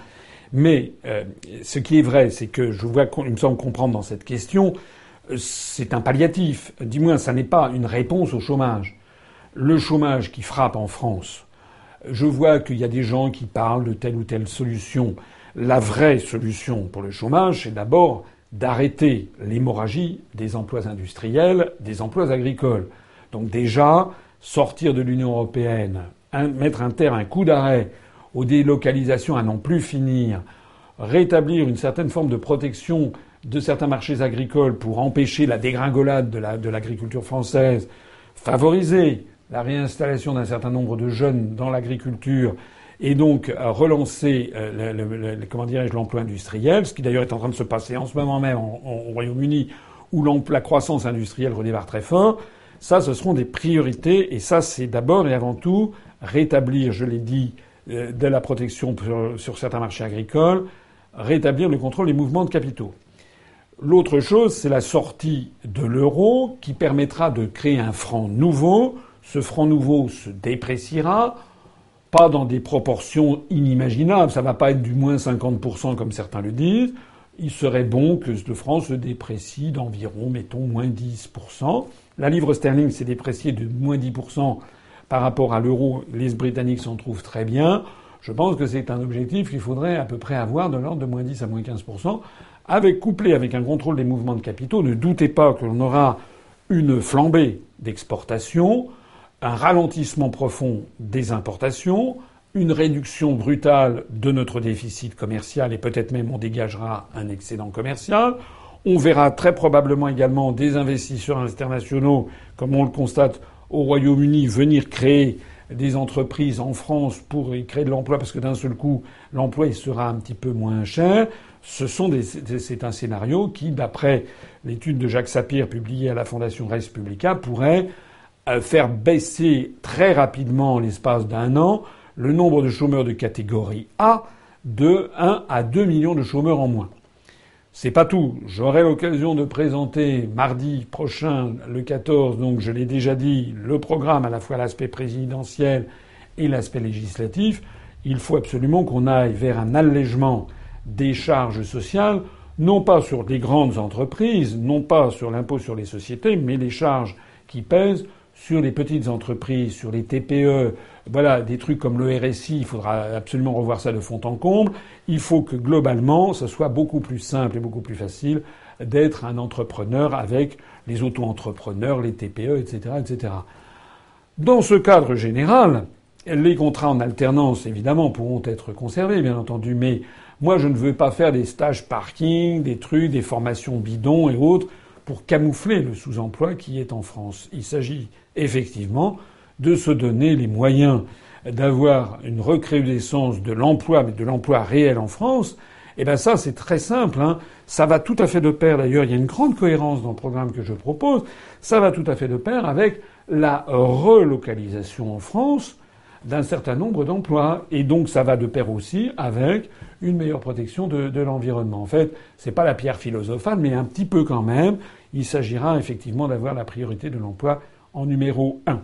Mais euh, ce qui est vrai, c'est que je vois, il me semble comprendre dans cette question, euh, c'est un palliatif. Du moins, ça n'est pas une réponse au chômage le chômage qui frappe en France, je vois qu'il y a des gens qui parlent de telle ou telle solution. La vraie solution pour le chômage, c'est d'abord d'arrêter l'hémorragie des emplois industriels, des emplois agricoles. Donc déjà, sortir de l'Union européenne, mettre un terme, un coup d'arrêt aux délocalisations à n'en plus finir, rétablir une certaine forme de protection de certains marchés agricoles pour empêcher la dégringolade de l'agriculture française, favoriser la réinstallation d'un certain nombre de jeunes dans l'agriculture et donc relancer le, comment dirais-je l'emploi industriel, ce qui d'ailleurs est en train de se passer en ce moment même au Royaume-Uni où la croissance industrielle redémarre très fort. Ça, ce seront des priorités, et ça, c'est d'abord et avant tout rétablir, je l'ai dit, euh, de la protection sur, certains marchés agricoles, rétablir le contrôle des mouvements de capitaux. L'autre chose, c'est la sortie de l'euro qui permettra de créer un franc nouveau. Ce franc nouveau se dépréciera, pas dans des proportions inimaginables. Ça va pas être du moins 50% comme certains le disent. Il serait bon que le franc se déprécie d'environ, mettons, moins 10%. La livre sterling s'est dépréciée de moins 10% par rapport à l'euro. Les Britanniques s'en trouvent très bien. Je pense que c'est un objectif qu'il faudrait à peu près avoir de l'ordre de moins 10 à moins 15%, avec couplé avec un contrôle des mouvements de capitaux. Ne doutez pas que l'on aura une flambée d'exportation, un ralentissement profond des importations, une réduction brutale de notre déficit commercial et peut-être même on dégagera un excédent commercial. On verra très probablement également des investisseurs internationaux, comme on le constate au Royaume-Uni, venir créer des entreprises en France pour y créer de l'emploi parce que d'un seul coup, l'emploi sera un petit peu moins cher. Ce sont des, c'est un scénario qui, d'après l'étude de Jacques Sapir publiée à la Fondation Res Publica, pourrait euh, faire baisser très rapidement, l'espace d'un an, le nombre de chômeurs de catégorie A de 1 à 2 millions de chômeurs en moins. C'est pas tout. J'aurai l'occasion de présenter mardi prochain, le 14, donc je l'ai déjà dit, le programme à la fois l'aspect présidentiel et l'aspect législatif. Il faut absolument qu'on aille vers un allègement des charges sociales, non pas sur les grandes entreprises, non pas sur l'impôt sur les sociétés, mais les charges qui pèsent sur les petites entreprises, sur les TPE, voilà, des trucs comme le RSI, il faudra absolument revoir ça de fond en comble. Il faut que globalement, ce soit beaucoup plus simple et beaucoup plus facile d'être un entrepreneur avec les auto-entrepreneurs, les TPE, etc., etc. Dans ce cadre général, les contrats en alternance, évidemment, pourront être conservés, bien entendu, mais moi, je ne veux pas faire des stages parking, des trucs, des formations bidons et autres pour camoufler le sous-emploi qui est en France. Il s'agit effectivement de se donner les moyens d'avoir une recrudescence de l'emploi, mais de l'emploi réel en France, eh ben ça c'est très simple. Hein. Ça va tout à fait de pair. D'ailleurs, il y a une grande cohérence dans le programme que je propose. Ça va tout à fait de pair avec la relocalisation en France d'un certain nombre d'emplois. Et donc ça va de pair aussi avec une meilleure protection de, de l'environnement. En fait, c'est pas la pierre philosophale, mais un petit peu quand même. Il s'agira effectivement d'avoir la priorité de l'emploi en numéro un.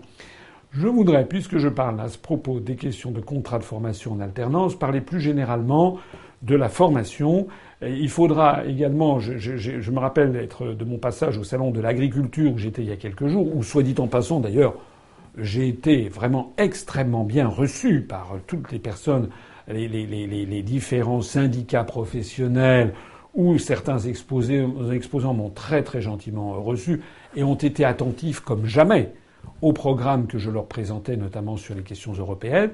Je voudrais, puisque je parle à ce propos des questions de contrat de formation en alternance, parler plus généralement de la formation. Il faudra également, je, me rappelle être de mon passage au salon de l'agriculture où j'étais il y a quelques jours, où soit dit en passant d'ailleurs, j'ai été vraiment extrêmement bien reçu par toutes les personnes, les, les différents syndicats professionnels, où certains exposants m'ont très très gentiment reçu et ont été attentifs comme jamais au programme que je leur présentais, notamment sur les questions européennes.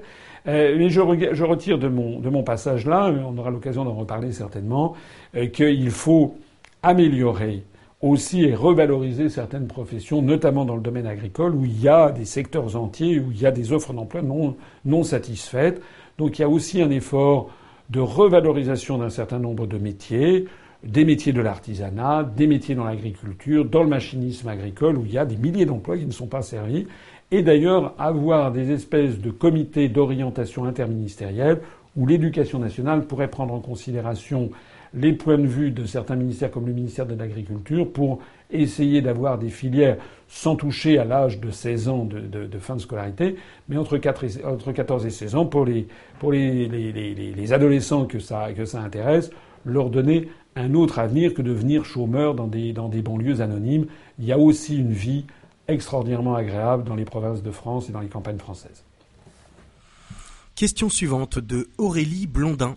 Euh, mais je, retire de mon, de mon passage là, on aura l'occasion d'en reparler certainement, euh, qu'il faut améliorer aussi et revaloriser certaines professions, notamment dans le domaine agricole, où il y a des secteurs entiers, où il y a des offres d'emploi non, non satisfaites. Donc il y a aussi un effort de revalorisation d'un certain nombre de métiers, des métiers de l'artisanat, des métiers dans l'agriculture, dans le machinisme agricole, où il y a des milliers d'emplois qui ne sont pas servis, et d'ailleurs avoir des espèces de comités d'orientation interministériels où l'éducation nationale pourrait prendre en considération les points de vue de certains ministères comme le ministère de l'Agriculture pour essayer d'avoir des filières sans toucher à l'âge de 16 ans de, fin de scolarité, mais entre, 4 et, entre 14 et 16 ans pour les adolescents que ça, que ça intéresse, leur donner un autre avenir que de devenir chômeur dans des, dans des banlieues anonymes. Il y a aussi une vie extraordinairement agréable dans les provinces de France et dans les campagnes françaises. Question suivante de Aurélie Blondin.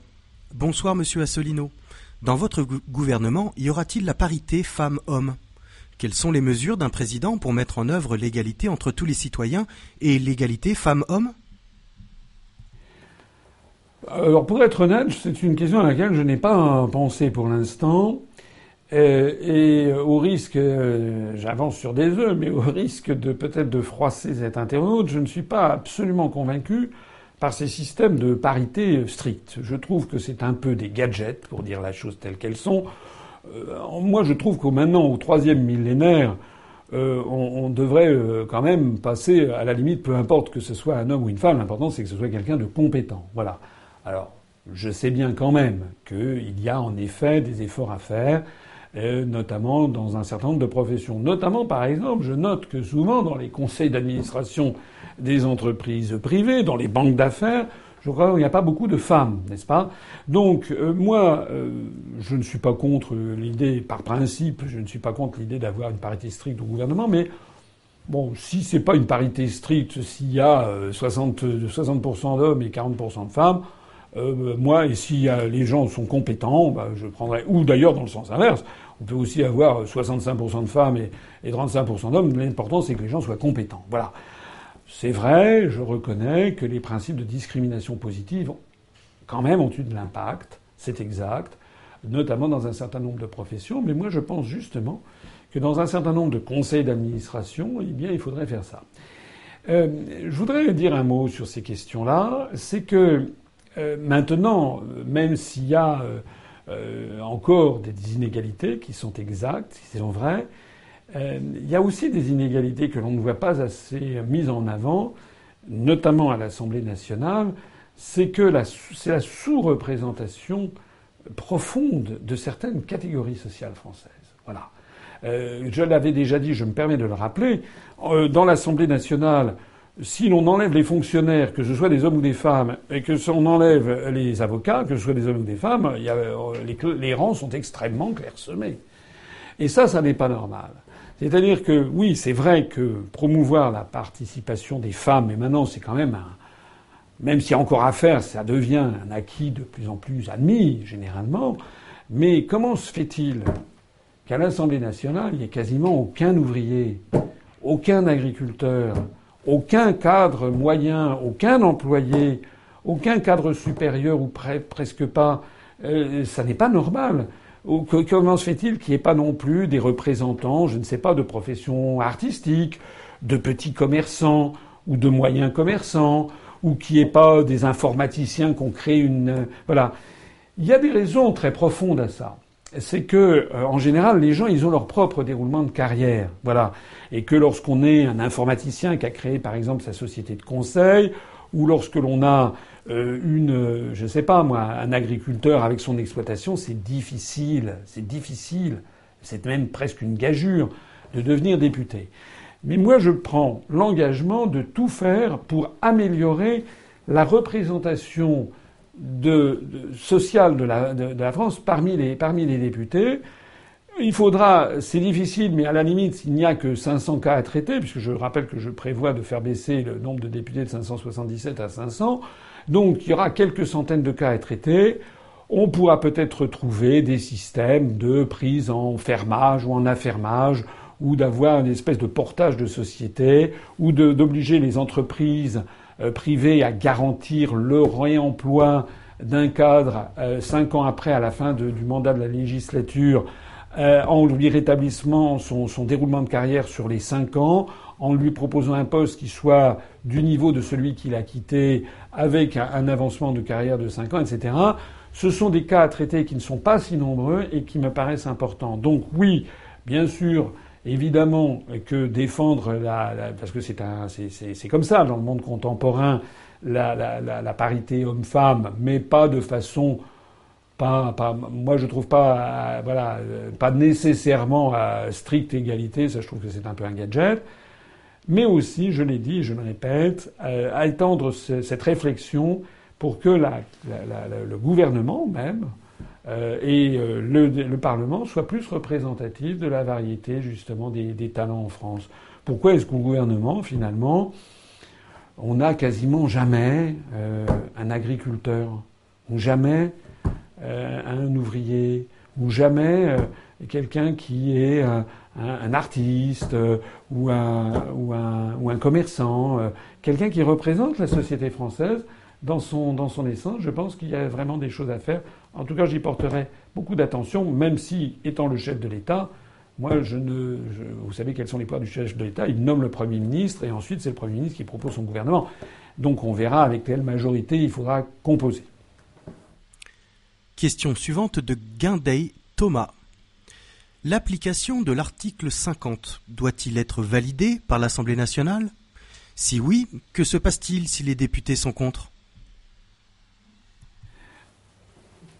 Bonsoir Monsieur Asselineau. Dans votre gouvernement, y aura-t-il la parité femmes-hommes? Quelles sont les mesures d'un président pour mettre en œuvre l'égalité entre tous les citoyens et l'égalité femmes-hommes? Alors pour être honnête, c'est une question à laquelle je n'ai pas pensé pour l'instant. Euh, et au risque, euh, j'avance sur des œufs, mais au risque de peut-être de froisser cet internaute, je ne suis pas absolument convaincu par ces systèmes de parité stricte. Je trouve que c'est un peu des gadgets, pour dire la chose telle qu'elles sont. Euh, moi, je trouve qu'au maintenant, au troisième millénaire, euh, on, devrait euh, quand même passer à la limite, peu importe que ce soit un homme ou une femme, l'important c'est que ce soit quelqu'un de compétent. Voilà. Alors, je sais bien quand même qu'il y a en effet des efforts à faire, notamment dans un certain nombre de professions. Notamment, par exemple, je note que souvent dans les conseils d'administration des entreprises privées, dans les banques d'affaires, je crois qu'il n'y a pas beaucoup de femmes, n'est-ce pas? Donc euh, moi, euh, je ne suis pas contre l'idée, par principe, je ne suis pas contre l'idée d'avoir une parité stricte au gouvernement, mais bon, si c'est pas une parité stricte, s'il y a 60, euh, 60% d'hommes et 40% de femmes, moi, et si les gens sont compétents, bah, je prendrais. Ou d'ailleurs dans le sens inverse, on peut aussi avoir 65% de femmes et, et 35% d'hommes. L'important, c'est que les gens soient compétents. Voilà. C'est vrai, je reconnais que les principes de discrimination positive, quand même, ont eu de l'impact, c'est exact, notamment dans un certain nombre de professions, mais moi je pense justement que dans un certain nombre de conseils d'administration, eh bien, il faudrait faire ça. Euh, je voudrais dire un mot sur ces questions-là. C'est que euh, maintenant, même s'il y a euh, encore des inégalités qui sont exactes, qui sont vraies, euh, il y a aussi des inégalités que l'on ne voit pas assez mises en avant, notamment à l'Assemblée nationale, c'est que c'est la sous-représentation profonde de certaines catégories sociales françaises. Voilà. Euh, je l'avais déjà dit, je me permets de le rappeler. Euh, dans l'Assemblée nationale, si l'on enlève les fonctionnaires, que ce soit des hommes ou des femmes, et que si on enlève les avocats, que ce soit des hommes ou des femmes, a, les, les rangs sont extrêmement clairsemés. Et ça, ça n'est pas normal. C'est-à-dire que oui, c'est vrai que promouvoir la participation des femmes, et maintenant c'est quand même un, même s'il y a encore à faire, ça devient un acquis de plus en plus admis généralement. Mais comment se fait-il qu'à l'Assemblée nationale, il n'y ait quasiment aucun ouvrier, aucun agriculteur, aucun cadre moyen, aucun employé, aucun cadre supérieur ou presque pas euh, Ça n'est pas normal. Comment se fait-il qu'il n'y ait pas non plus des représentants, je ne sais pas, de professions artistiques, de petits commerçants ou de moyens commerçants, ou qu'il n'y ait pas des informaticiens qui ont créé une. Voilà. Il y a des raisons très profondes à ça. C'est que, euh, en général, les gens, ils ont leur propre déroulement de carrière. Voilà. Et que lorsqu'on est un informaticien qui a créé, par exemple, sa société de conseil, ou lorsque l'on a euh, une, je sais pas moi, un agriculteur avec son exploitation, c'est difficile, c'est difficile, c'est même presque une gageure de devenir député. Mais moi, je prends l'engagement de tout faire pour améliorer la représentation de, sociale de la, de, la, France parmi les, parmi les députés. Il faudra, c'est difficile, mais à la limite, il n'y a que 500 cas à traiter, puisque je rappelle que je prévois de faire baisser le nombre de députés de 577 à 500. Donc il y aura quelques centaines de cas à traiter. On pourra peut-être trouver des systèmes de prise en fermage ou en affermage, ou d'avoir une espèce de portage de société, ou d'obliger les entreprises euh, privées à garantir le réemploi d'un cadre euh, cinq ans après, à la fin du mandat de la législature, euh, en lui rétablissant son, son, déroulement de carrière sur les cinq ans, en lui proposant un poste qui soit du niveau de celui qu'il a quitté avec un avancement de carrière de 5 ans, etc. Ce sont des cas à traiter qui ne sont pas si nombreux et qui me paraissent importants. Donc oui, bien sûr, évidemment que défendre la, parce que c'est un, c'est comme ça dans le monde contemporain, la, la, parité homme-femme, mais pas de façon pas, pas, moi je trouve pas, voilà, pas nécessairement à stricte égalité. Ça, je trouve que c'est un peu un gadget mais aussi, je l'ai dit, je le répète, euh, à étendre cette réflexion pour que le gouvernement même euh, et euh, le, Parlement soient plus représentatifs de la variété justement des, talents en France. Pourquoi est-ce qu'au gouvernement, finalement, on n'a quasiment jamais un agriculteur, ou jamais un ouvrier, ou jamais quelqu'un qui est un, artiste euh, ou, un, ou, un, ou, un, commerçant, euh, quelqu'un qui représente la société française dans son, dans son essence. Je pense qu'il y a vraiment des choses à faire. En tout cas, j'y porterai beaucoup d'attention, même si, étant le chef de l'État, Moi, je ne, vous savez quels sont les pouvoirs du chef de l'État Il nomme le Premier ministre et ensuite c'est le Premier ministre qui propose son gouvernement. Donc on verra avec quelle majorité il faudra composer. Question suivante de Guindey Thomas. L'application de l'article 50 doit-il être validée par l'Assemblée nationale? Si oui, que se passe-t-il si les députés sont contre?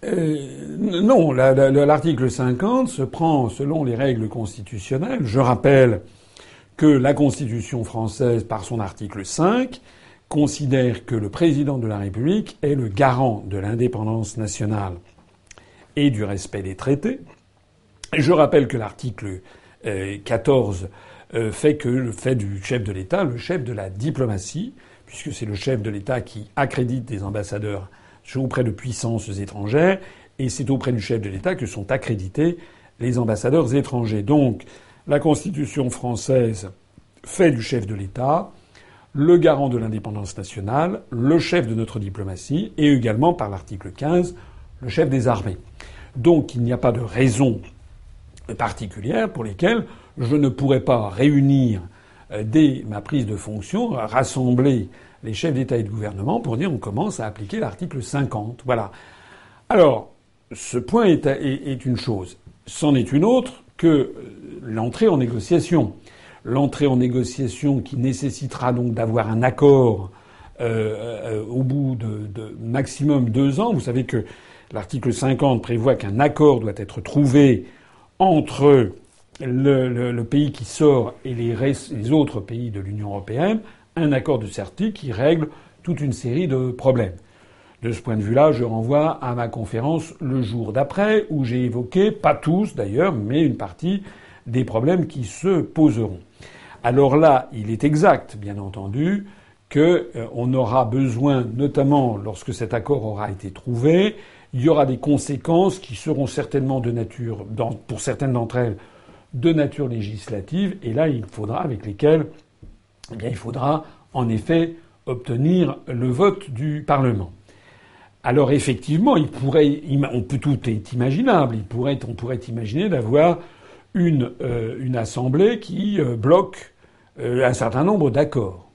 Euh, non, l'article 50 se prend selon les règles constitutionnelles. Je rappelle que la Constitution française, par son article 5, considère que le président de la République est le garant de l'indépendance nationale et du respect des traités. Je rappelle que l'article 14 euh, euh, fait que fait du chef de l'État le chef de la diplomatie, puisque c'est le chef de l'État qui accrédite des ambassadeurs auprès de puissances étrangères, et c'est auprès du chef de l'État que sont accrédités les ambassadeurs étrangers. Donc, la Constitution française fait du chef de l'État le garant de l'indépendance nationale, le chef de notre diplomatie, et également, par l'article 15, le chef des armées. Donc, il n'y a pas de raison particulière pour lesquelles je ne pourrais pas réunir euh, dès ma prise de fonction, rassembler les chefs d'État et de gouvernement pour dire on commence à appliquer l'article 50. Voilà. Alors, ce point est, une chose. C'en est une autre que euh, l'entrée en négociation. L'entrée en négociation qui nécessitera donc d'avoir un accord euh, euh, au bout de, maximum deux ans. Vous savez que l'article 50 prévoit qu'un accord doit être trouvé entre le, pays qui sort et les autres pays de l'Union européenne, un accord de certitude qui règle toute une série de problèmes. De ce point de vue-là, je renvoie à ma conférence le jour d'après, où j'ai évoqué, pas tous d'ailleurs, mais une partie des problèmes qui se poseront. Alors là, il est exact, bien entendu, qu'on euh, aura besoin, notamment lorsque cet accord aura été trouvé, il y aura des conséquences qui seront certainement de nature, pour certaines d'entre elles, de nature législative, et là, il faudra, avec lesquelles, eh bien, il faudra, en effet, obtenir le vote du Parlement. Alors effectivement, il pourrait, on peut tout est imaginable. Pourrait, on pourrait imaginer d'avoir une, euh, assemblée qui euh, bloque euh, un certain nombre d'accords.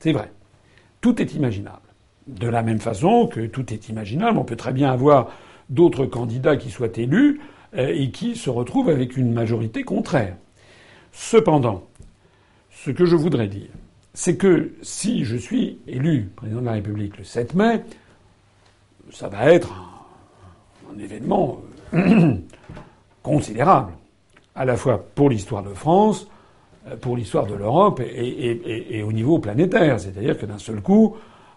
C'est vrai. Tout est imaginable. De la même façon que tout est imaginable, on peut très bien avoir d'autres candidats qui soient élus et qui se retrouvent avec une majorité contraire. Cependant, ce que je voudrais dire, c'est que si je suis élu président de la République le 7 mai, ça va être un, événement euh, considérable, à la fois pour l'histoire de France, euh, pour l'histoire de l'Europe et, au niveau planétaire. C'est-à-dire que d'un seul coup,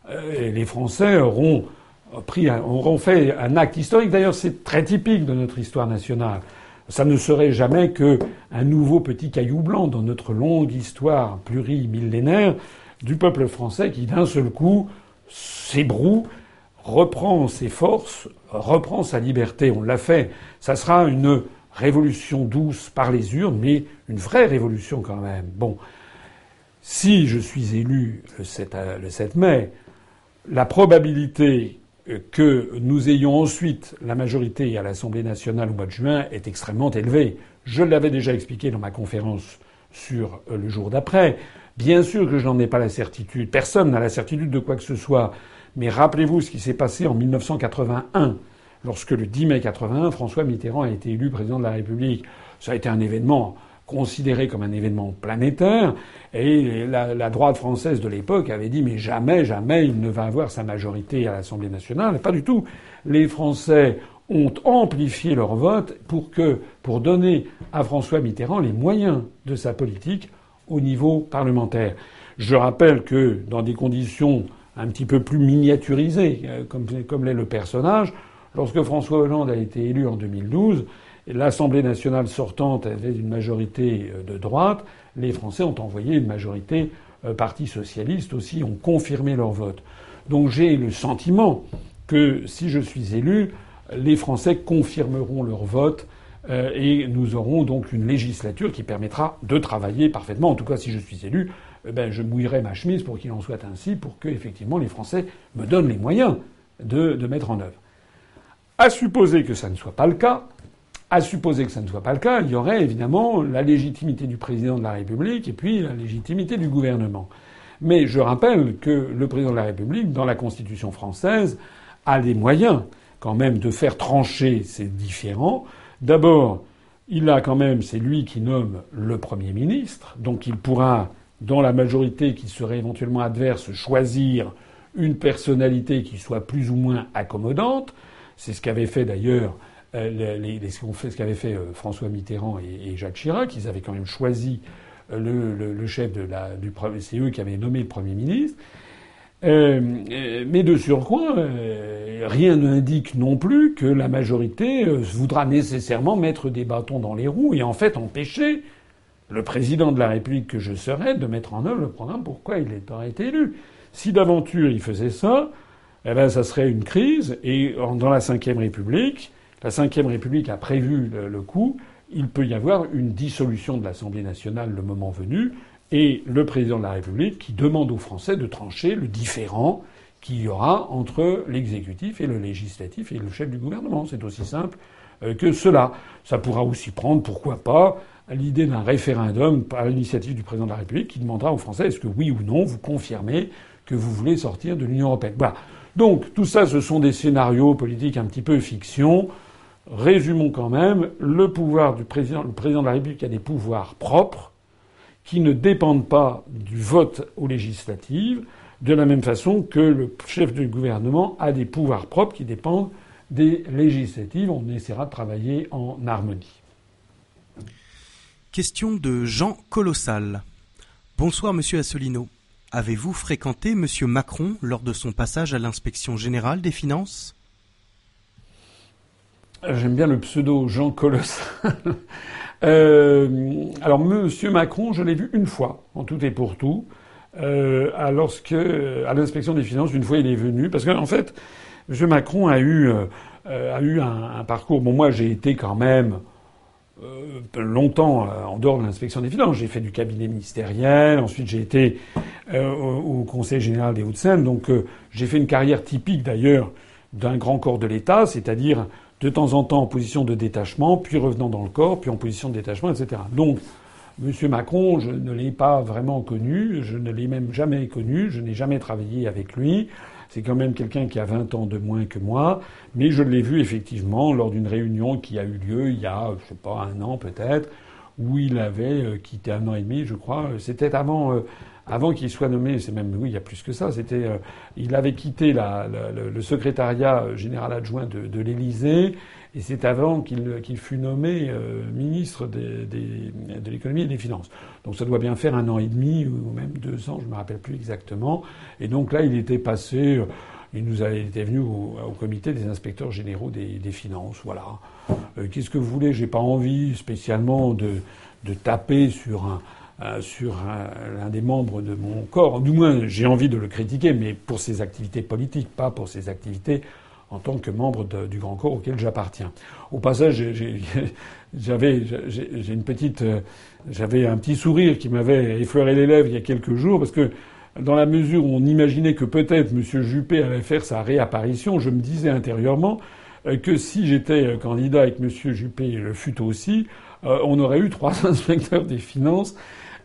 euh, les Français auront pris, auront fait un acte historique. D'ailleurs, c'est très typique de notre histoire nationale. Ça ne serait jamais que un nouveau petit caillou blanc dans notre longue histoire plurimillénaire du peuple français qui, d'un seul coup, s'ébroue, reprend ses forces, reprend sa liberté. On l'a fait. Ça sera une révolution douce par les urnes, mais une vraie révolution quand même. Bon, si je suis élu le 7, le 7 mai, la probabilité que nous ayons ensuite la majorité à l'Assemblée nationale au mois de juin est extrêmement élevée. Je l'avais déjà expliqué dans ma conférence sur euh, le jour d'après. Bien sûr que je n'en ai pas la certitude. Personne n'a la certitude de quoi que ce soit. Mais rappelez-vous ce qui s'est passé en 1981 lorsque le 10 mai 81, François Mitterrand a été élu président de la République. Ça a été un événement considéré comme un événement planétaire, et la, droite française de l'époque avait dit mais jamais, jamais il ne va avoir sa majorité à l'Assemblée nationale. Pas du tout. Les Français ont amplifié leur vote pour que, pour donner à François Mitterrand les moyens de sa politique au niveau parlementaire. Je rappelle que dans des conditions un petit peu plus miniaturisées, euh, comme, comme l'est le personnage, Lorsque François Hollande a été élu en 2012, l'Assemblée nationale sortante avait une majorité euh, de droite. Les Français ont envoyé une majorité euh, Parti socialiste aussi, ont confirmé leur vote. Donc j'ai le sentiment que si je suis élu, les Français confirmeront leur vote euh, et nous aurons donc une législature qui permettra de travailler parfaitement. En tout cas, si je suis élu, ben, je mouillerai ma chemise pour qu'il en soit ainsi, pour que effectivement les Français me donnent les moyens de, de mettre en œuvre. À supposer que ça ne soit pas le cas, À supposer que ça ne soit pas le cas, il y aurait évidemment la légitimité du président de la République et puis la légitimité du gouvernement. Mais je rappelle que le président de la République, dans la Constitution française, a les moyens quand même de faire trancher ces différends. D'abord, il a quand même, c'est lui qui nomme le Premier ministre, donc il pourra, dans la majorité qui serait éventuellement adverse, choisir une personnalité qui soit plus ou moins accommodante. C'est ce qu'avait fait d'ailleurs les, les, ce qu'avaient fait euh, François Mitterrand et, Jacques Chirac. Ils avaient quand même choisi euh, le, chef de la, du c'est eux qui avaient nommé le Premier ministre. Euh, mais de surcroît, euh, rien n'indique non plus que la majorité voudra nécessairement mettre des bâtons dans les roues et en fait empêcher le président de la République que je serais de mettre en œuvre le programme pourquoi il aurait été élu. Si d'aventure il faisait ça, eh ben ça serait une crise et dans la Ve République, la Ve République a prévu le, coup. Il peut y avoir une dissolution de l'Assemblée nationale le moment venu, et le président de la République qui demande aux Français de trancher le différent qu'il y aura entre l'exécutif et le législatif et le chef du gouvernement. C'est aussi simple euh, que cela. Ça pourra aussi prendre, pourquoi pas, l'idée d'un référendum par l'initiative du président de la République qui demandera aux Français est-ce que oui ou non vous confirmez que vous voulez sortir de l'Union européenne? Voilà. Donc tout ça, ce sont des scénarios politiques un petit peu fiction. Résumons quand même, le pouvoir du président, de la République a des pouvoirs propres qui ne dépendent pas du vote aux législatives, de la même façon que le chef du gouvernement a des pouvoirs propres qui dépendent des législatives. On essaiera de travailler en harmonie. Question de Jean Colossal. Bonsoir Monsieur Asselineau. Avez-vous fréquenté Monsieur Macron lors de son passage à l'inspection générale des finances? J'aime bien le pseudo Jean Colossal. euh, alors, Monsieur Macron, je l'ai vu une fois, en tout et pour tout, euh, à, lorsque, à l'inspection des finances, une fois il est venu, parce qu'en fait, Monsieur Macron a eu, euh, a eu un, un, parcours. Bon, moi, j'ai été quand même longtemps en dehors de l'inspection des finances. J'ai fait du cabinet ministériel, ensuite j'ai été au, Conseil général des Hauts-de-Seine. Donc j'ai fait une carrière typique d'ailleurs d'un grand corps de l'État, c'est-à-dire de temps en temps en position de détachement, puis revenant dans le corps, puis en position de détachement, etc. Donc, M. Macron, je ne l'ai pas vraiment connu, je ne l'ai même jamais connu, je n'ai jamais travaillé avec lui. C'est quand même quelqu'un qui a 20 ans de moins que moi, mais je l'ai vu effectivement lors d'une réunion qui a eu lieu il y a, je sais pas, un an peut-être, où il avait euh, quitté un an et demi, je crois. C'était avant, euh, avant qu'il soit nommé, c'est même oui, il y a plus que ça. C'était, euh, il avait quitté la, le, le, secrétariat général adjoint de, de l'Élysée, et c'est avant qu'il qu'il fut nommé euh, ministre des, des, de l'économie et des finances. Donc ça doit bien faire un an et demi ou même deux ans, je me rappelle plus exactement. Et donc là, il était passé. Il nous a été venu au, au, comité des inspecteurs généraux des, des finances. Voilà. Euh, Qu'est-ce que vous voulez? J'ai pas envie spécialement de, de taper sur un, euh, sur l'un des membres de mon corps. Du moins, j'ai envie de le critiquer, mais pour ses activités politiques, pas pour ses activités en tant que membre du grand corps auquel j'appartiens. Au passage, j'avais une petite, euh, j'avais un petit sourire qui m'avait effleuré les lèvres il y a quelques jours parce que dans la mesure où on imaginait que peut-être M. Juppé allait faire sa réapparition, je me disais intérieurement euh, que si j'étais candidat et que M. Juppé le fut aussi, on aurait eu trois inspecteurs des finances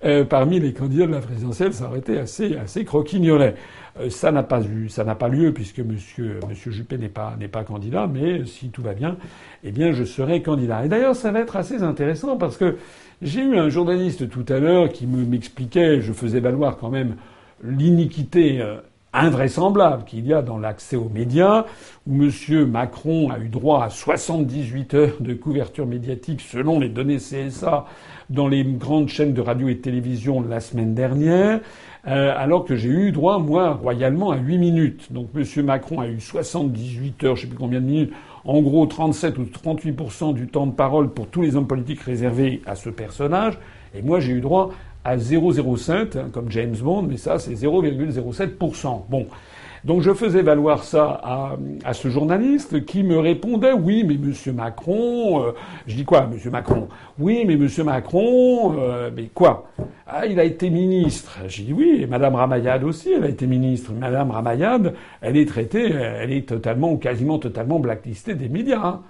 euh, parmi les candidats de la présidentielle, ça aurait été assez, assez croquignolet. Euh, ça n'a pas eu, ça n'a pas lieu puisque Monsieur, Monsieur Juppé n'est pas, n'est pas candidat, mais si tout va bien, eh bien, je serai candidat. Et d'ailleurs, ça va être assez intéressant parce que j'ai eu un journaliste tout à l'heure qui me, m'expliquait, je faisais valoir quand même l'iniquité euh, invraisemblable qu'il y a dans l'accès aux médias, où M. Macron a eu droit à 78 heures de couverture médiatique selon les données CSA dans les grandes chaînes de radio et de télévision la semaine dernière, euh, alors que j'ai eu droit, moi, royalement, à 8 minutes. Donc M. Macron a eu 78 heures, je sais plus combien de minutes, en gros 37 ou 38% du temps de parole pour tous les hommes politiques réservés à ce personnage, et moi j'ai eu droit à 0,07, hein, comme James Bond, mais ça c'est 0,07%. Bon. Donc je faisais valoir ça à, ce journaliste qui me répondait oui mais Monsieur Macron, euh, je dis quoi Monsieur Macron? Oui mais Monsieur Macron, euh, mais quoi? Ah il a été ministre. J'ai dit oui et Madame Ramayad aussi elle a été ministre. Madame Ramayad elle est traitée, elle est totalement ou quasiment totalement blacklistée des médias. Hein.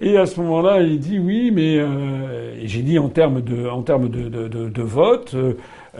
Et à ce moment-là, il dit oui, mais euh, j'ai dit en termes de, en termes de, de, de, vote, euh,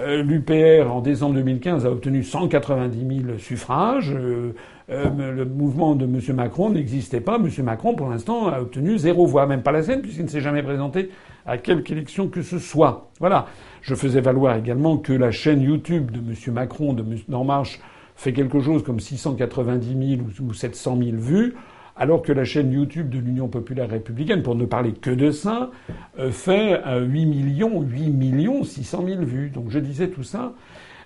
l'UPR en décembre 2015 a obtenu 190 000 suffrages. Euh, le mouvement de M. Macron n'existait pas. M. Macron, pour l'instant, a obtenu zéro voix, même pas la scène, puisqu'il ne s'est jamais présenté à quelque élection que ce soit. Voilà. Je faisais valoir également que la chaîne YouTube de M. Macron, de d'En Marche, fait quelque chose comme 690 000 ou 700 000 vues alors que la chaîne YouTube de l'Union populaire républicaine, pour ne parler que de ça, euh, fait 8 millions, 8 millions 600 000 vues. Donc je disais tout ça.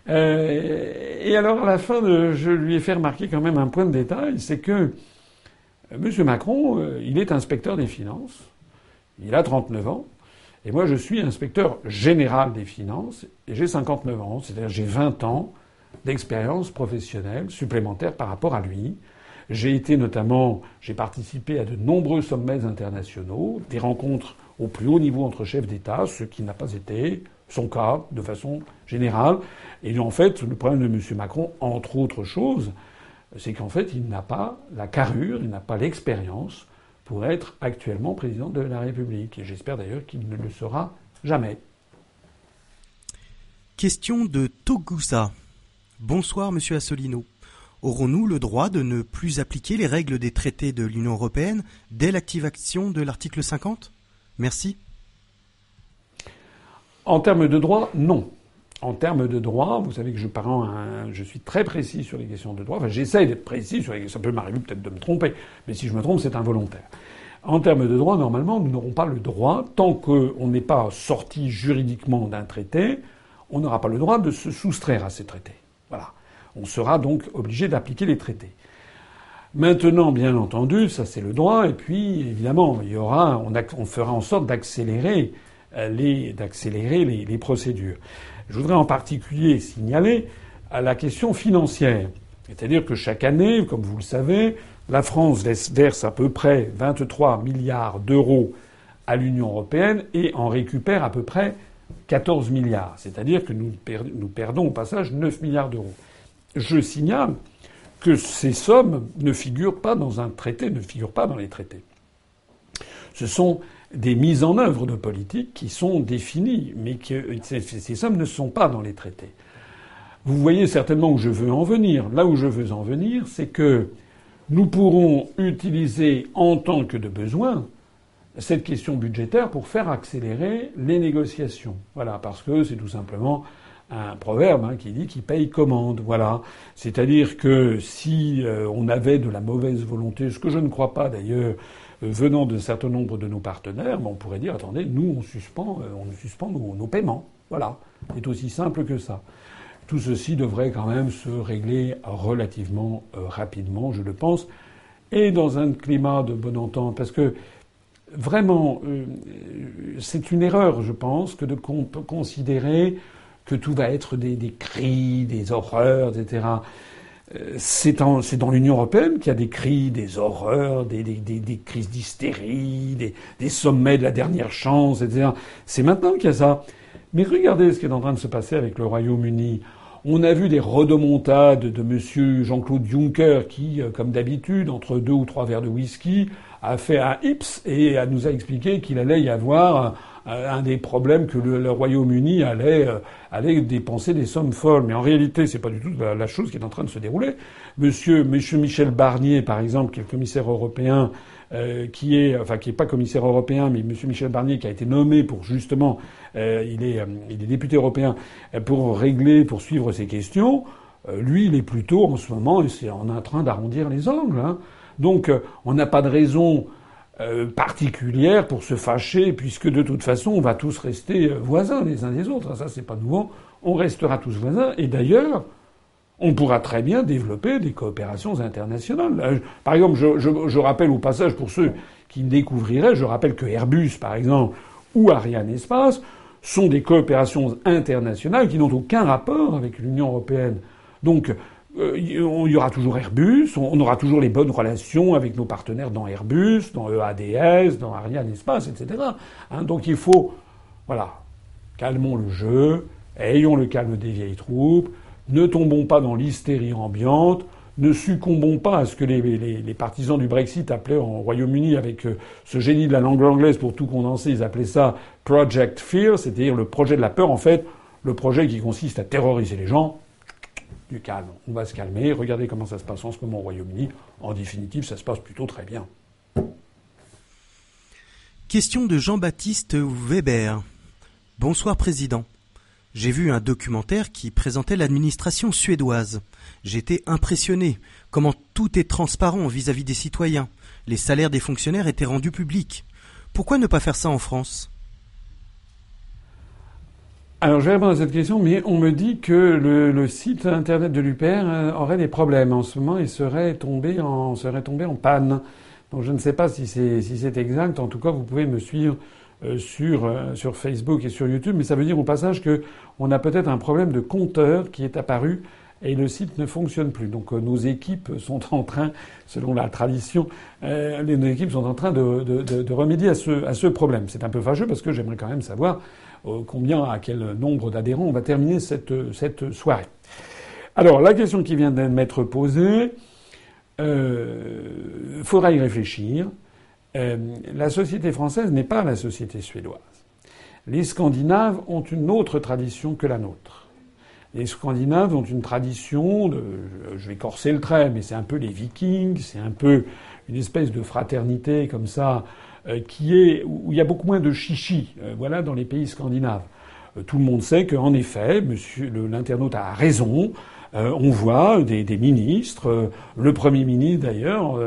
Euh, et alors à la fin, je lui ai fait remarquer quand même un point de détail, c'est que euh, M. Macron, il est inspecteur des finances, il a 39 ans, et moi je suis inspecteur général des finances, et j'ai 59 ans, c'est-à-dire j'ai 20 ans d'expérience professionnelle supplémentaire par rapport à lui. J'ai été notamment, j'ai participé à de nombreux sommets internationaux, des rencontres au plus haut niveau entre chefs d'État, ce qui n'a pas été son cas de façon générale. Et en fait, le problème de M. Macron, entre autres choses, c'est qu'en fait, il n'a pas la carrure, il n'a pas l'expérience pour être actuellement président de la République. Et j'espère d'ailleurs qu'il ne le sera jamais. Question de Togusa. Bonsoir, Monsieur Assolino. Aurons-nous le droit de ne plus appliquer les règles des traités de l'Union européenne dès l'activation de l'article 50 Merci. En termes de droit, non. En termes de droit, vous savez que je, je suis très précis sur les questions de droit. Enfin, j'essaie d'être précis sur les Ça peut m'arriver peut-être de me tromper, mais si je me trompe, c'est involontaire. En termes de droit, normalement, nous n'aurons pas le droit, tant qu'on n'est pas sorti juridiquement d'un traité, on n'aura pas le droit de se soustraire à ces traités. Voilà. On sera donc obligé d'appliquer les traités. Maintenant, bien entendu, ça c'est le droit, et puis évidemment, il y aura, on, fera en sorte d'accélérer euh, les, procédures. Je voudrais en particulier signaler à la question financière. C'est-à-dire que chaque année, comme vous le savez, la France verse à peu près 23 milliards d'euros à l'Union européenne et en récupère à peu près 14 milliards. C'est-à-dire que nous, perdons au passage 9 milliards d'euros. Je signale que ces sommes ne figurent pas dans un traité, ne figurent pas dans les traités. Ce sont des mises en œuvre de politiques qui sont définies, mais que ces sommes ne sont pas dans les traités. Vous voyez certainement où je veux en venir. Là où je veux en venir, c'est que nous pourrons utiliser en tant que de besoin cette question budgétaire pour faire accélérer les négociations. Voilà, parce que c'est tout simplement un proverbe hein, qui dit qu'il paye commande. Voilà. C'est-à-dire que si euh, on avait de la mauvaise volonté, ce que je ne crois pas d'ailleurs, euh, venant d'un certain nombre de nos partenaires, ben, on pourrait dire attendez, nous on suspend, euh, nos, paiements. Voilà. C'est aussi simple que ça. Tout ceci devrait quand même se régler relativement rapidement, je le pense, et dans un climat de bonne entente, parce que vraiment, c'est une erreur, je pense, que de considérer que tout va être des, cris, des horreurs, etc. Euh, c'est dans l'Union européenne qu'il y a des cris, des horreurs, des, crises d'hystérie, des, sommets de la dernière chance, etc. C'est maintenant qu'il y a ça. Mais regardez ce qui est en train de se passer avec le Royaume-Uni. On a vu des redemontades de M. Jean-Claude Juncker qui, euh, comme d'habitude, entre deux ou trois verres de whisky, a fait un hips et nous a expliqué qu'il allait y avoir un des problèmes que le, Royaume-Uni allait, euh, allait dépenser des sommes folles. Mais en réalité, c'est pas du tout la, chose qui est en train de se dérouler. Monsieur, Monsieur Michel Barnier, par exemple, qui est le commissaire européen, euh, qui est, enfin, qui est pas commissaire européen, mais Monsieur Michel Barnier, qui a été nommé pour justement, euh, il est, il est député européen pour régler, pour suivre ces questions. lui, il est plutôt en ce moment, c'est en train d'arrondir les angles. Hein. Donc, on n'a pas de raison euh, particulière pour se fâcher, puisque de toute façon, on va tous rester euh, voisins les uns des autres. Ça, c'est pas nouveau. On restera tous voisins. Et d'ailleurs, on pourra très bien développer des coopérations internationales. Euh, par exemple, je, je, rappelle au passage, pour ceux qui découvriraient, je rappelle que Airbus, par exemple, ou Ariane Espace sont des coopérations internationales qui n'ont aucun rapport avec l'Union européenne. Donc, il y aura toujours Airbus, on aura toujours les bonnes relations avec nos partenaires dans Airbus, dans EADS, dans Ariane Espace, etc. Hein, donc il faut, voilà, calmons le jeu, ayons le calme des vieilles troupes, ne tombons pas dans l'hystérie ambiante, ne succombons pas à ce que les, partisans du Brexit appelaient en Royaume-Uni avec euh, ce génie de la langue anglaise pour tout condenser, ils appelaient ça Project Fear, c'est-à-dire le projet de la peur, en fait, le projet qui consiste à terroriser les gens. Du calme, on va se calmer. Regardez comment ça se passe en ce moment au Royaume-Uni. En définitive, ça se passe plutôt très bien. Question de Jean-Baptiste Weber. Bonsoir Président. J'ai vu un documentaire qui présentait l'administration suédoise. J'étais impressionné. Comment tout est transparent vis-à-vis des citoyens. Les salaires des fonctionnaires étaient rendus publics. Pourquoi ne pas faire ça en France? Alors je vais répondre à cette question, mais on me dit que le, site internet de l'UPR euh, aurait des problèmes en ce moment et serait tombé en serait tombé en panne. Donc je ne sais pas si c'est si exact. En tout cas, vous pouvez me suivre euh, sur, euh, sur Facebook et sur YouTube, mais ça veut dire au passage qu'on a peut-être un problème de compteur qui est apparu et le site ne fonctionne plus. Donc nos équipes sont en train, selon la tradition, nos équipes sont en train de, de, de, remédier à ce, à ce problème. C'est un peu fâcheux parce que j'aimerais quand même savoir combien, à quel nombre d'adhérents on va terminer cette, cette soirée. Alors la question qui vient d'être posée, euh, faudra y réfléchir. Euh, la société française n'est pas la société suédoise. Les Scandinaves ont une autre tradition que la nôtre. Les Scandinaves ont une tradition de, je vais corser le trait, mais c'est un peu les Vikings, c'est un peu une espèce de fraternité comme ça, euh, qui est où il y a beaucoup moins de chichi. Euh, voilà dans les pays scandinaves. tout le monde sait qu'en effet, Monsieur l'internaute a raison. on voit des, des ministres, le Premier ministre d'ailleurs,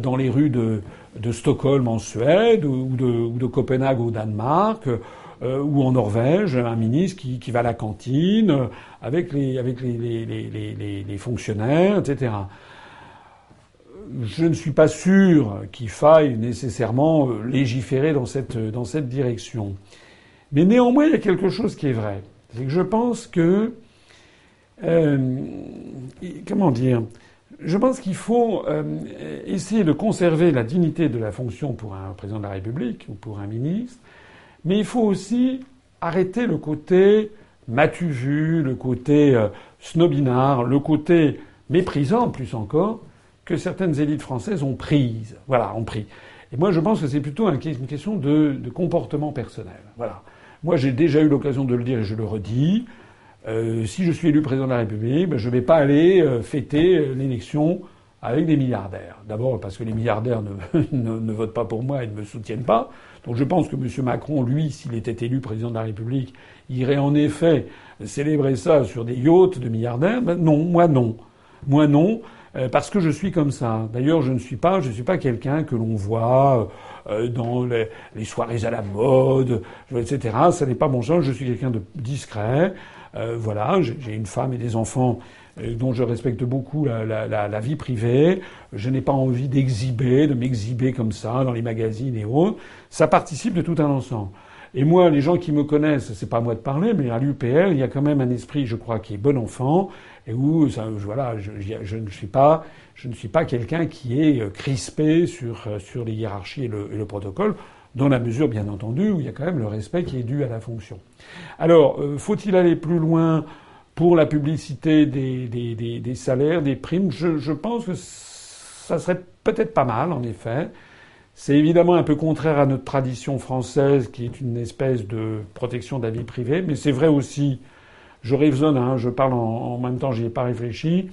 dans les rues de, de Stockholm en Suède ou de, ou de Copenhague au Danemark. Euh, ou en Norvège, un ministre qui, qui, va à la cantine avec les, avec les, les, les, les fonctionnaires, etc. Je ne suis pas sûr qu'il faille nécessairement euh, légiférer dans cette, dans cette direction. Mais néanmoins, il y a quelque chose qui est vrai. C'est que je pense que. Euh, comment dire je pense qu'il faut euh, essayer de conserver la dignité de la fonction pour un président de la République ou pour un ministre, mais il faut aussi arrêter le côté matu vu, le côté euh, snobinard, le côté méprisant plus encore que certaines élites françaises ont prise. Voilà, ont pris. Et moi, je pense que c'est plutôt une question de, de comportement personnel. Voilà. Moi, j'ai déjà eu l'occasion de le dire et je le redis. Euh, si je suis élu président de la République, ben, je ne vais pas aller euh, fêter euh, l'élection avec des milliardaires. D'abord parce que les milliardaires ne, ne, votent pas pour moi et ne me soutiennent pas. Donc je pense que M. Macron, lui, s'il était élu président de la République, irait en effet célébrer ça sur des yachts de milliardaires. Ben, non, moi non. Moi non, parce que je suis comme ça. D'ailleurs, je ne suis pas, je suis pas quelqu'un que l'on voit dans les, les, soirées à la mode, etc. Ça n'est pas mon genre. Je suis quelqu'un de discret. Euh, voilà, j'ai une femme et des enfants euh, dont je respecte beaucoup la, la, la, vie privée. Je n'ai pas envie d'exhiber, de m'exhiber comme ça dans les magazines et autres. Ça participe de tout un ensemble. Et moi, les gens qui me connaissent, c'est pas à moi de parler, mais à l'UPL, il y a quand même un esprit, je crois, qui est bon enfant, et où, ça, voilà, je, je, ne suis pas, je ne suis pas quelqu'un qui est euh, crispé sur sur les hiérarchies et le, protocole dans la mesure, bien entendu, où il y a quand même le respect qui est dû à la fonction. Alors, euh, faut-il aller plus loin pour la publicité des, des, des, salaires, des primes? Je, je, pense que ça serait peut-être pas mal, en effet. C'est évidemment un peu contraire à notre tradition française, qui est une espèce de protection de la vie privée, mais c'est vrai aussi, je raisonne, hein, je parle en, même temps, j'y ai pas réfléchi,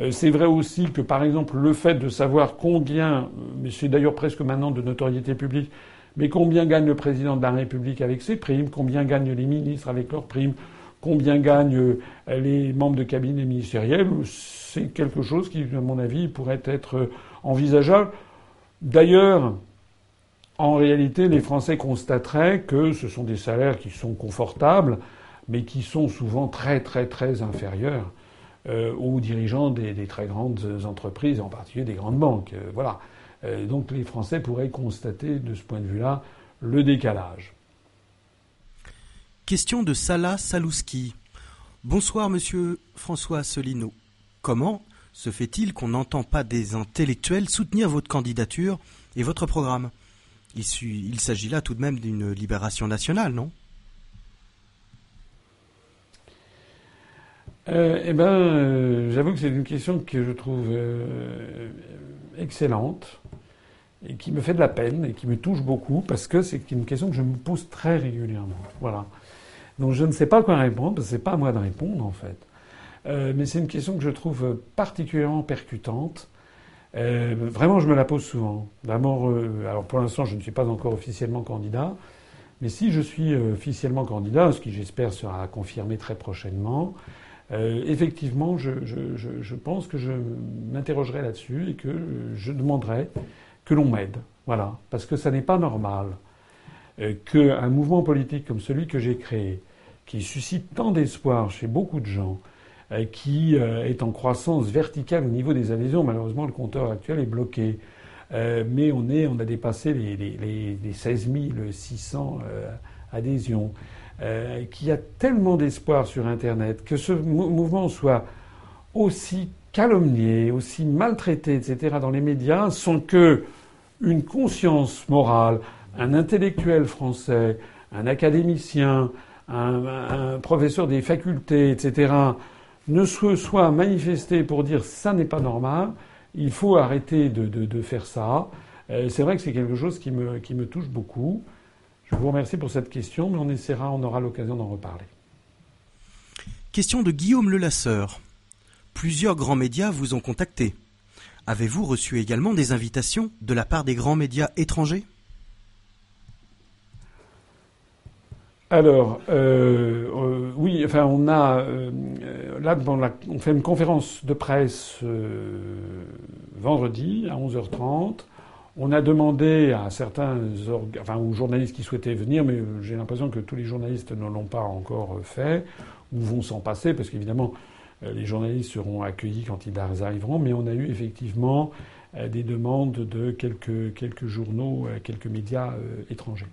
euh, c'est vrai aussi que, par exemple, le fait de savoir combien, mais c'est d'ailleurs presque maintenant de notoriété publique, mais combien gagne le président de la République avec ses primes Combien gagnent les ministres avec leurs primes Combien gagnent euh, les membres de cabinet ministériel C'est quelque chose qui, à mon avis, pourrait être euh, envisageable. D'ailleurs, en réalité, les Français constateraient que ce sont des salaires qui sont confortables, mais qui sont souvent très très très inférieurs euh, aux dirigeants des, très grandes entreprises, en particulier des grandes banques. voilà. Euh, donc les Français pourraient constater de ce point de vue-là le décalage. Question de Salah Salouski. Bonsoir Monsieur François Asselineau. Comment se fait-il qu'on n'entend pas des intellectuels soutenir votre candidature et votre programme? Il s'agit là tout de même d'une libération nationale, non? Euh, Eh ben, euh, j'avoue que c'est une question que je trouve excellente et qui me fait de la peine et qui me touche beaucoup parce que c'est une question que je me pose très régulièrement. Voilà. Donc je ne sais pas quoi répondre parce que c'est pas à moi de répondre en fait. Euh, mais c'est une question que je trouve particulièrement percutante. Euh, vraiment, je me la pose souvent. D'abord, euh, alors pour l'instant, je ne suis pas encore officiellement candidat, mais si je suis officiellement candidat, ce qui j'espère sera confirmé très prochainement, effectivement, je, pense que je m'interrogerai là-dessus et que je demanderai que l'on m'aide. Voilà, parce que ça n'est pas normal qu'un mouvement politique comme celui que j'ai créé, qui suscite tant d'espoir chez beaucoup de gens, euh, qui euh, est en croissance verticale au niveau des adhésions. Malheureusement, le compteur actuel est bloqué. Euh, mais on, a dépassé les 16 600 adhésions. Euh, qu'il y a tellement d'espoir sur Internet, que ce mouvement soit aussi calomnié, aussi maltraité, etc., dans les médias, sans que une conscience morale, un intellectuel français, un académicien, un, professeur des facultés, etc., ne se soit manifesté pour dire ça n'est pas normal, il faut arrêter de, faire ça. Euh, c'est vrai que c'est quelque chose qui me touche beaucoup. Je vous remercie pour cette question, mais on essaiera, on aura l'occasion d'en reparler. Question de Guillaume Lelasseur. Plusieurs grands médias vous ont contacté. Avez-vous reçu également des invitations de la part des grands médias étrangers? Alors, euh, euh, oui, enfin, on a euh, là, on fait une conférence de presse vendredi à 11h30. On a demandé à certains, enfin, aux journalistes qui souhaitaient venir, mais j'ai l'impression que tous les journalistes ne l'ont pas encore fait ou vont s'en passer, parce qu'évidemment, les journalistes seront accueillis quand ils arriveront. Mais on a eu effectivement des demandes de quelques quelques journaux, quelques médias étrangers.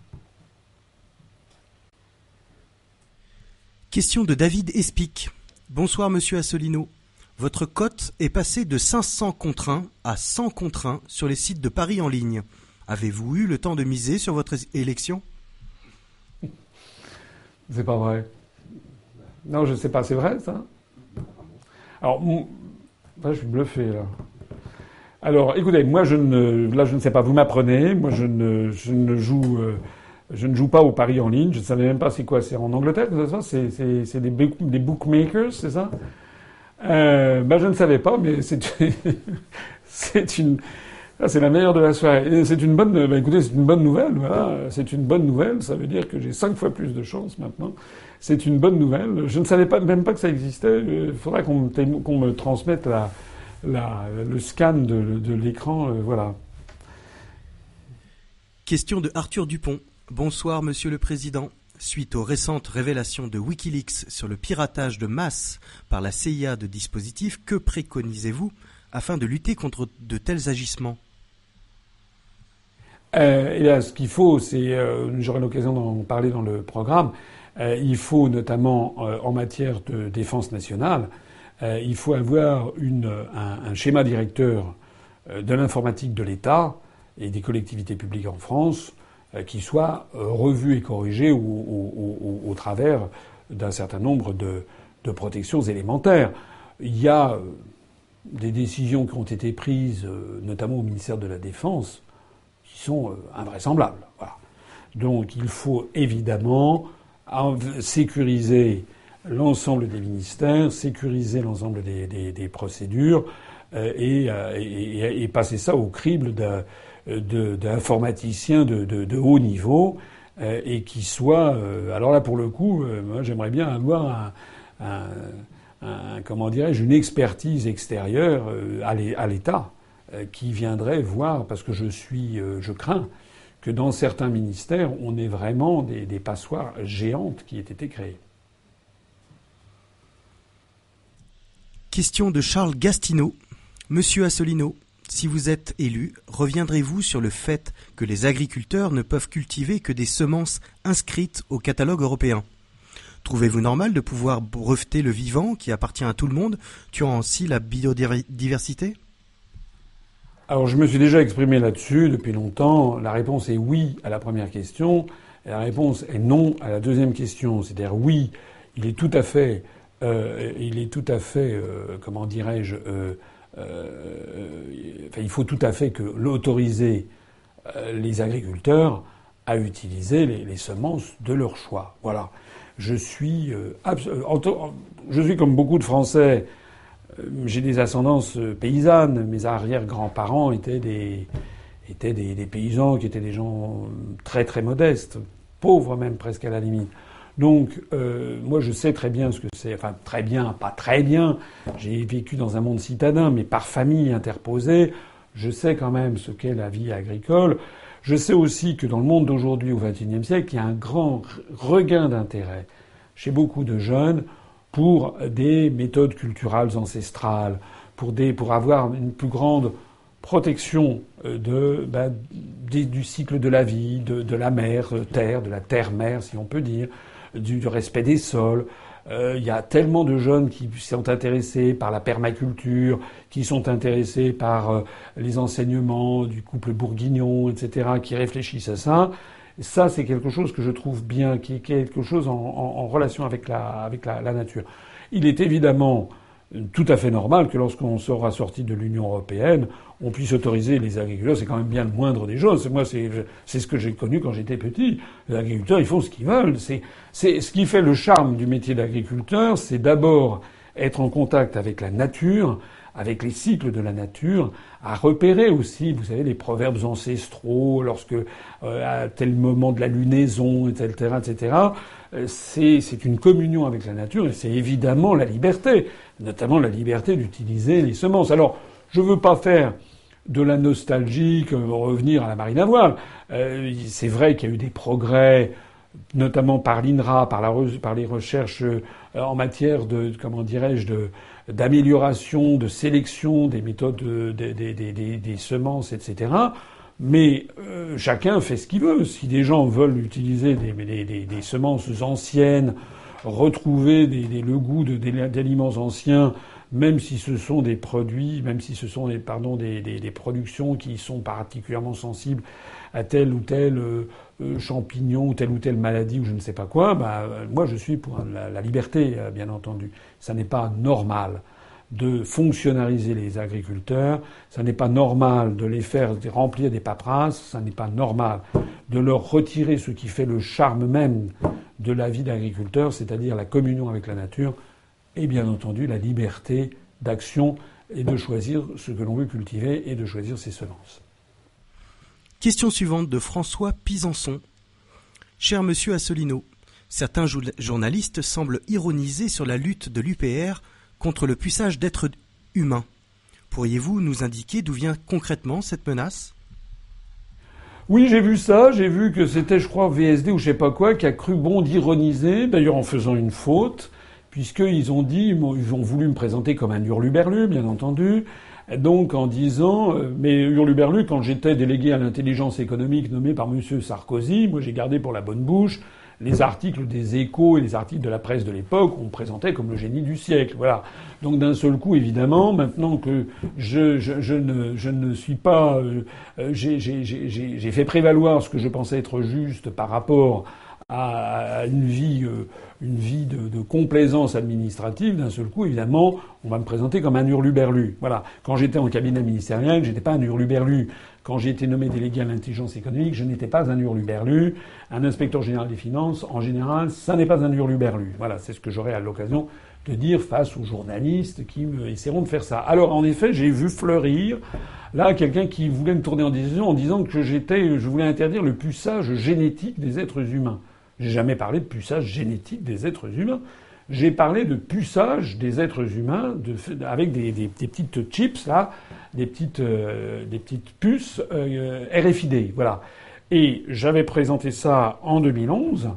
Question de David Espic. Bonsoir Monsieur Assolino. Votre cote est passée de 500 contre 1 à 100 contre 1 sur les sites de Paris en ligne. Avez-vous eu le temps de miser sur votre élection? C'est pas vrai. Non, je sais pas, c'est vrai ça? Alors, je suis bluffé là. Alors, écoutez, moi je ne, là je ne sais pas, vous m'apprenez, moi je ne, ne joue. Euh, je ne joue pas au pari en ligne. Je ne savais même pas c'est quoi. C'est en Angleterre c'est des, bookmakers, c'est ça? Euh, ben, Je ne savais pas, mais c'est une... Ah, c'est la meilleure de la soirée. C'est une bonne. Ben, écoutez, c'est une bonne nouvelle. Voilà, c'est une bonne nouvelle. Ça veut dire que j'ai cinq fois plus de chance maintenant. C'est une bonne nouvelle. Je ne savais pas même pas que ça existait. Il faudrait qu'on me, qu'on me transmette la, la, le scan de, de l'écran. Euh, voilà. Question de Arthur Dupont. Bonsoir, Monsieur le Président. Suite aux récentes révélations de Wikileaks sur le piratage de masse par la CIA de dispositifs, que préconisez-vous afin de lutter contre de tels agissements? Euh, ce qu'il faut, c'est, euh, j'aurai l'occasion d'en parler dans le programme, euh, il faut notamment en matière de défense nationale, il faut avoir un, schéma directeur de l'informatique de l'État et des collectivités publiques en France euh, qui soit euh, revu et corrigé au, travers d'un certain nombre de, protections élémentaires. Il y a euh, des décisions qui ont été prises, notamment au ministère de la Défense, qui sont invraisemblables. Donc il faut évidemment sécuriser l'ensemble des ministères, sécuriser l'ensemble des, procédures et, passer ça au crible d'un d'informaticiens de, haut niveau euh, et qui soient. Euh, alors là, pour le coup, euh, j'aimerais bien avoir comment dirais-je, une expertise extérieure à l'État qui viendrait voir, parce que je suis, je crains que dans certains ministères, on ait vraiment des, des passoires géantes qui aient été créées. Question de Charles Gastineau. Monsieur Assolino, si vous êtes élu, reviendrez-vous sur le fait que les agriculteurs ne peuvent cultiver que des semences inscrites au catalogue européen? Trouvez-vous normal de pouvoir breveter le vivant qui appartient à tout le monde, tuant ainsi la biodiversité? Alors je me suis déjà exprimé là-dessus depuis longtemps. La réponse est oui à la première question. La réponse est non à la deuxième question. C'est-à-dire oui, il est tout à fait il est tout à fait, comment dirais-je, enfin, il faut tout à fait que l'autoriser les agriculteurs à utiliser les, semences de leur choix. Voilà. Je suis, comme beaucoup de Français euh, j'ai des ascendances euh, paysannes. Mes arrière-grands-parents étaient des étaient des, des, paysans qui étaient des gens très très modestes, pauvres même presque à la limite. Donc euh, moi je sais très bien ce que c'est, enfin très bien, pas très bien. J'ai vécu dans un monde citadin, mais par famille interposée, je sais quand même ce qu'est la vie agricole. Je sais aussi que dans le monde d'aujourd'hui, au XXIe siècle, il y a un grand regain d'intérêt chez beaucoup de jeunes pour des méthodes culturelles ancestrales, pour, des, pour avoir une plus grande protection euh, de, ben, du cycle de la vie, de, de la mer, euh, terre, de la terre-mère, si on peut dire, du, respect des sols. Euh, il y a tellement de jeunes qui sont intéressés par la permaculture, qui sont intéressés par les enseignements du couple bourguignon, etc., qui réfléchissent à ça. Ça, c'est quelque chose que je trouve bien, qui est quelque chose en, relation avec la, avec la, nature. Il est évidemment tout à fait normal que lorsqu'on sera sorti de l'Union européenne, on puisse autoriser les agriculteurs. C'est quand même bien le moindre des choses. Moi, c'est, ce que j'ai connu quand j'étais petit. Les agriculteurs, ils font ce qu'ils veulent. C'est, ce qui fait le charme du métier d'agriculteur, c'est d'abord être en contact avec la nature, avec les cycles de la nature, à repérer aussi, vous savez, les proverbes ancestraux, lorsque euh, à tel moment de la lunaison, etc., etc. Euh, c'est une communion avec la nature et c'est évidemment la liberté, notamment la liberté d'utiliser les semences. Alors, je veux pas faire de la nostalgie, revenir à la marine à voile. Euh, c'est vrai qu'il y a eu des progrès, notamment par l'INRA, par, les recherches en matière de, comment dirais-je, d'amélioration, de sélection des méthodes des, des, semences, etc. Mais euh, chacun fait ce qu'il veut. Si des gens veulent utiliser des, semences anciennes, retrouver le goût d'aliments anciens, même si ce sont des produits, même si ce sont des, productions qui sont particulièrement sensibles à tel ou tel euh, euh, champignon ou telle ou telle maladie ou je ne sais pas quoi, bah, moi je suis pour la, liberté, euh, bien entendu. Ça n'est pas normal de fonctionnariser les agriculteurs, ça n'est pas normal de les faire remplir des paperasses, ça n'est pas normal de leur retirer ce qui fait le charme même de la vie d'agriculteur, c'est-à-dire la communion avec la nature et bien entendu la liberté d'action et de choisir ce que l'on veut cultiver et de choisir ses semences. Question suivante de François Pisançon. Cher monsieur Assolino, certains journalistes semblent ironiser sur la lutte de l'UPR contre le puissage d'êtres humains. Pourriez-vous nous indiquer d'où vient concrètement cette menace? Oui, j'ai vu ça. J'ai vu que c'était, je crois, VSD ou je sais pas quoi, qui a cru bon d'ironiser, d'ailleurs en faisant une faute, puisqu'ils ont dit, ils ont voulu me présenter comme un hurluberlu, bien entendu, donc en disant, euh, mais Hurluberlu, quand j'étais délégué à l'intelligence économique nommé par M. Sarkozy, moi j'ai gardé pour la bonne bouche les articles des échos et les articles de la presse de l'époque, on me présentait comme le génie du siècle. Voilà. Donc d'un seul coup, évidemment, maintenant que je, ne, suis pas... Euh, euh j'ai fait prévaloir ce que je pensais être juste par rapport à une vie, une vie de, complaisance administrative, d'un seul coup, évidemment, on va me présenter comme un hurluberlu. Voilà. Quand j'étais en cabinet ministériel, j'étais pas un hurluberlu. Quand j'ai été nommé délégué à l'intelligence économique, je n'étais pas un hurluberlu. Un inspecteur général des finances, en général, ça n'est pas un hurluberlu. Voilà, c'est ce que j'aurai à l'occasion de dire face aux journalistes qui essaieront de faire ça. Alors, en effet, j'ai vu fleurir là quelqu'un qui voulait me tourner en décision en disant que j'étais, je voulais interdire le puçage génétique des êtres humains. J'ai jamais parlé de puçage génétique des êtres humains. J'ai parlé de puçage des êtres humains avec des, petites chips là, des petites, euh, des petites puces euh, RFID, voilà. Et j'avais présenté ça en 2011,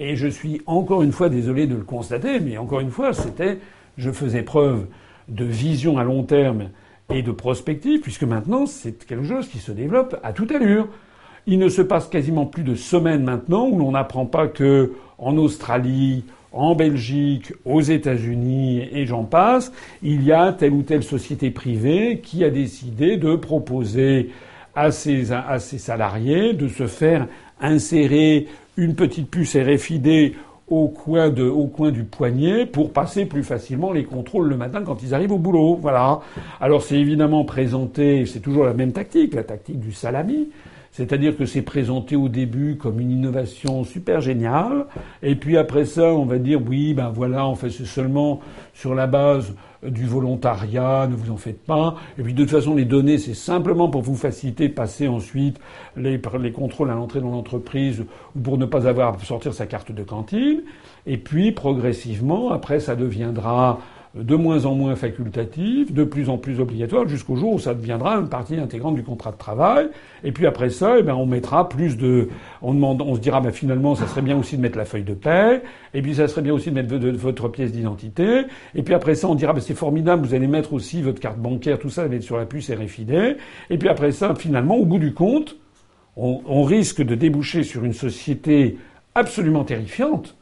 et je suis encore une fois désolé de le constater, mais encore une fois, c'était, je faisais preuve de vision à long terme et de prospective, puisque maintenant c'est quelque chose qui se développe à toute allure. Il ne se passe quasiment plus de semaines maintenant où l'on n'apprend pas que en Australie, en Belgique, aux États-Unis et j'en passe, il y a telle ou telle société privée qui a décidé de proposer à ses, salariés de se faire insérer une petite puce RFID au coin, de, au coin du poignet pour passer plus facilement les contrôles le matin quand ils arrivent au boulot. Voilà. Alors c'est évidemment présenté, c'est toujours la même tactique, la tactique du salami. C'est-à-dire que c'est présenté au début comme une innovation super géniale, et puis après ça, on va dire oui, ben voilà, on fait c'est seulement sur la base du volontariat, ne vous en faites pas. Et puis de toute façon, les données, c'est simplement pour vous faciliter passer ensuite les, les contrôles à l'entrée dans l'entreprise ou pour ne pas avoir à sortir sa carte de cantine. Et puis progressivement, après, ça deviendra de moins en moins facultatif, de plus en plus obligatoire, jusqu'au jour où ça deviendra une partie intégrante du contrat de travail. Et puis après ça, eh ben, on mettra plus de, on demande, on se dira, ben, finalement, ça serait bien aussi de mettre la feuille de paie. Et puis ça serait bien aussi de mettre votre pièce d'identité. Et puis après ça, on dira, ben, c'est formidable, vous allez mettre aussi votre carte bancaire, tout ça va être sur la puce RFID. Et puis après ça, finalement, au bout du compte, on, on risque de déboucher sur une société absolument terrifiante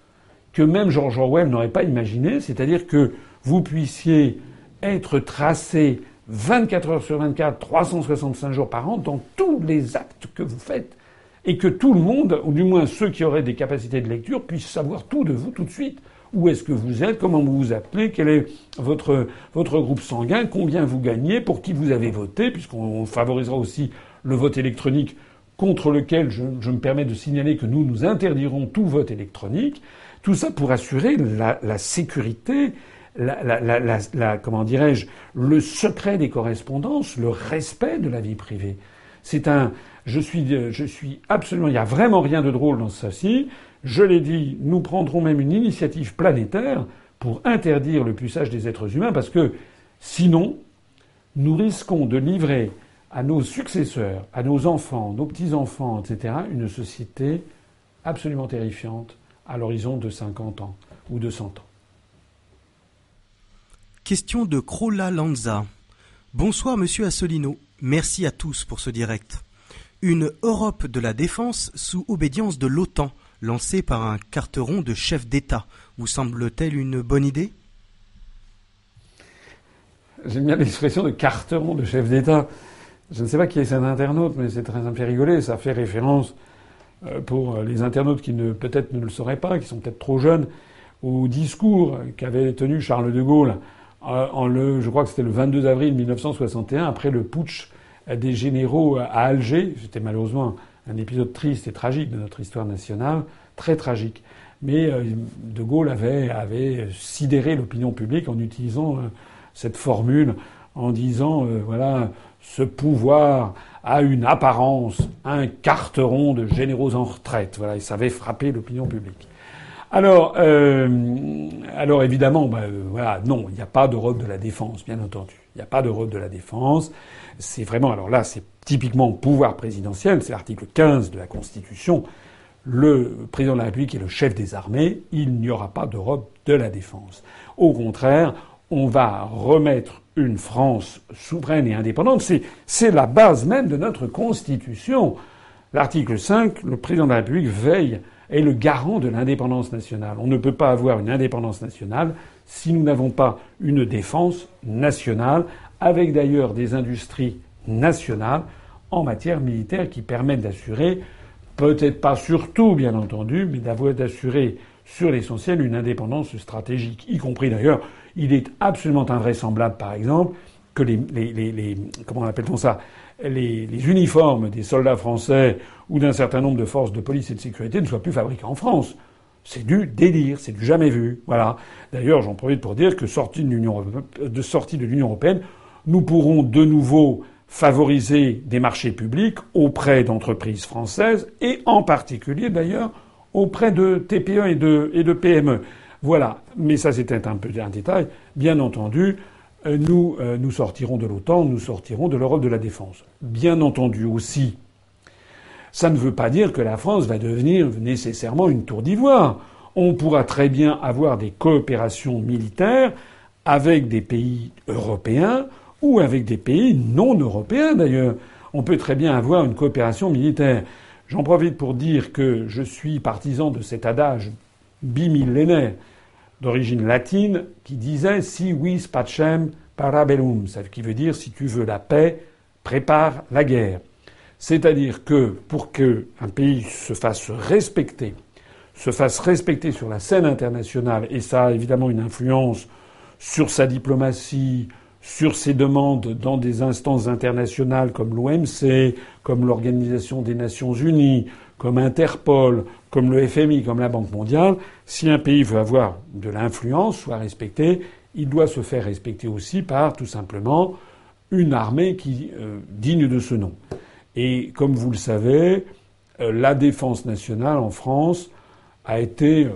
que même George Orwell n'aurait pas imaginé, c'est-à-dire que vous puissiez être tracé 24 heures sur 24, 365 jours par an dans tous les actes que vous faites. Et que tout le monde, ou du moins ceux qui auraient des capacités de lecture, puissent savoir tout de vous tout de suite. Où est-ce que vous êtes, comment vous vous appelez, quel est votre, votre groupe sanguin, combien vous gagnez, pour qui vous avez voté, puisqu'on favorisera aussi le vote électronique contre lequel je, me permets de signaler que nous, nous interdirons tout vote électronique. Tout ça pour assurer la sécurité la, comment dirais-je, le secret des correspondances, le respect de la vie privée. C'est un, je suis, je suis absolument, il n'y a vraiment rien de drôle dans ceci. Je l'ai dit, nous prendrons même une initiative planétaire pour interdire le puçage des êtres humains parce que sinon, nous risquons de livrer à nos successeurs, à nos enfants, nos petits-enfants, etc., une société absolument terrifiante à l'horizon de 50 ans ou de 100 ans. Question de Crola Lanza. Bonsoir Monsieur Assolino. Merci à tous pour ce direct. Une Europe de la défense sous obédience de l'OTAN, lancée par un carteron de chef d'État, vous semble-t-elle une bonne idée? J'aime bien l'expression de carteron de chef d'État. Je ne sais pas qui est cet internaute, mais c'est très, me fait rigoler. Ça fait référence euh, pour les internautes qui ne peut-être ne le sauraient pas, qui sont peut-être trop jeunes, au discours qu'avait tenu Charles de Gaulle euh, en le, je crois que c'était le 22 avril 1961, après le putsch des généraux à Alger. C'était malheureusement un épisode triste et tragique de notre histoire nationale, très tragique. Mais euh, De Gaulle avait, sidéré l'opinion publique en utilisant euh, cette formule, en disant voilà, ce pouvoir a une apparence, un carteron de généraux en retraite. Voilà, et ça avait frappé l'opinion publique. Alors, euh, alors évidemment, bah, euh, non, il n'y a pas d'Europe de la défense, bien entendu. Il n'y a pas d'Europe de la défense. C'est vraiment, alors là, c'est typiquement pouvoir présidentiel, c'est l'article 15 de la Constitution. Le président de la République est le chef des armées. Il n'y aura pas d'Europe de la défense. Au contraire, on va remettre une France souveraine et indépendante. C'est la base même de notre Constitution. L'article 5, le président de la République veille est le garant de l'indépendance nationale. On ne peut pas avoir une indépendance nationale si nous n'avons pas une défense nationale, avec d'ailleurs des industries nationales en matière militaire qui permettent d'assurer, peut-être pas surtout bien entendu, mais d'assurer sur l'essentiel une indépendance stratégique, y compris d'ailleurs, il est absolument invraisemblable par exemple que les, les comment appelle-t-on ça? Les, uniformes des soldats français ou d'un certain nombre de forces de police et de sécurité ne soient plus fabriqués en France. C'est du délire, c'est du jamais vu. Voilà. D'ailleurs, j'en profite pour dire que sortie de sortie de l'Union européenne, nous pourrons de nouveau favoriser des marchés publics auprès d'entreprises françaises et en particulier d'ailleurs auprès de TPE et de, et de PME. Voilà. Mais ça, c'était un peu un détail. Bien entendu, nous, euh, nous sortirons de l'OTAN, nous sortirons de l'Europe de la défense. Bien entendu aussi, ça ne veut pas dire que la France va devenir nécessairement une tour d'ivoire. On pourra très bien avoir des coopérations militaires avec des pays européens ou avec des pays non européens d'ailleurs. On peut très bien avoir une coopération militaire. J'en profite pour dire que je suis partisan de cet adage bimillénaire d'origine latine qui disait si vis pacem parabellum, qui veut dire si tu veux la paix, prépare la guerre. C'est-à-dire que pour qu'un pays se fasse respecter se fasse respecter sur la scène internationale, et ça a évidemment une influence sur sa diplomatie, sur ses demandes dans des instances internationales comme l'OMC, comme l'Organisation des Nations Unies, comme Interpol, comme le FMI, comme la Banque mondiale, si un pays veut avoir de l'influence, soit respecté, il doit se faire respecter aussi par tout simplement une armée qui euh, digne de ce nom. Et comme vous le savez, euh, la défense nationale en France a été euh,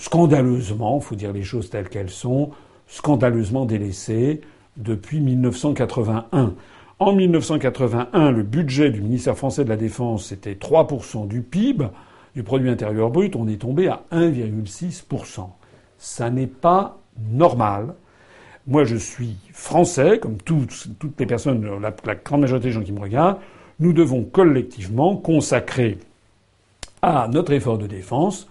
scandaleusement, faut dire les choses telles qu'elles sont, scandaleusement délaissée depuis 1981. En 1981, le budget du ministère français de la Défense était 3% du PIB, du produit intérieur brut. On est tombé à 1,6%. Ça n'est pas normal. Moi, je suis français, comme toutes, les personnes, la, la grande majorité des gens qui me regardent. Nous devons collectivement consacrer à notre effort de défense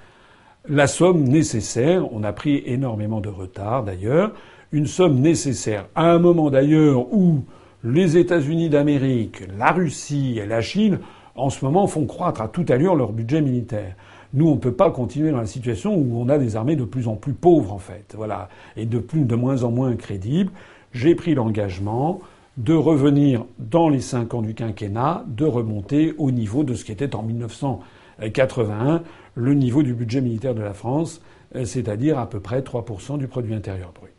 la somme nécessaire. On a pris énormément de retard d'ailleurs. Une somme nécessaire à un moment d'ailleurs où les États-Unis d'Amérique, la Russie et la Chine, en ce moment, font croître à toute allure leur budget militaire. Nous, on ne peut pas continuer dans la situation où on a des armées de plus en plus pauvres, en fait, voilà, et de plus moins en moins crédibles. J'ai pris l'engagement de revenir dans les cinq ans du quinquennat, de remonter au niveau de ce qui était en 1981 le niveau du budget militaire de la France, c'est-à-dire à peu près 3% du produit intérieur brut.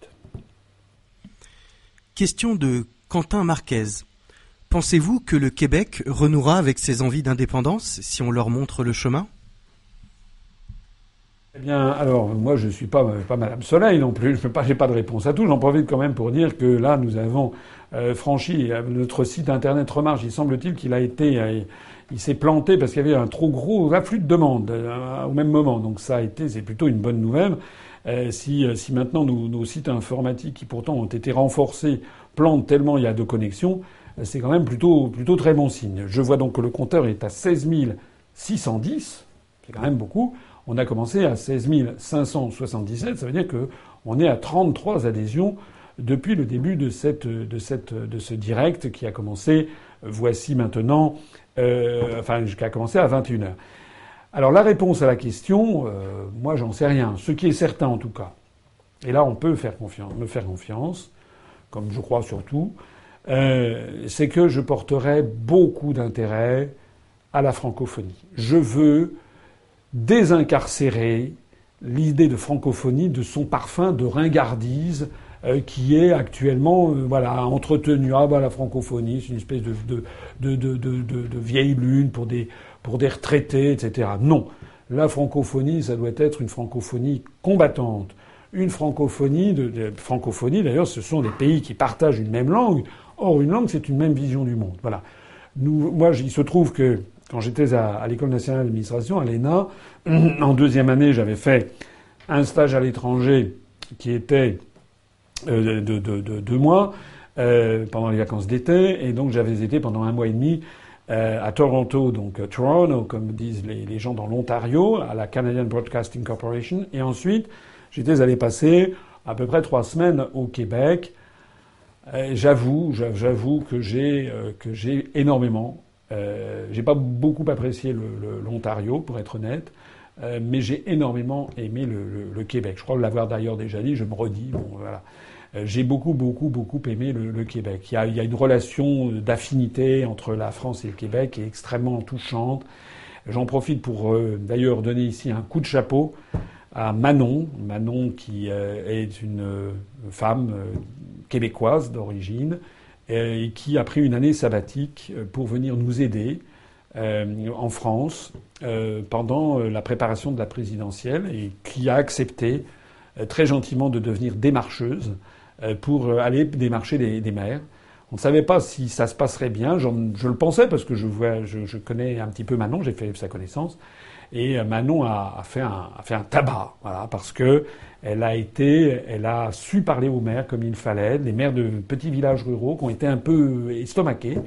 Question de Quentin Marquez. Pensez-vous que le Québec renouera avec ses envies d'indépendance si on leur montre le chemin? Eh bien, alors, moi, je ne suis pas, pas Madame Soleil non plus. Je n'ai pas, de réponse à tout. J'en profite quand même pour dire que là, nous avons euh, franchi euh, notre site internet Remarche. Il semble-t-il qu'il a été, euh, il s'est planté parce qu'il y avait un trop gros afflux de demandes au même moment. Donc ça a été, c'est plutôt une bonne nouvelle. Si, si maintenant nos, nos, sites informatiques, qui pourtant ont été renforcés, plantent tellement il y a de connexions, c'est quand même plutôt, plutôt très bon signe. Je vois donc que le compteur est à 16 610, c'est quand même beaucoup. On a commencé à 16 577, ça veut dire qu'on est à 33 adhésions depuis le début de, cette, de, cette, de ce direct qui a commencé, voici maintenant, euh, enfin, qui a commencé à 21h. Alors la réponse à la question, euh, moi j'en sais rien. Ce qui est certain en tout cas, et là on peut me faire confiance, comme je crois surtout, euh, c'est que je porterai beaucoup d'intérêt à la francophonie. Je veux désincarcérer l'idée de francophonie de son parfum de ringardise euh, qui est actuellement voilà entretenu. Ah bah la francophonie, c'est une espèce de, vieille lune pour des, pour des retraités, etc. Non. La francophonie, ça doit être une francophonie combattante. Une francophonie, francophonie d'ailleurs, ce sont des pays qui partagent une même langue. Or, une langue, c'est une même vision du monde. Voilà. Nous, moi, il se trouve que quand j'étais à, l'École nationale d'administration, à l'ENA, en deuxième année, j'avais fait un stage à l'étranger qui était euh, de, deux mois euh, pendant les vacances d'été, et donc j'avais été pendant un mois et demi euh, à Toronto, donc Toronto, comme disent les, gens dans l'Ontario, à la Canadian Broadcasting Corporation, et ensuite j'étais allé passer à peu près trois semaines au Québec. J'avoue, j'avoue que j'ai que j'ai énormément euh, j'ai pas beaucoup apprécié l'Ontario, pour être honnête, euh, mais j'ai énormément aimé le, le, Québec. Je crois l'avoir d'ailleurs déjà dit, je me redis. Bon, voilà. Euh, j'ai beaucoup, beaucoup, beaucoup aimé le, Québec. Il y, a, une relation d'affinité entre la France et le Québec qui est extrêmement touchante. J'en profite pour euh, d'ailleurs donner ici un coup de chapeau à Manon, Manon qui est une femme québécoise d'origine, et qui a pris une année sabbatique euh, pour venir nous aider euh, en France euh, pendant la préparation de la présidentielle et qui a accepté très gentiment de devenir démarcheuse pour aller démarcher des, maires. On ne savait pas si ça se passerait bien. Je le pensais parce que je, vois, je, connais un petit peu Manon, j'ai fait sa connaissance. Et Manon a, fait, un, a fait un tabac, voilà, parce que elle a été, elle a su parler aux maires comme il fallait, les maires de petits villages ruraux qui ont été un peu estomaqués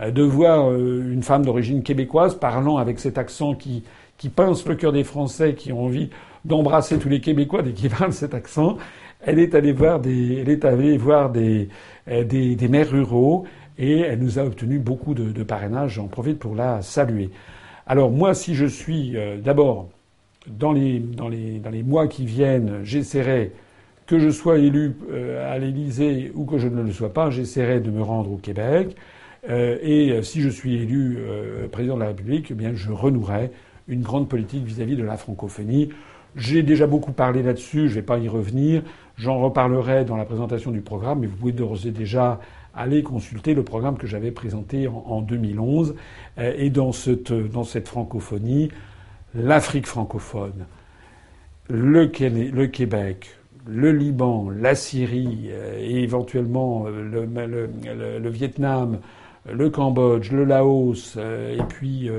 euh, de voir euh, une femme d'origine québécoise parlant avec cet accent qui, qui pince le cœur des Français qui ont envie d'embrasser tous les Québécois dès qu'ils parlent cet accent. Elle est allée voir des, elle euh, maires ruraux et elle nous a obtenu beaucoup de, de parrainage. J'en profite pour la saluer. Alors moi, si je suis d'abord dans les, mois qui viennent, j'essaierai, que je sois élu à l'Élysée ou que je ne le sois pas, j'essaierai de me rendre au Québec. et si je suis élu président de la République, eh bien, je renouerai une grande politique vis-à-vis -vis de la francophonie. J'ai déjà beaucoup parlé là-dessus, je ne vais pas y revenir. J'en reparlerai dans la présentation du programme, mais vous pouvez d'ores et déjà aller consulter le programme que j'avais présenté en, 2011. Euh, et dans cette, dans cette francophonie, l'Afrique francophone, le, Québec, le Liban, la Syrie euh, et éventuellement euh, le, le, Vietnam, le Cambodge, le Laos et puis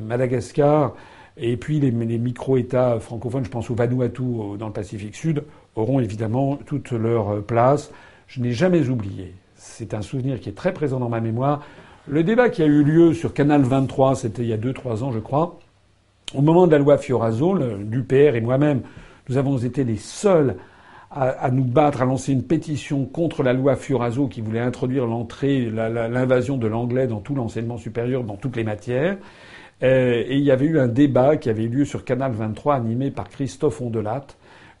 Madagascar et puis les, micro-États francophones, je pense au Vanuatu dans le Pacifique Sud, auront évidemment toute leur place. Je n'ai jamais oublié. C'est un souvenir qui est très présent dans ma mémoire. Le débat qui a eu lieu sur Canal 23, c'était il y a 2-3 ans, je crois, au moment de la loi Fioraso, l'UPR et moi-même, nous avons été les seuls à, nous battre, à lancer une pétition contre la loi Fioraso qui voulait introduire l'entrée, l'invasion de l'anglais dans tout l'enseignement supérieur, dans toutes les matières. Euh, et il y avait eu un débat qui avait eu lieu sur Canal 23 animé par Christophe Ondelat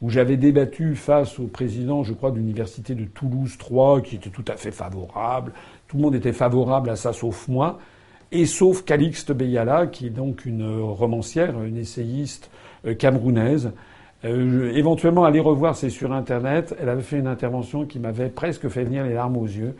où j'avais débattu face au président, je crois, de l'université de Toulouse 3, qui était tout à fait favorable. Tout le monde était favorable à ça, sauf moi, et sauf Calixte Beyala, qui est donc une romancière, une essayiste euh, camerounaise. Euh, éventuellement, aller revoir, c'est sur Internet. Elle avait fait une intervention qui m'avait presque fait venir les larmes aux yeux,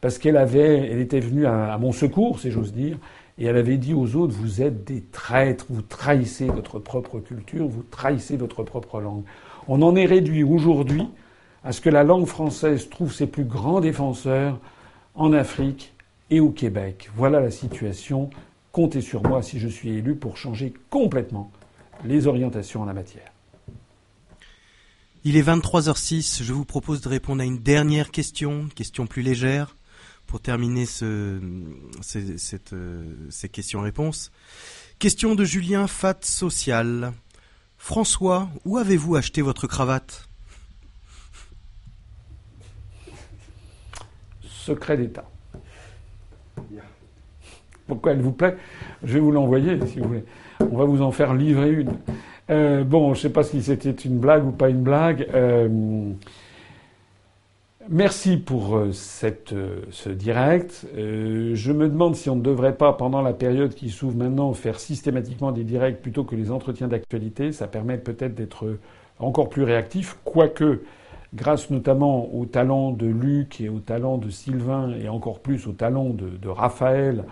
parce qu'elle avait, elle était venue à mon secours, si j'ose dire, et elle avait dit aux autres, vous êtes des traîtres, vous trahissez votre propre culture, vous trahissez votre propre langue. On en est réduit aujourd'hui à ce que la langue française trouve ses plus grands défenseurs en Afrique et au Québec. Voilà la situation. Comptez sur moi si je suis élu pour changer complètement les orientations en la matière. Il est 23h06. Je vous propose de répondre à une dernière question, question plus légère pour terminer ce, cette, euh, ces questions-réponses. Question de Julien Fat Social. François, où avez-vous acheté votre cravate? Secret d'État. Pourquoi elle vous plaît? Je vais vous l'envoyer si vous voulez. On va vous en faire livrer une. Euh, bon, je ne sais pas si c'était une blague ou pas une blague. Euh, Merci pour euh, cette, euh, ce direct. Euh, je me demande si on ne devrait pas, pendant la période qui s'ouvre maintenant, faire systématiquement des directs plutôt que les entretiens d'actualité. Ça permet peut-être d'être encore plus réactif, quoique, grâce notamment au talent de Luc et au talent de Sylvain et encore plus au talent de, de Raphaël,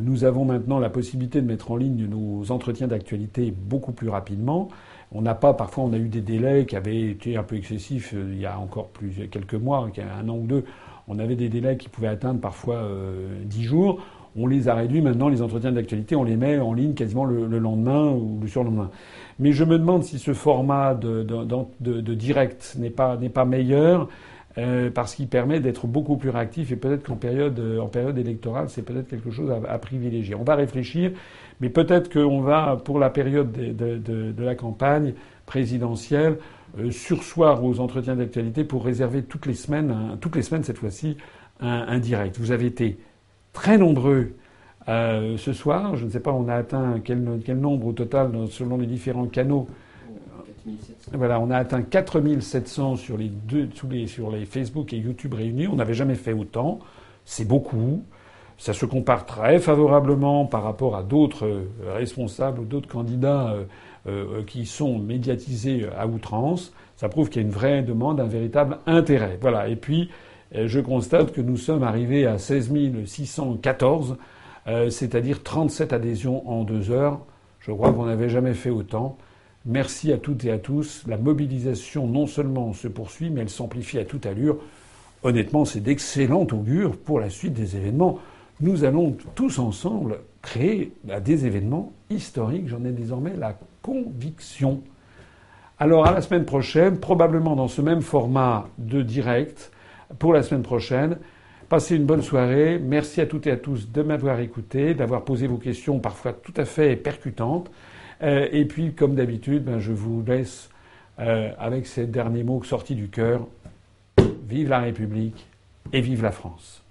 nous avons maintenant la possibilité de mettre en ligne nos entretiens d'actualité beaucoup plus rapidement. On n'a pas, parfois, on a eu des délais qui avaient été un peu excessifs euh, il y a encore plus quelques mois, un an ou deux. On avait des délais qui pouvaient atteindre parfois euh, dix jours. On les a réduits maintenant, les entretiens d'actualité, on les met en ligne quasiment le, lendemain ou le surlendemain. Mais je me demande si ce format de, direct n'est pas, pas meilleur. Euh, parce qu'il permet d'être beaucoup plus réactif et peut-être qu'en période, en période électorale, c'est peut-être quelque chose à, privilégier. On va réfléchir. Mais peut-être qu'on va, pour la période de, la campagne présidentielle, euh, sursoir aux entretiens d'actualité pour réserver toutes les semaines, toutes les semaines cette fois-ci, un, direct. Vous avez été très nombreux euh, ce soir. Je ne sais pas, on a atteint quel, nombre au total selon les différents canaux. Voilà, on a atteint 4700 sur les deux, les, sur les Facebook et YouTube réunis. On n'avait jamais fait autant. C'est beaucoup. Ça se compare très favorablement par rapport à d'autres euh, responsables ou d'autres candidats euh, euh, qui sont médiatisés à outrance. Ça prouve qu'il y a une vraie demande, un véritable intérêt. Voilà. Et puis, je constate que nous sommes arrivés à 16 614, c'est-à-dire 37 adhésions en deux heures. Je crois qu'on n'avait jamais fait autant. Merci à toutes et à tous. La mobilisation non seulement se poursuit, mais elle s'amplifie à toute allure. Honnêtement, c'est d'excellent augure pour la suite des événements nous allons tous ensemble créer bah, des événements historiques, j'en ai désormais la conviction. Alors à la semaine prochaine, probablement dans ce même format de direct, pour la semaine prochaine. Passez une bonne soirée. Merci à toutes et à tous de m'avoir écouté, d'avoir posé vos questions parfois tout à fait percutantes. Euh, et puis, comme d'habitude, ben, je vous laisse euh, avec ces derniers mots sortis du cœur. Vive la République et vive la France.